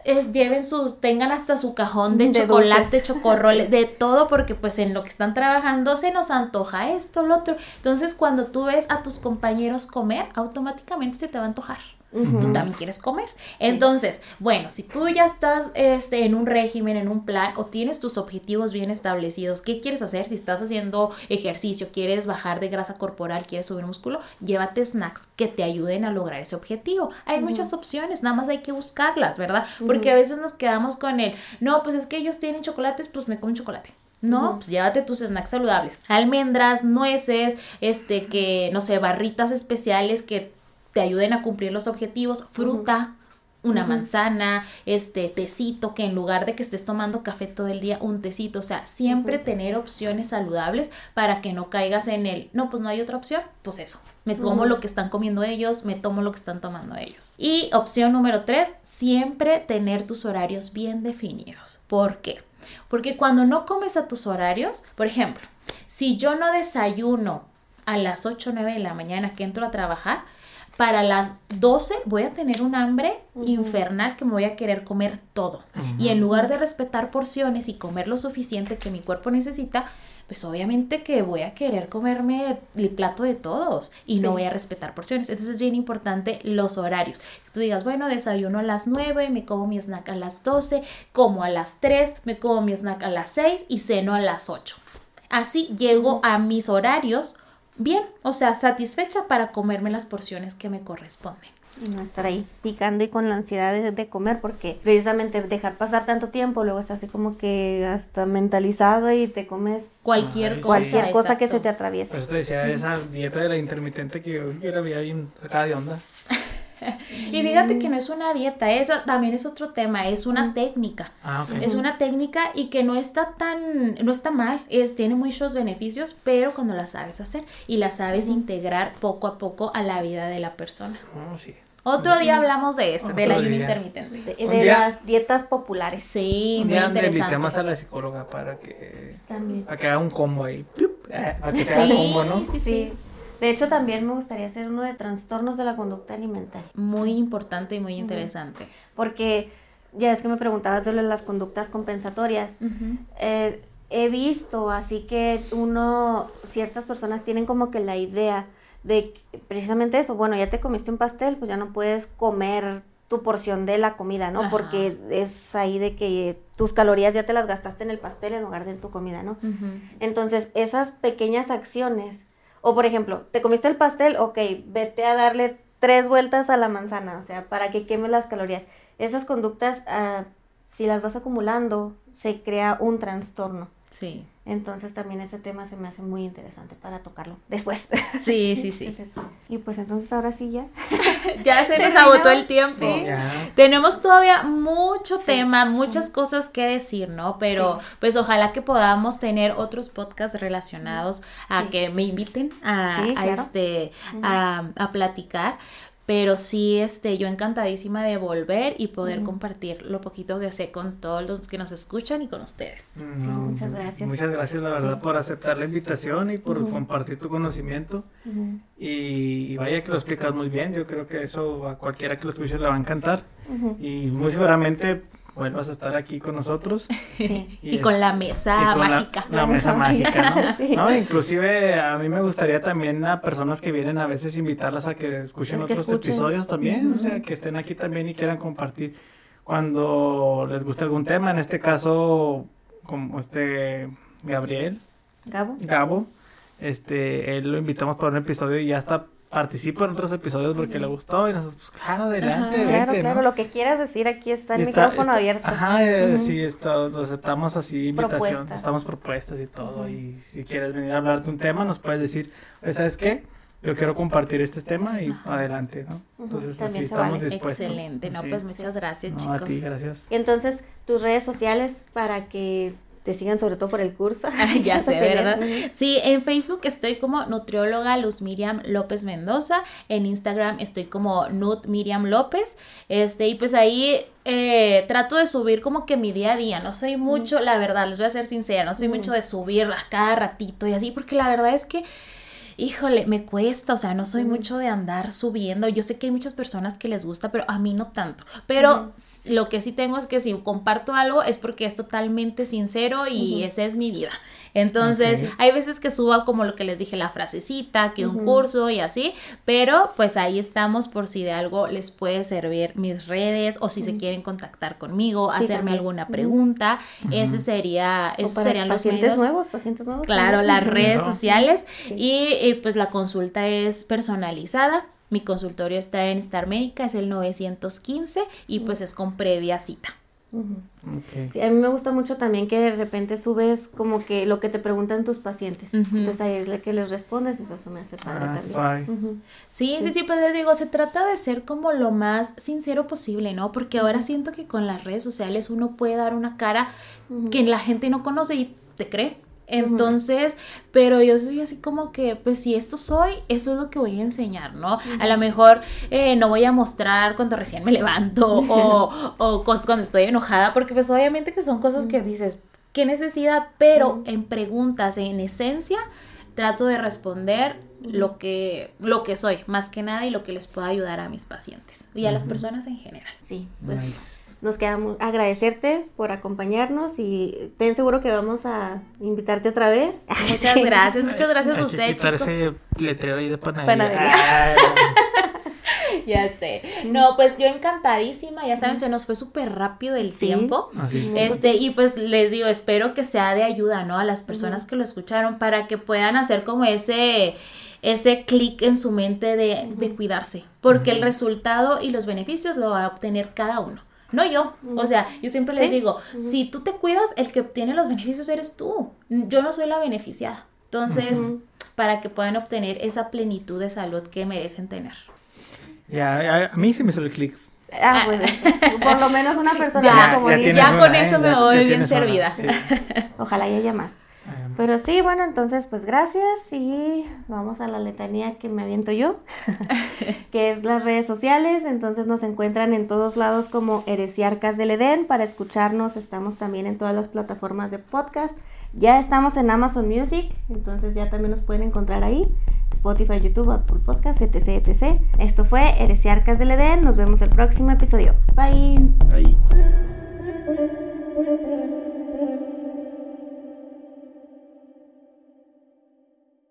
es, lleven sus, tengan hasta su cajón de, chocolate, chocorrol, de todo, porque pues en lo que están trabajando se nos antoja esto, lo otro. Entonces, cuando tú ves a tus compañeros comer, automáticamente se te va a antojar tú también quieres comer. Entonces, bueno, si tú ya estás este, en un régimen, en un plan, o tienes tus objetivos bien establecidos, ¿qué quieres hacer? Si estás haciendo ejercicio, quieres bajar de grasa corporal, quieres subir músculo, llévate snacks que te ayuden a lograr ese objetivo. Hay muchas opciones, nada más hay que buscarlas, ¿verdad? Porque a veces nos quedamos con el, no, pues es que ellos tienen chocolates, pues me comen chocolate. No, pues llévate tus snacks saludables. Almendras, nueces, este, que, no sé, barritas especiales que te ayuden a cumplir los objetivos, fruta, una manzana, este tecito, que en lugar de que estés tomando café todo el día, un tecito, o sea, siempre tener opciones saludables para que no caigas en el, no, pues no hay otra opción, pues eso, me tomo lo que están comiendo ellos, me tomo lo que están tomando ellos. Y opción número tres, siempre tener tus horarios bien definidos. ¿Por qué? Porque cuando no comes a tus horarios, por ejemplo, si yo no desayuno a las 8 o 9 de la mañana que entro a trabajar, para las 12 voy a tener un hambre infernal que me voy a querer comer todo. Y en lugar de respetar porciones y comer lo suficiente que mi cuerpo necesita, pues obviamente que voy a querer comerme el plato de todos y no voy a respetar porciones. Entonces es bien importante los horarios. Tú digas, bueno, desayuno a las 9, me como mi snack a las 12, como a las 3, me como mi snack a las 6 y ceno a las 8. Así llego a mis horarios bien, o sea, satisfecha para comerme las porciones que me corresponden. Y no estar ahí picando y con la ansiedad de, comer, porque precisamente dejar pasar tanto tiempo, luego estás así como que hasta mentalizado y te comes cualquier cosa. Cualquier cosa que se te atraviese. Eso te decía, esa dieta de la intermitente que yo, yo la veía bien sacada de onda. Y fíjate que no es una dieta, eso también es otro tema, es una técnica. Ah, es una técnica y que no está tan, no está mal, es, tiene muchos beneficios, pero cuando la sabes hacer y la sabes integrar poco a poco a la vida de la persona. Oh, otro día hablamos de esto, del ayuno intermitente. De, las dietas populares. Sí, muy interesante. más a la psicóloga para que, para que haga un combo ahí. Eh, para que haga combo, ¿no? sí, sí. De hecho, también me gustaría hacer uno de trastornos de la conducta alimentaria. Muy importante y muy interesante. Porque ya es que me preguntabas sobre las conductas compensatorias. Eh, he visto, así que uno, ciertas personas tienen como que la idea de precisamente eso, bueno, ya te comiste un pastel, pues ya no puedes comer tu porción de la comida, ¿no? Porque es ahí de que tus calorías ya te las gastaste en el pastel en lugar de en tu comida, ¿no? Entonces, esas pequeñas acciones O por ejemplo, te comiste el pastel, ok, vete a darle tres vueltas a la manzana, o sea, para que queme las calorías. Esas conductas, ah, si las vas acumulando, se crea un trastorno. Sí. Entonces también ese tema se me hace muy interesante para tocarlo después. Sí, sí, sí. Entonces, y pues entonces ahora sí ya. ya se nos agotó el tiempo. Sí. Ya. Tenemos todavía mucho tema, muchas cosas que decir, ¿no? Pero pues ojalá que podamos tener otros podcasts relacionados a Sí. que me inviten a, Sí, a claro. este a, a platicar. Pero sí, este, yo encantadísima de volver y poder compartir lo poquito que sé con todos los que nos escuchan y con ustedes. No, muchas gracias. Muchas gracias, la verdad, Sí. por aceptar la invitación y por compartir tu conocimiento. Y, y vaya que lo explicas muy bien. Yo creo que eso a cualquiera que lo escuche le va a encantar. Y muy seguramente vuelvas a estar aquí con nosotros. Sí. Y, es- con la y mesa con mágica. La, mesa mágica, ¿no? Sí. No, Inclusive a mí me gustaría también a personas que vienen a veces invitarlas a que escuchen Es que otros escuchen. episodios también, o sea, que estén aquí también y quieran compartir cuando les guste algún tema. En este caso, como este Gabriel, Gabo. Gabo, este, él lo invitamos para un episodio y ya hasta participa en otros episodios porque le gustó y nosotros, pues claro, adelante, Ajá, Claro, vente, claro, ¿no? lo que quieras decir aquí está el está- micrófono está- abierto. Ajá, Ujú. sí, está, aceptamos así, invitación, estamos propuestas y todo. Y si quieres venir a hablar de un tema, nos puedes decir, "Oye, ¿sabes qué? Yo quiero compartir este tema y adelante, ¿no? Entonces, también así estamos vale. dispuestos. Excelente, no, Sí. pues muchas gracias, No, chicos. a ti, gracias. Y entonces, tus redes sociales para que te sigan sobre todo por el curso. Ya sé, ¿verdad? Sí, en Facebook estoy como nutrióloga Luz Miriam López Mendoza, en Instagram estoy como Nut Miriam López, este, y pues ahí eh, trato de subir como que mi día a día, no soy mucho, la verdad, les voy a ser sincera, no soy mucho de subir a cada ratito y así, porque la verdad es que híjole, me cuesta, o sea, no soy mucho de andar subiendo. Yo sé que hay muchas personas que les gusta, pero a mí no tanto. Pero lo que sí tengo es que si comparto algo es porque es totalmente sincero y esa es mi vida. Entonces, hay veces que subo como lo que les dije, la frasecita, que un curso y así, pero pues ahí estamos por si de algo les puede servir mis redes o si se quieren contactar conmigo, Sí, hacerme también. alguna pregunta. Ese sería, O esos para serían los pacientes medios. nuevos, pacientes nuevos. Claro, también. las redes sociales Sí. y, y, pues la consulta es personalizada. Mi consultorio está en Star Médica, es el 915 y pues es con previa cita. Sí, a mí me gusta mucho también que de repente subes como que lo que te preguntan tus pacientes. Entonces ahí es la que les respondes eso se me hace padre Ah, también. Sí, sí, sí, pues les digo, se trata de ser como lo más sincero posible, ¿no? Porque ahora siento que con las redes sociales uno puede dar una cara que la gente no conoce y te cree. Entonces, pero yo soy así como que, pues si esto soy, eso es lo que voy a enseñar, ¿no? A lo mejor eh, no voy a mostrar cuando recién me levanto o, o cos- cuando estoy enojada, porque pues obviamente que son cosas que dices, ¿qué necesidad? Pero en preguntas, en esencia, trato de responder lo que, lo que soy, más que nada, y lo que les pueda ayudar a mis pacientes y a las personas en general. Sí, pues Nice. Nos queda mu- agradecerte por acompañarnos y ten seguro que vamos a invitarte otra vez. Muchas gracias, muchas gracias a ustedes, quitar chicos. ese letrero ahí de panadería. Ya sé. No, pues yo encantadísima, ya saben, se nos fue súper rápido el Sí. tiempo. así. Este, y pues les digo, espero que sea de ayuda, ¿no? A las personas que lo escucharon para que puedan hacer como ese, ese clic en su mente de, de cuidarse. Porque el resultado y los beneficios lo va a obtener cada uno. No yo. O sea, yo siempre les Sí. digo, si tú te cuidas, el que obtiene los beneficios eres tú. Yo no soy la beneficiada. Entonces, para que puedan obtener esa plenitud de salud que merecen tener. Ya, a mí sí me hizo el clic. Ah, pues por lo menos una persona Ya, como ya con una, eso ¿eh? me Ya- voy ya bien servida. sí. Ojalá y haya más. Ah, Pero sí, bueno, entonces pues gracias y vamos a la letanía que me aviento yo, que es las redes sociales, entonces nos encuentran en todos lados como Heresiarcas del Edén, para escucharnos estamos también en todas las plataformas de podcast, ya estamos en Amazon Music, entonces ya también nos pueden encontrar ahí, Spotify, YouTube, Apple Podcast, etc, etc. Esto fue Heresiarcas del Edén, nos vemos el próximo episodio, bye. Ahí.